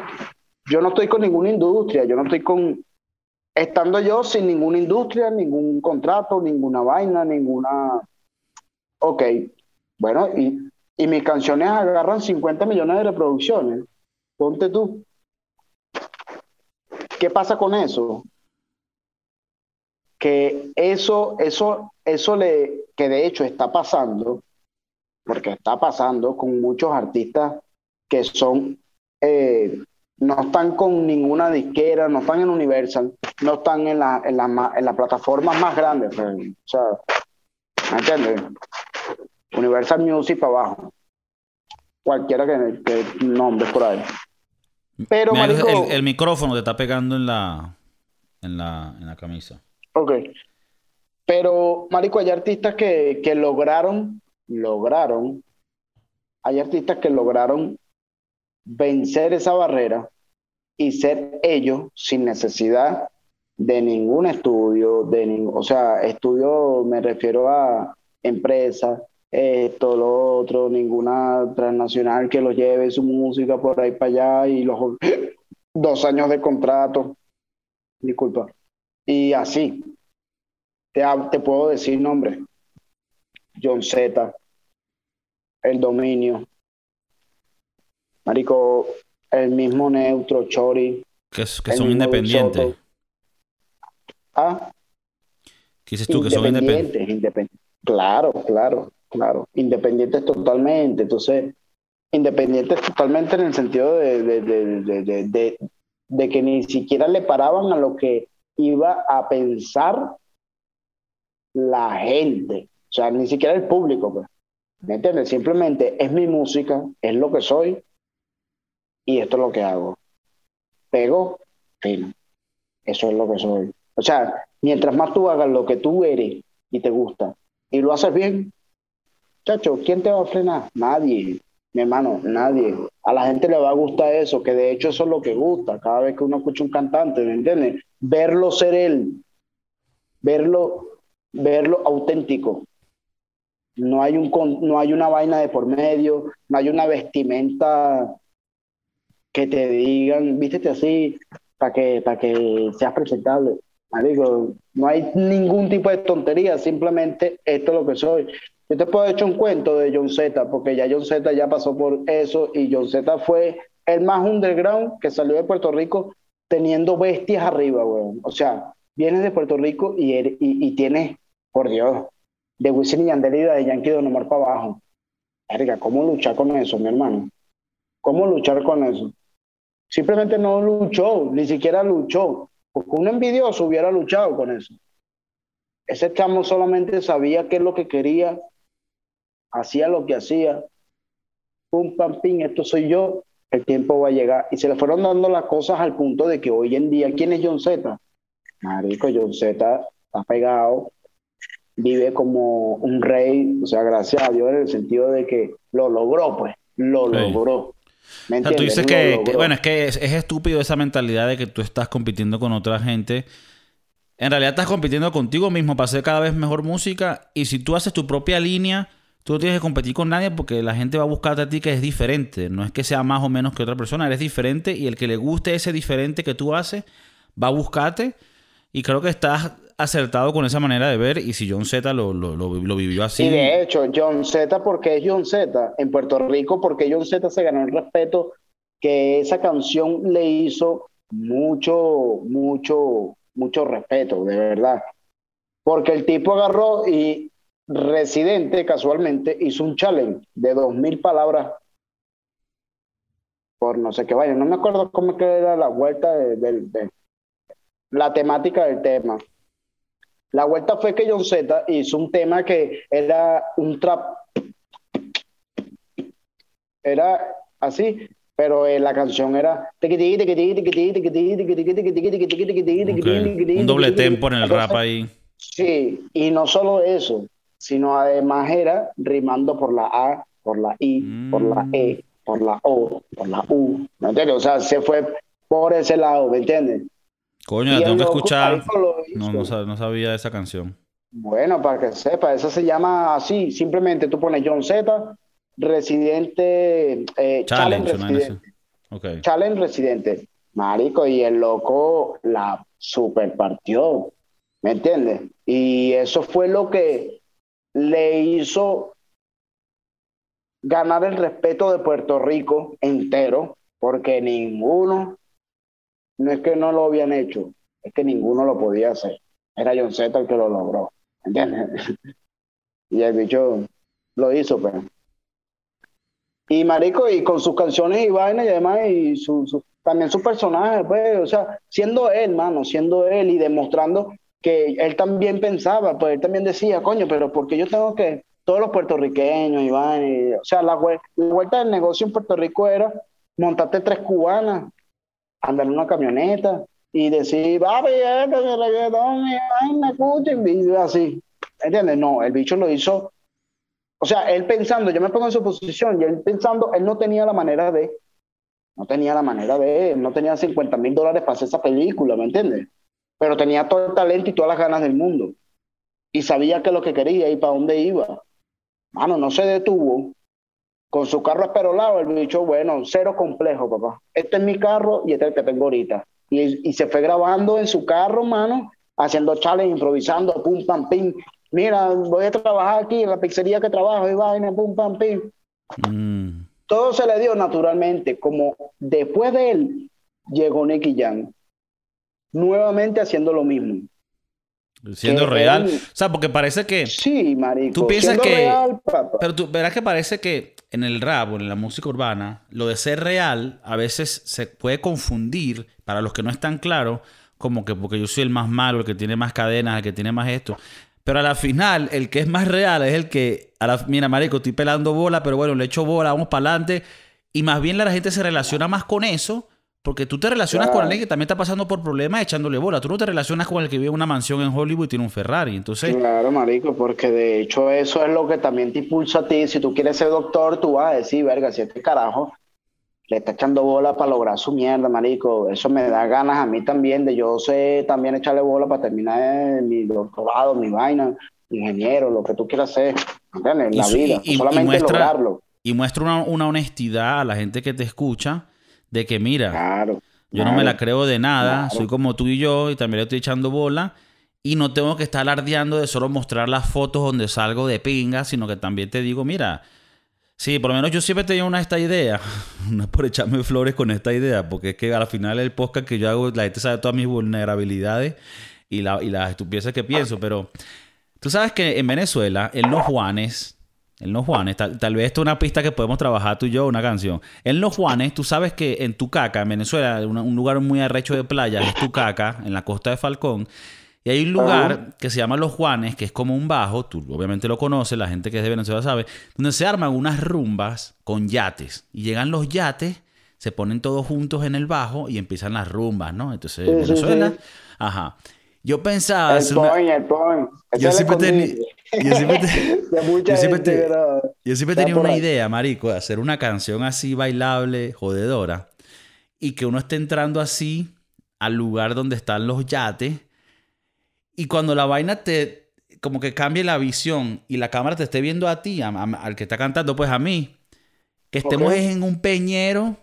yo no estoy con ninguna industria, yo no estoy con, estando yo sin ninguna industria, ningún contrato, ninguna vaina, ninguna... Ok, bueno, y, y mis canciones agarran 50 millones de reproducciones. Ponte tú. ¿Qué pasa con eso? Que eso, eso, eso le, que de hecho está pasando, porque está pasando con muchos artistas que son, eh, no están con ninguna disquera, no están en Universal, no están en la, en la, en plataformas más grandes. Pues, o sea, ¿me entiendes? Universal Music para abajo. Cualquiera que, que nombre por ahí. Pero, el, micrófono te está pegando en la, en la, en la camisa. Ok. Pero, Marico, hay artistas que, que lograron, lograron, hay artistas que lograron vencer esa barrera y ser ellos sin necesidad de ningún estudio, de o sea, estudio me refiero a empresas, esto, lo otro, ninguna transnacional que lo lleve su música por ahí para allá y los dos años de contrato. Disculpa. Y así. Te, te puedo decir nombre. John Z. El dominio. Marico, el mismo Neutro, Chori. Que, que son independientes. Ah. ¿Qué dices tú? Que son independientes. Independientes. Claro, claro. Claro, independientes totalmente. Entonces, independientes totalmente en el sentido de, de, de, que ni siquiera le paraban a lo que iba a pensar la gente. O sea, ni siquiera el público. Pues. ¿Me entiendes? Simplemente es mi música, es lo que soy y esto es lo que hago. pegó, fino. Eso es lo que soy. O sea, mientras más tú hagas lo que tú eres y te gusta y lo haces bien, chacho, ¿quién te va a frenar? Nadie, mi hermano, nadie. A la gente le va a gustar eso, que de hecho eso es lo que gusta. Cada vez que uno escucha un cantante, ¿me entiendes? Verlo ser él, verlo, verlo auténtico. No hay, un, no hay una vaina de por medio, no hay una vestimenta que te digan, vístete así para que, para que seas presentable. Marico, no hay ningún tipo de tontería, simplemente esto es lo que soy. Yo te puedo echar un cuento de John Z, porque ya John Z ya pasó por eso y John Z fue el más underground que salió de Puerto Rico teniendo bestias arriba, weón. O sea, vienes de Puerto Rico y, y, y tienes, por Dios, de Wisin y Yandel de Yankee Don Omar para abajo. Verga, ¿cómo luchar con eso, mi hermano? ¿Cómo luchar con eso? Simplemente no luchó, ni siquiera luchó. Porque un envidioso hubiera luchado con eso. Ese chamo solamente sabía qué es lo que quería, hacía lo que hacía. Pum, pam, pim, esto soy yo, el tiempo va a llegar. Y se le fueron dando las cosas al punto de que hoy en día, ¿quién es John Z? Marico, John Z está pegado, vive como un rey, o sea, gracias a Dios en el sentido de que lo logró, pues, lo logró. ¿Me o sea, tú dices que, bueno, es que es, es, estúpido esa mentalidad de que tú estás compitiendo con otra gente. En realidad estás compitiendo contigo mismo para hacer cada vez mejor música y si tú haces tu propia línea, tú no tienes que competir con nadie porque la gente va a buscarte a ti que es diferente. No es que sea más o menos que otra persona, eres diferente y el que le guste ese diferente que tú haces va a buscarte y creo que estás acertado con esa manera de ver y si John Z lo, lo, lo, vivió así. Y de hecho, John Z, porque es John Z en Puerto Rico, porque John Z se ganó el respeto que esa canción le hizo mucho, mucho, mucho respeto, de verdad. Porque el tipo agarró y Residente casualmente hizo un challenge de dos mil palabras por no sé qué vaya. No me acuerdo cómo que era la vuelta de, de la temática del tema. La vuelta fue que John Z hizo un tema que era un trap. Era así, pero la canción era. Un doble tempo en el rap ahí. Sí, y no solo eso, sino además era rimando por la A, por la I, por la E, por la O, por la U. ¿Me entiendes? O sea, se fue por ese lado, ¿me entiendes? Coño, la tengo que escuchar. No, no, sabía esa canción. Bueno, para que sepa, esa se llama así. Simplemente tú pones John Z, Residente, eh, Challenge, Residente. Okay. Challenge Residente. Marico, y el loco la super partió. ¿Me entiendes? Y eso fue lo que le hizo ganar el respeto de Puerto Rico entero, porque ninguno no es que no lo habían hecho, es que ninguno lo podía hacer. Era John Z el que lo logró, ¿entiendes? y el bicho lo hizo. Pues. Y marico, y con sus canciones y vainas y además, y su, también su personaje, pues, o sea, siendo él, mano, siendo él y demostrando que él también pensaba, pues él también decía, coño, pero porque yo tengo que, todos los puertorriqueños y vainas, o sea, la, la vuelta del negocio en Puerto Rico era montarte tres cubanas andar en una camioneta y decir, papi, este es reggaetón, y me y así. ¿Entiendes? No, el bicho lo hizo. O sea, él pensando, yo me pongo en su posición, y él pensando, él no tenía la manera de, no tenía la manera de, no tenía 50 mil dólares para hacer esa película, ¿me entiendes? Pero tenía todo el talento y todas las ganas del mundo. Y sabía que lo que quería y para dónde iba. Mano, no se detuvo con su carro esperolado, el bicho, bueno, cero complejo, papá. Este es mi carro y este es el que tengo ahorita. Y, y se fue grabando en su carro, mano, haciendo challenge, improvisando, pum, pam, pim. Mira, voy a trabajar aquí en la pizzería que trabajo y vaina, pum, pam, pim. Mm. Todo se le dio naturalmente, como después de él llegó Nicky Jam, nuevamente haciendo lo mismo. Siendo real. o sea, porque parece que. Sí, marico. Tú piensas que. pero tú verás que parece que en el rap o en la música urbana, lo de ser real a veces se puede confundir, para los que no están claros, como que porque yo soy el más malo, el que tiene más cadenas, el que tiene más esto. Pero a la final, el que es más real es el que, a la, mira, marico, estoy pelando bola, pero bueno, le echo bola, vamos para adelante. Y más bien la gente se relaciona más con eso Porque tú te relacionas con alguien que también está pasando por problemas echándole bola. Tú no te relacionas con el que vive en una mansión en Hollywood y tiene un Ferrari. Entonces, Claro, marico, porque de hecho eso es lo que también te impulsa a ti. Si tú quieres ser doctor, tú vas a decir, verga, si este carajo le está echando bola para lograr su mierda, marico, eso me da ganas a mí también de yo sé también echarle bola para terminar mi doctorado, mi vaina, ingeniero, lo que tú quieras hacer, ¿entiendes? En la vida, y solamente muestra- lograrlo. y muestra una, una honestidad a la gente que te escucha de que, mira, Claro. yo no me la creo de nada, Claro. soy como tú y yo y también le estoy echando bola. Y no tengo que estar alardeando de solo mostrar las fotos donde salgo de pinga, sino que también te digo, mira, sí, por lo menos yo siempre tenía una esta idea. No es por echarme flores con esta idea, porque es que al final el podcast que yo hago, la gente sabe todas mis vulnerabilidades y, la- y las estupideces que pienso, pero tú sabes que en Venezuela, en Los Juanes, en Los Juanes, tal, tal vez esto es una pista que podemos trabajar tú y yo, una canción. En Los Juanes, tú sabes que en Tucaca, en Venezuela, una- un lugar muy arrecho de playa es Tucaca, en la costa de Falcón. Y hay un lugar que se llama Los Juanes, que es como un bajo, tú obviamente lo conoces, la gente que es de Venezuela sabe, donde se arman unas rumbas con yates. Y llegan los yates, se ponen todos juntos en el bajo y empiezan las rumbas, ¿no? Entonces, sí, Venezuela, ajá. Yo pensaba El una- point, el point. Yo siempre, escondite. yo siempre yo siempre tenía una ahí. idea, marico, de hacer una canción así bailable, jodedora, y que uno esté entrando así al lugar donde están los yates, y cuando la vaina te, como que cambie la visión y la cámara te esté viendo a ti, a- a- al que está cantando, pues a mí, que estemos en un peñero,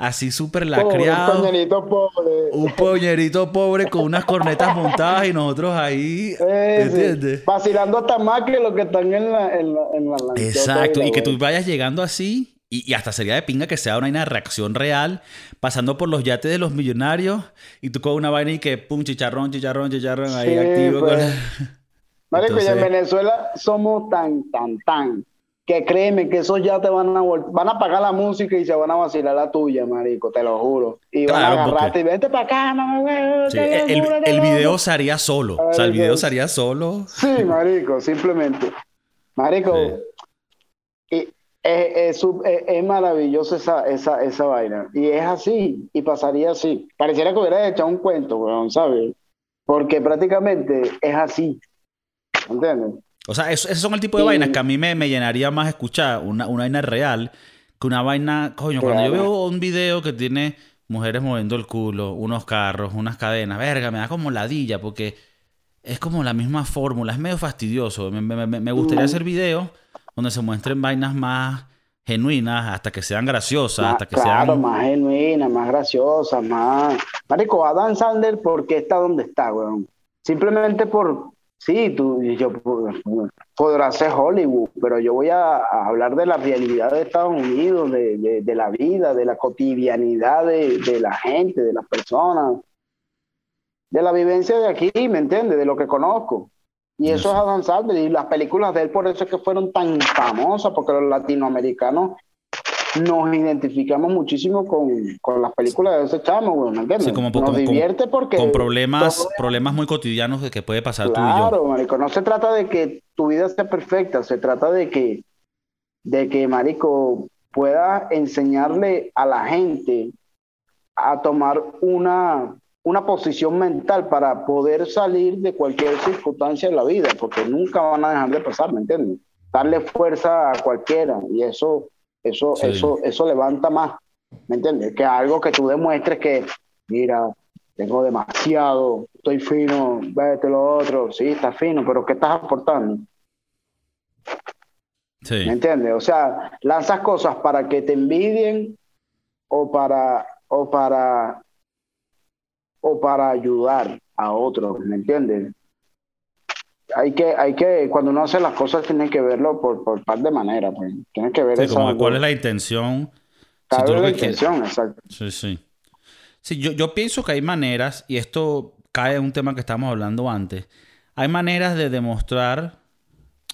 así súper Pobre, un pañuelito pobre. un poñerito pobre con unas cornetas montadas y nosotros ahí, Eh, sí. ¿entiendes? Vacilando hasta más que los que están en la, en la, en la Exacto, la y que tú vayas llegando así, y, y hasta sería de pinga que sea una, una reacción real, pasando por los yates de los millonarios, y tú con una vaina y que pum, chicharrón, chicharrón, chicharrón, ahí Sí, activo. pues. con- Marico, y en Venezuela somos tan, tan, tan, que créeme que esos ya te van a van a pagar la música y se van a vacilar la tuya, marico, te lo juro. Y van Claro, a agarrarte porque- y vente para acá, mamá, Sí, el, locura, el video loco". se haría solo, o sea, el video se haría solo. Sí, marico, simplemente. Marico, y es, es es- maravilloso esa, esa, esa vaina. Y es así, y pasaría así. Pareciera que hubiera echado un cuento, weón, ¿sabes? Porque prácticamente es así. ¿Entiendes? O sea, eso- esos son el tipo de vainas que a mí me, me llenaría más escuchar una, una vaina real que una vaina, coño, cuando yo veo un video que tiene mujeres moviendo el culo, unos carros, unas cadenas, verga, me da como ladilla porque es como la misma fórmula, es medio fastidioso. Me, me- me- me gustaría Mm. hacer videos donde se muestren vainas más genuinas hasta que sean graciosas, Más- hasta que claro, sean... más genuina, más graciosa, más... Marico, Adam Sandler, ¿por qué está donde está, weón? Simplemente por... Sí, tú, yo podrás ser Hollywood, pero yo voy a, a hablar de la realidad de Estados Unidos, de, de- de la vida, de la cotidianidad de, de la gente, de las personas, de la vivencia de aquí, ¿me entiendes? De lo que conozco. Y eso Eso. es Adam Sandler, y las películas de él por eso es que fueron tan famosas, porque los latinoamericanos nos identificamos muchísimo con, con las películas de ese chamo, güey, ¿me entiendes? Sí, como- nos como- divierte porque... Con problemas, todo- problemas muy cotidianos de que puede pasar tú y yo. Claro, marico, no se trata de que tu vida sea perfecta, se trata de que, de que, marico, pueda enseñarle a la gente a tomar una, una posición mental para poder salir de cualquier circunstancia de la vida, porque nunca van a dejar de pasar, ¿me entiendes? Darle fuerza a cualquiera y eso, eso, Sí. eso, eso levanta más, ¿me entiendes? Que algo que tú demuestres que, mira, tengo demasiado, estoy fino, vete lo otro, sí, estás fino, pero ¿qué estás aportando? Sí. ¿Me entiendes? O sea, lanzas cosas para que te envidien o para, o para, o para ayudar a otros, ¿me entiendes? Hay que, hay que, cuando uno hace las cosas, tienes que verlo por, por par de maneras, pues. Tienes que ver Sí, como cuál es la intención. Si saber tú lo la que quieres- intención, exacto. Sí, sí. Sí, yo, yo pienso que hay maneras, y esto cae en un tema que estábamos hablando antes. Hay maneras de demostrar.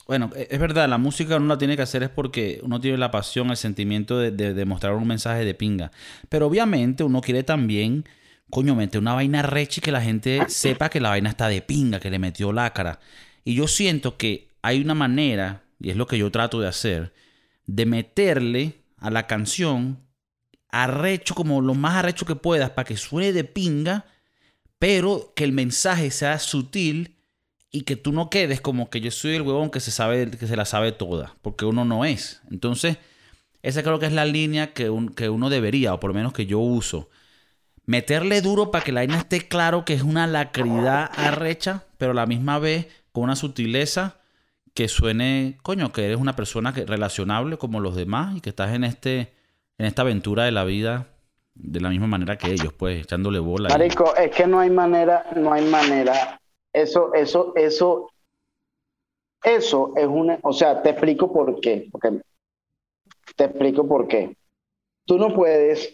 Bueno, e- es verdad, la música uno la tiene que hacer es porque uno tiene la pasión, el sentimiento de, de demostrar un mensaje de pinga. Pero obviamente uno quiere también, coño, meter una vaina recha y que la gente sepa que la vaina está de pinga, que le metió lacra. Y yo siento que hay una manera, y es lo que yo trato de hacer, de meterle a la canción arrecho, como lo más arrecho que puedas, para que suene de pinga, pero que el mensaje sea sutil y que tú no quedes como que yo soy el huevón que se sabe, que se la sabe toda, porque uno no es. Entonces, esa creo que es la línea que, que uno debería, o por lo menos que yo uso. Meterle duro para que la vaina esté claro que es una lacridad arrecha, pero a la misma vez con una sutileza que suene, coño, que eres una persona que, relacionable como los demás y que estás en este en esta aventura de la vida de la misma manera que ellos, pues, echándole bola. Marico, es que no hay manera, no hay manera. Eso, eso, eso, eso es una, o sea, te explico por qué, porque te explico por qué. Tú no puedes,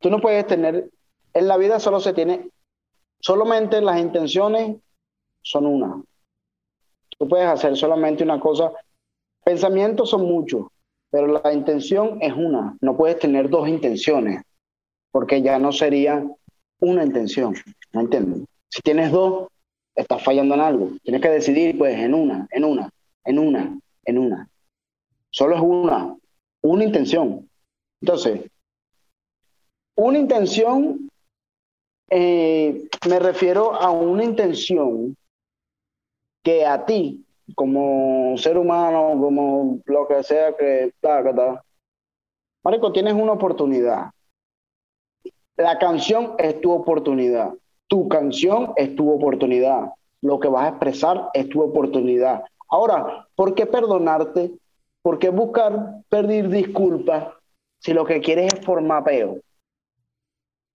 tú no puedes tener, en la vida solo se tiene, solamente las intenciones son una. Tú puedes hacer solamente una cosa. Pensamientos son muchos, pero la intención es una. No puedes tener dos intenciones, porque ya no sería una intención. ¿Me entiendes? Si tienes dos, estás fallando en algo. Tienes que decidir, pues, en una, en una, en una, en una. Solo es una, una intención. Entonces, una intención, eh, me refiero a una intención que a ti como ser humano, como lo que sea que está, Marico, tienes una oportunidad. La canción es tu oportunidad. Tu canción es tu oportunidad. Lo que vas a expresar es tu oportunidad. Ahora, ¿por qué perdonarte? ¿Por qué buscar pedir disculpas si lo que quieres es formar?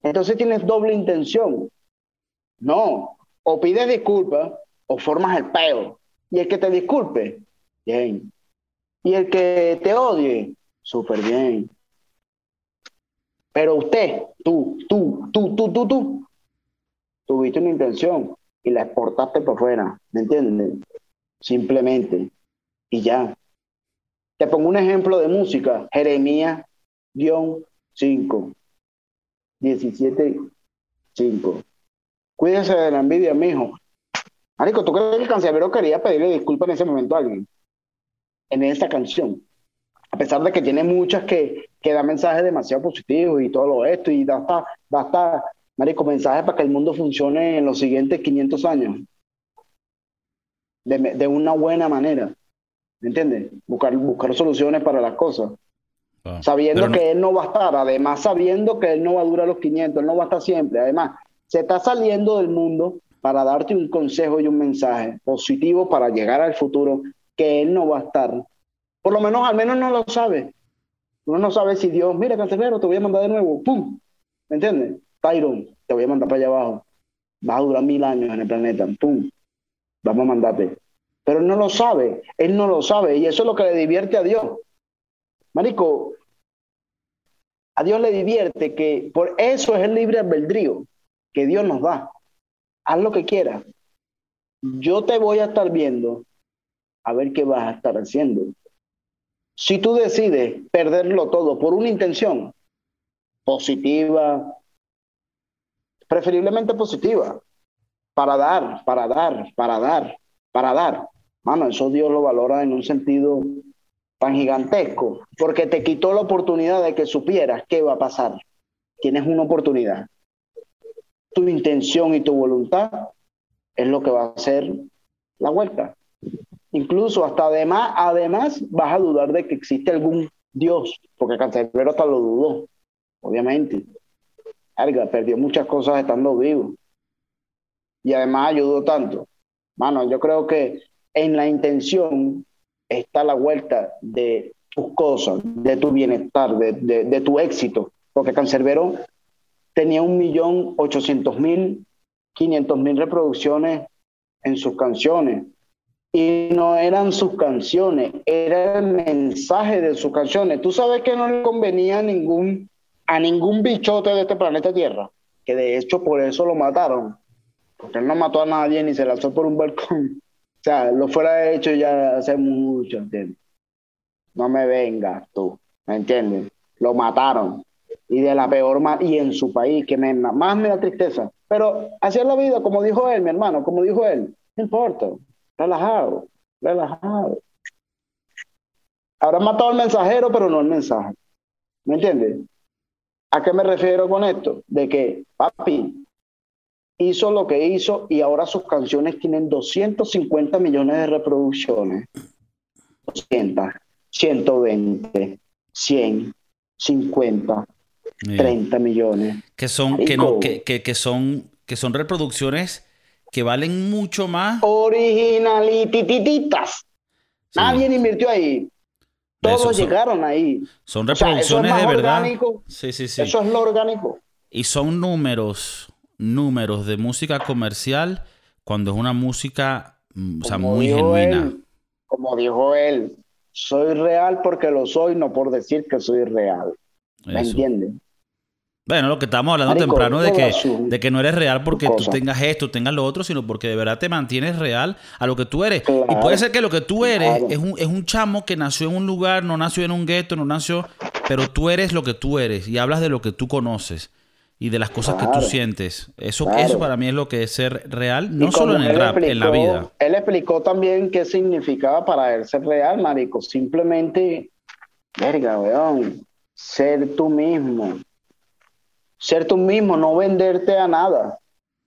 Entonces tienes doble intención. No, o pides disculpas o formas el peo. Y el que te disculpe, bien. Y el que te odie, súper bien. Pero usted, tú, tú, tú, tú, tú, tú, tuviste una intención y la exportaste por fuera, ¿me entiendes? Simplemente. Y ya. Te pongo un ejemplo de música. Jeremías, guion 5. 17, 5. Cuídese de la envidia, mijo. Marico, ¿tú crees que el cancerbero quería pedirle disculpas en ese momento a alguien? En esta canción. A pesar de que tiene muchas que, que dan mensajes demasiado positivos y todo lo esto, y da hasta, da marico, mensajes para que el mundo funcione en los siguientes 500 años. De, de una buena manera. ¿Me entiendes? Buscar, buscar soluciones para las cosas. Ah, sabiendo que él no va a estar, además sabiendo que él no va a durar los 500, él no va a estar siempre. Además, se está saliendo del mundo para darte un consejo y un mensaje positivo para llegar al futuro que él no va a estar. Por lo menos, al menos no lo sabe. Uno no sabe si Dios, mira, cancelero, te voy a mandar de nuevo, ¡pum! ¿Me entiendes? Tyron, te voy a mandar para allá abajo. Vas a durar mil años en el planeta, ¡pum! Vamos a mandarte. Pero él no lo sabe, él no lo sabe, y eso es lo que le divierte a Dios. Marico, a Dios le divierte que por eso es el libre albedrío que Dios nos da haz lo que quieras. Yo te voy a estar viendo a ver qué vas a estar haciendo. Si tú decides perderlo todo por una intención positiva, preferiblemente positiva, para dar, para dar, para dar, para dar. Mano, eso Dios lo valora en un sentido tan gigantesco, porque te quitó la oportunidad de que supieras qué va a pasar. Tienes una oportunidad tu intención y tu voluntad es lo que va a hacer la vuelta. Incluso hasta además, además vas a dudar de que existe algún Dios, porque Cancerbero hasta lo dudó, obviamente. Arga, perdió muchas cosas estando vivo. Y además ayudó tanto. Mano, yo creo que en la intención está la vuelta de tus cosas, de tu bienestar, de, de tu éxito. Porque Cancerbero tenía un millón ochocientos mil, quinientos mil reproducciones en sus canciones. Y no eran sus canciones, era el mensaje de sus canciones. Tú sabes que no le convenía a ningún, a ningún bichote de este planeta Tierra, que de hecho por eso lo mataron, porque él no mató a nadie ni se lanzó por un balcón. O sea, lo fuera hecho ya hace mucho, ¿entiendes? No me vengas tú, ¿me entiendes? Lo mataron y de la peor y en su país, que me, más me da tristeza. Pero hacer la vida, como dijo él, mi hermano, como dijo él, no importa, relajado, relajado. Habrá matado al mensajero, pero no el mensaje. ¿Me entiendes? ¿A qué me refiero con esto? De que papi hizo lo que hizo y ahora sus canciones tienen 250 millones de reproducciones. 200, 120, 100, 50, 30 millones. Que son, que, no, que, que, son, que son reproducciones que valen mucho más. Originalitititas. Nadie invirtió ahí. Todos llegaron ahí. Son reproducciones de verdad. Orgánico. Sí, sí, sí. Eso es lo orgánico. Y son números, números de música comercial cuando es una música mm, o sea, muy genuina. como dijo él, soy real porque lo soy, no por decir que soy real. ¿Me entienden? Bueno, lo que estamos hablando temprano de que, de que no eres real porque tú tengas esto, tengas lo otro, sino porque de verdad te mantienes real a lo que tú eres. y puede ser que lo que tú eres es, un, es un chamo que nació en un lugar, no nació en un gueto, no nació, pero tú eres lo que tú eres y hablas de lo que tú conoces y de las cosas que tú sientes. Eso, eso para mí es lo que es ser real, no solo en el rap, en la vida. Él explicó también qué significaba para él ser real, marico. Simplemente, verga, weón, ser tú mismo ser tú mismo, no venderte a nada.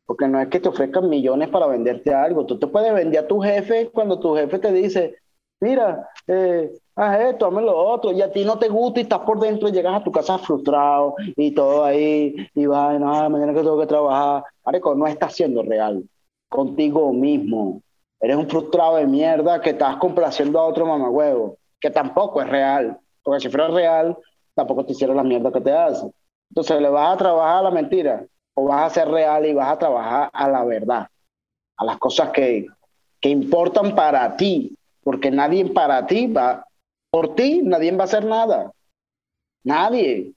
Porque no es que te ofrezcan millones para venderte algo. Tú te puedes vender a tu jefe cuando tu jefe te dice, mira, eh, haz esto, haz lo otro, y a ti no te gusta y estás por dentro y llegas a tu casa frustrado y todo ahí, y vas, no, mañana que tengo que trabajar. Marico, no estás siendo real contigo mismo. Eres un frustrado de mierda que estás complaciendo a otro mamagüevo, que tampoco es real. Porque si fuera real, tampoco te hiciera la mierda que te hace. Entonces, ¿le vas a trabajar a la mentira o vas a ser real y vas a trabajar a la verdad? A las cosas que, que importan para ti, porque nadie para ti va, por ti nadie va a hacer nada. Nadie.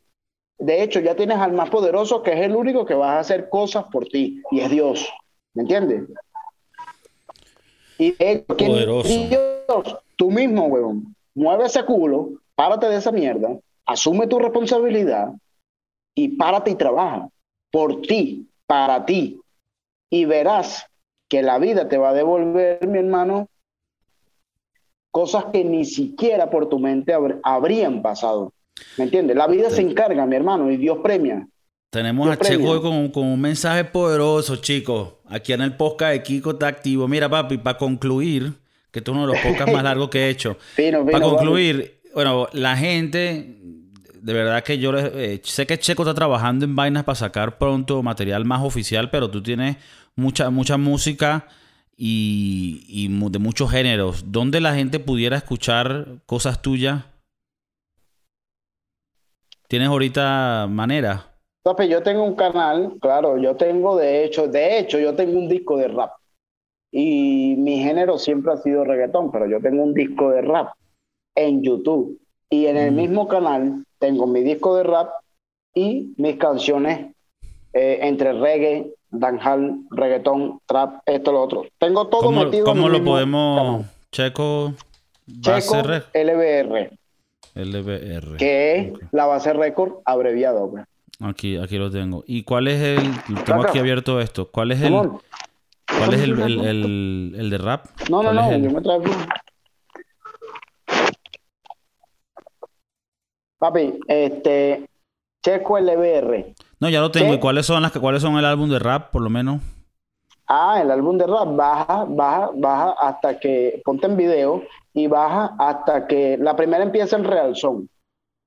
De hecho, ya tienes al más poderoso que es el único que va a hacer cosas por ti y es Dios. ¿Me entiendes? Y es poderoso. Dios, tú mismo, weón, mueve ese culo, párate de esa mierda, asume tu responsabilidad y párate y trabaja por ti, para ti. Y verás que la vida te va a devolver, mi hermano, cosas que ni siquiera por tu mente habrían pasado. ¿Me entiendes? La vida se encarga, mi hermano, y Dios premia. Tenemos a Checo con, con, un mensaje poderoso, chicos. Aquí en el podcast de Kiko está activo. Mira, papi, para concluir, que esto es uno de los podcasts más largos que he hecho. para concluir, bueno, la gente de verdad que yo eh, sé que Checo está trabajando en vainas para sacar pronto material más oficial, pero tú tienes mucha, mucha música y, de muchos géneros. ¿Dónde la gente pudiera escuchar cosas tuyas? ¿Tienes ahorita manera? yo tengo un canal, claro, yo tengo de hecho, de hecho, yo tengo un disco de rap. Y mi género siempre ha sido reggaetón, pero yo tengo un disco de rap en YouTube. Y en el mismo canal tengo mi disco de rap y mis canciones eh, entre reggae, dancehall, reggaetón, trap, esto, lo otro. Tengo todo metido ¿Cómo lo podemos, Checo? Checo LBR. LBR. Que es la base récord abreviado. Pues. Aquí, aquí lo tengo. ¿Y cuál es el... Tengo aquí abierto esto. ¿Cuál es el... ¿Cuál es el, el, el, de rap? No, no, no, yo me traigo... Papi, este, Checo LBR. No, ya lo tengo. ¿Y cuáles son las cuáles son el álbum de rap, por lo menos? Ah, el álbum de rap baja, baja, baja hasta que ponte en video y baja hasta que la primera empieza en Real Son.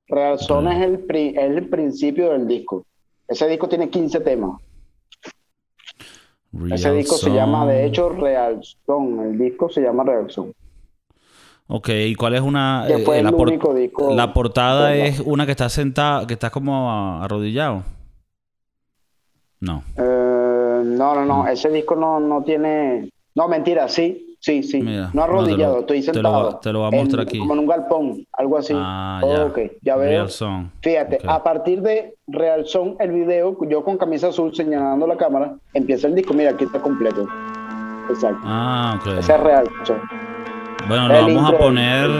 Real Son es, el es el principio del disco. Ese disco tiene 15 temas. Ese disco se llama, de hecho, Real Son. El disco se llama Real Son. Ok, ¿y cuál es una... Eh, la, la portada es una que está sentada, que está como arrodillado. No. Eh, no, no, no. Ese disco no, no tiene... No, mentira, sí. Sí, sí. no arrodillado, estoy sentado. Te lo, voy a mostrar aquí. Como en un galpón, algo así. Ah, ya. ok, ya veo. Real Song. Fíjate, a partir de Real Song, el video, yo con camisa azul señalando la cámara, empieza el disco. Mira, aquí está completo. Exacto. Ah, ok. Ese es Real Song. Bueno, lo vamos a poner.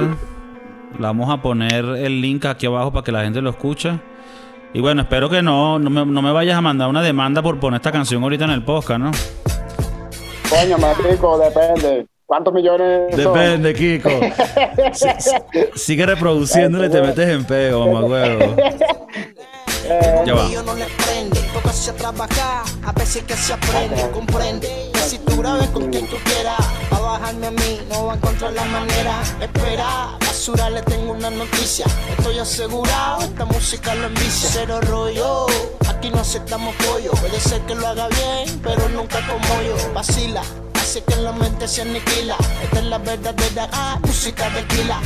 vamos a poner el link aquí abajo para que la gente lo escuche. Y bueno, espero que no, no me, vayas a mandar una demanda por poner esta canción ahorita en el podcast, ¿no? Coño, Kiko, depende. ¿Cuántos millones? Depende, Kiko. sigue reproduciéndole y te metes en pego, mamá huevo. Eh, Ya va. Toca a trabajar, a veces que se aprende, comprende. Que si tú grabes con quien tú quieras, a bajarme a mí, no va a encontrar la manera. Espera, basura, le tengo una noticia. Estoy asegurado, esta música lo envicia. Cero rollo, aquí no aceptamos pollo. Puede ser que lo haga bien, pero nunca como yo. Vacila, hace que la mente se aniquila. Esta es la verdadera ah, música de Kila.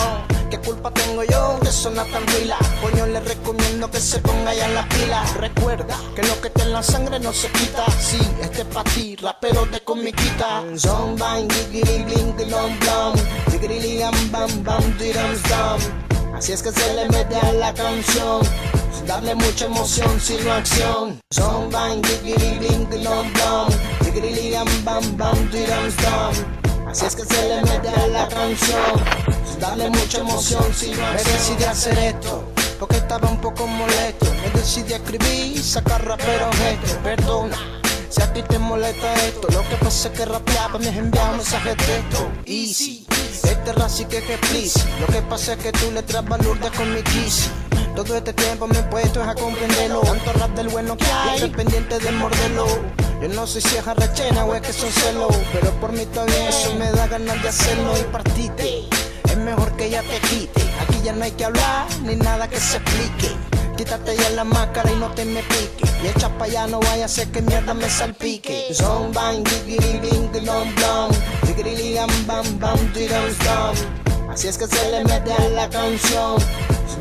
¿Qué culpa tengo yo de sonar tan pila? Coño, le recomiendo que se ponga ya en la pila. Recuerda que lo que te en la sangre no se quita. Sí, este es pa' ti, rapero de comiquita. Bling, bam, bam, bam, diram, dum. Así es que se le mete a la canción. Darle mucha emoción, sin acción. Son bang, diggity, bling, dilom, blom. Diggity, bam, bam, dum. Así es que se le mete a la canción darle mucha emoción si no Me decidí hacer esto, porque estaba un poco molesto. Me decidí escribir y sacar rapero gesto. Perdona. Si a ti te molesta esto, lo que pasa es que rapeaba me enviado un mensaje de texto. Easy, este sí que es please. Lo que pasa es que tú le traes valor con mi kiss. Todo este tiempo me he puesto a comprenderlo. Tanto rap del bueno que hay, estoy pendiente de morderlo. Yo no sé si es arrechena o es que son celos, pero por mí todavía eso me da ganas de hacerlo y partite es mejor que ya te quite. Aquí ya no hay que hablar ni nada que se explique. Quítate ya la máscara y no te me pique. Y echa pa' allá, no vaya a ser que mierda me salpique. Son bang, diggity, bing, dilom, blom. Diggity, bam, bam, bam, dum. Así es que se le mete a la canción.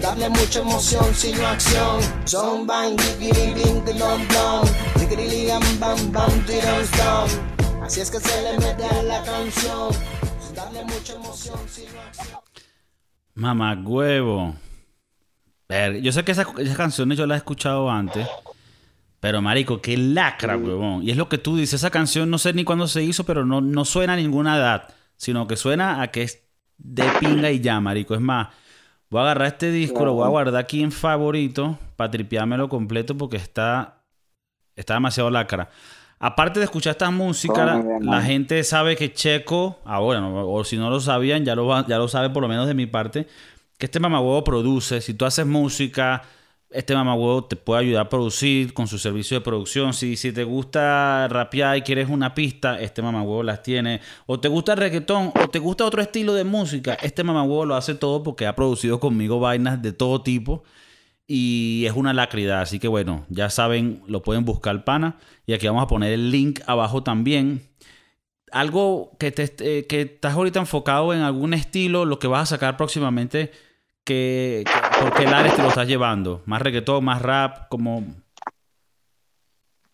Darle mucha emoción, sino acción. Son bang, diggity, bing, dilom, blom. Diggity, bam, bam, bam, dum. Así es que se le mete a la canción. mucha emoción, Mamá huevo. Yo sé que esas, canciones yo las he escuchado antes. Pero, marico, qué lacra, huevón. Y es lo que tú dices. Esa canción no sé ni cuándo se hizo, pero no, no suena a ninguna edad. Sino que suena a que es de pinga y ya, marico. Es más, voy a agarrar este disco, lo voy a guardar aquí en favorito para tripeármelo completo porque está, está demasiado lacra. Aparte de escuchar esta música, la, gente sabe que Checo, ahora, o si no lo sabían, ya lo, ya lo sabe por lo menos de mi parte, este mamahuevo produce. Si tú haces música, este mamahuevo te puede ayudar a producir con su servicio de producción. Si, si te gusta rapear y quieres una pista, este mamahuevo las tiene. O te gusta el reggaetón, o te gusta otro estilo de música, este mamahuevo lo hace todo porque ha producido conmigo vainas de todo tipo y es una lacridad. Así que bueno, ya saben, lo pueden buscar pana. Y aquí vamos a poner el link abajo también. Algo que, te, eh, que estás ahorita enfocado en algún estilo, lo que vas a sacar próximamente, que, ¿por qué lares te lo estás llevando? ¿Más reggaetón, más rap? como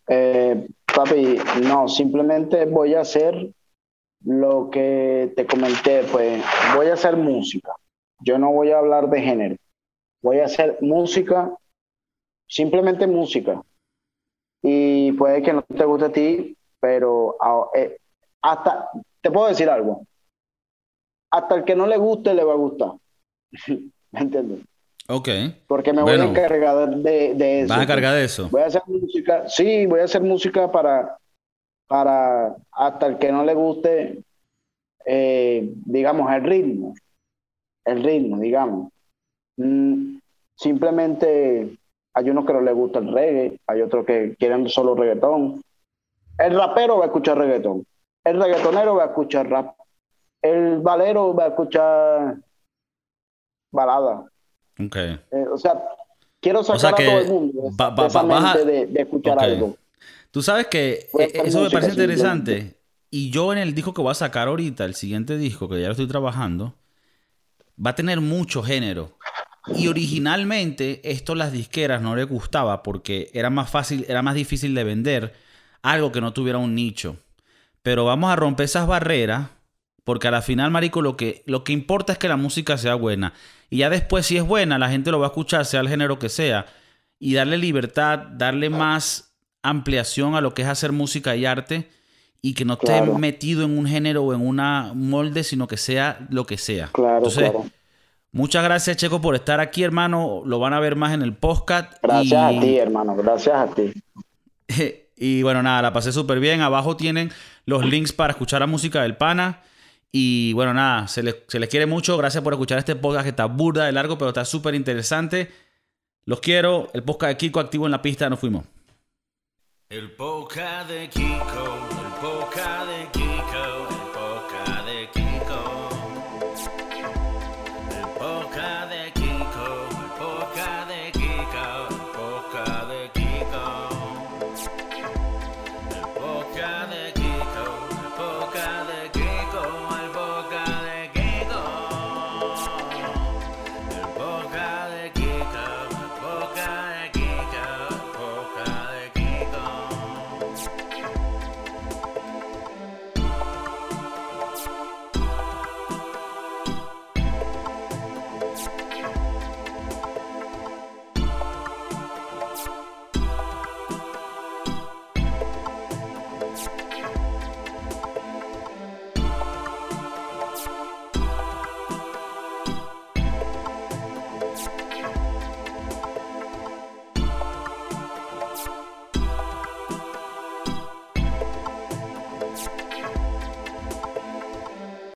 eh, papi, no, simplemente voy a hacer lo que te comenté, pues voy a hacer música. Yo no voy a hablar de género voy a hacer música, simplemente música. Y puede que no te guste a ti, pero eh, hasta, te puedo decir algo, hasta el que no le guste le va a gustar. ¿Me entiendes? Ok. Porque me voy a encargar de, de eso. ¿Vas a encargar de eso? Voy a hacer música, sí, voy a hacer música para, para hasta el que no le guste, eh, digamos, el ritmo. El ritmo, digamos. Mm, simplemente hay unos que no les gusta el reggae, hay otros que quieren solo reggaetón. El rapero va a escuchar reggaetón, el reggaetonero va a escuchar rap, el valero va a escuchar balada. Okay. Eh, o sea, quiero sacar a todo el mundo de, escuchar algo. Tú sabes que eh, eso me parece interesante. Y yo en el disco que voy a sacar ahorita, el siguiente disco, que ya lo estoy trabajando, va a tener mucho género. Y originalmente esto las disqueras no les gustaba porque era más fácil, era más difícil de vender algo que no tuviera un nicho. Pero vamos a romper esas barreras porque a la final, marico, lo que, lo que importa es que la música sea buena. Y ya después, si es buena, la gente lo va a escuchar, sea el género que sea. Y darle libertad, darle más ampliación a lo que es hacer música y arte. Y que no esté metido en un género o en una molde, sino que sea lo que sea. Claro, claro. Muchas gracias, Checo, por estar aquí, hermano. Lo van a ver más en el podcast. Gracias a ti, hermano. Gracias a ti. y bueno, nada, la pasé súper bien. Abajo tienen los links para escuchar la música del pana. Y bueno, nada, se les, se les quiere mucho. Gracias por escuchar este podcast que está burda de largo, pero está súper interesante. Los quiero. El podcast de Kiko activo en la pista. Nos fuimos. El podcast de Kiko, el podcast de Kiko.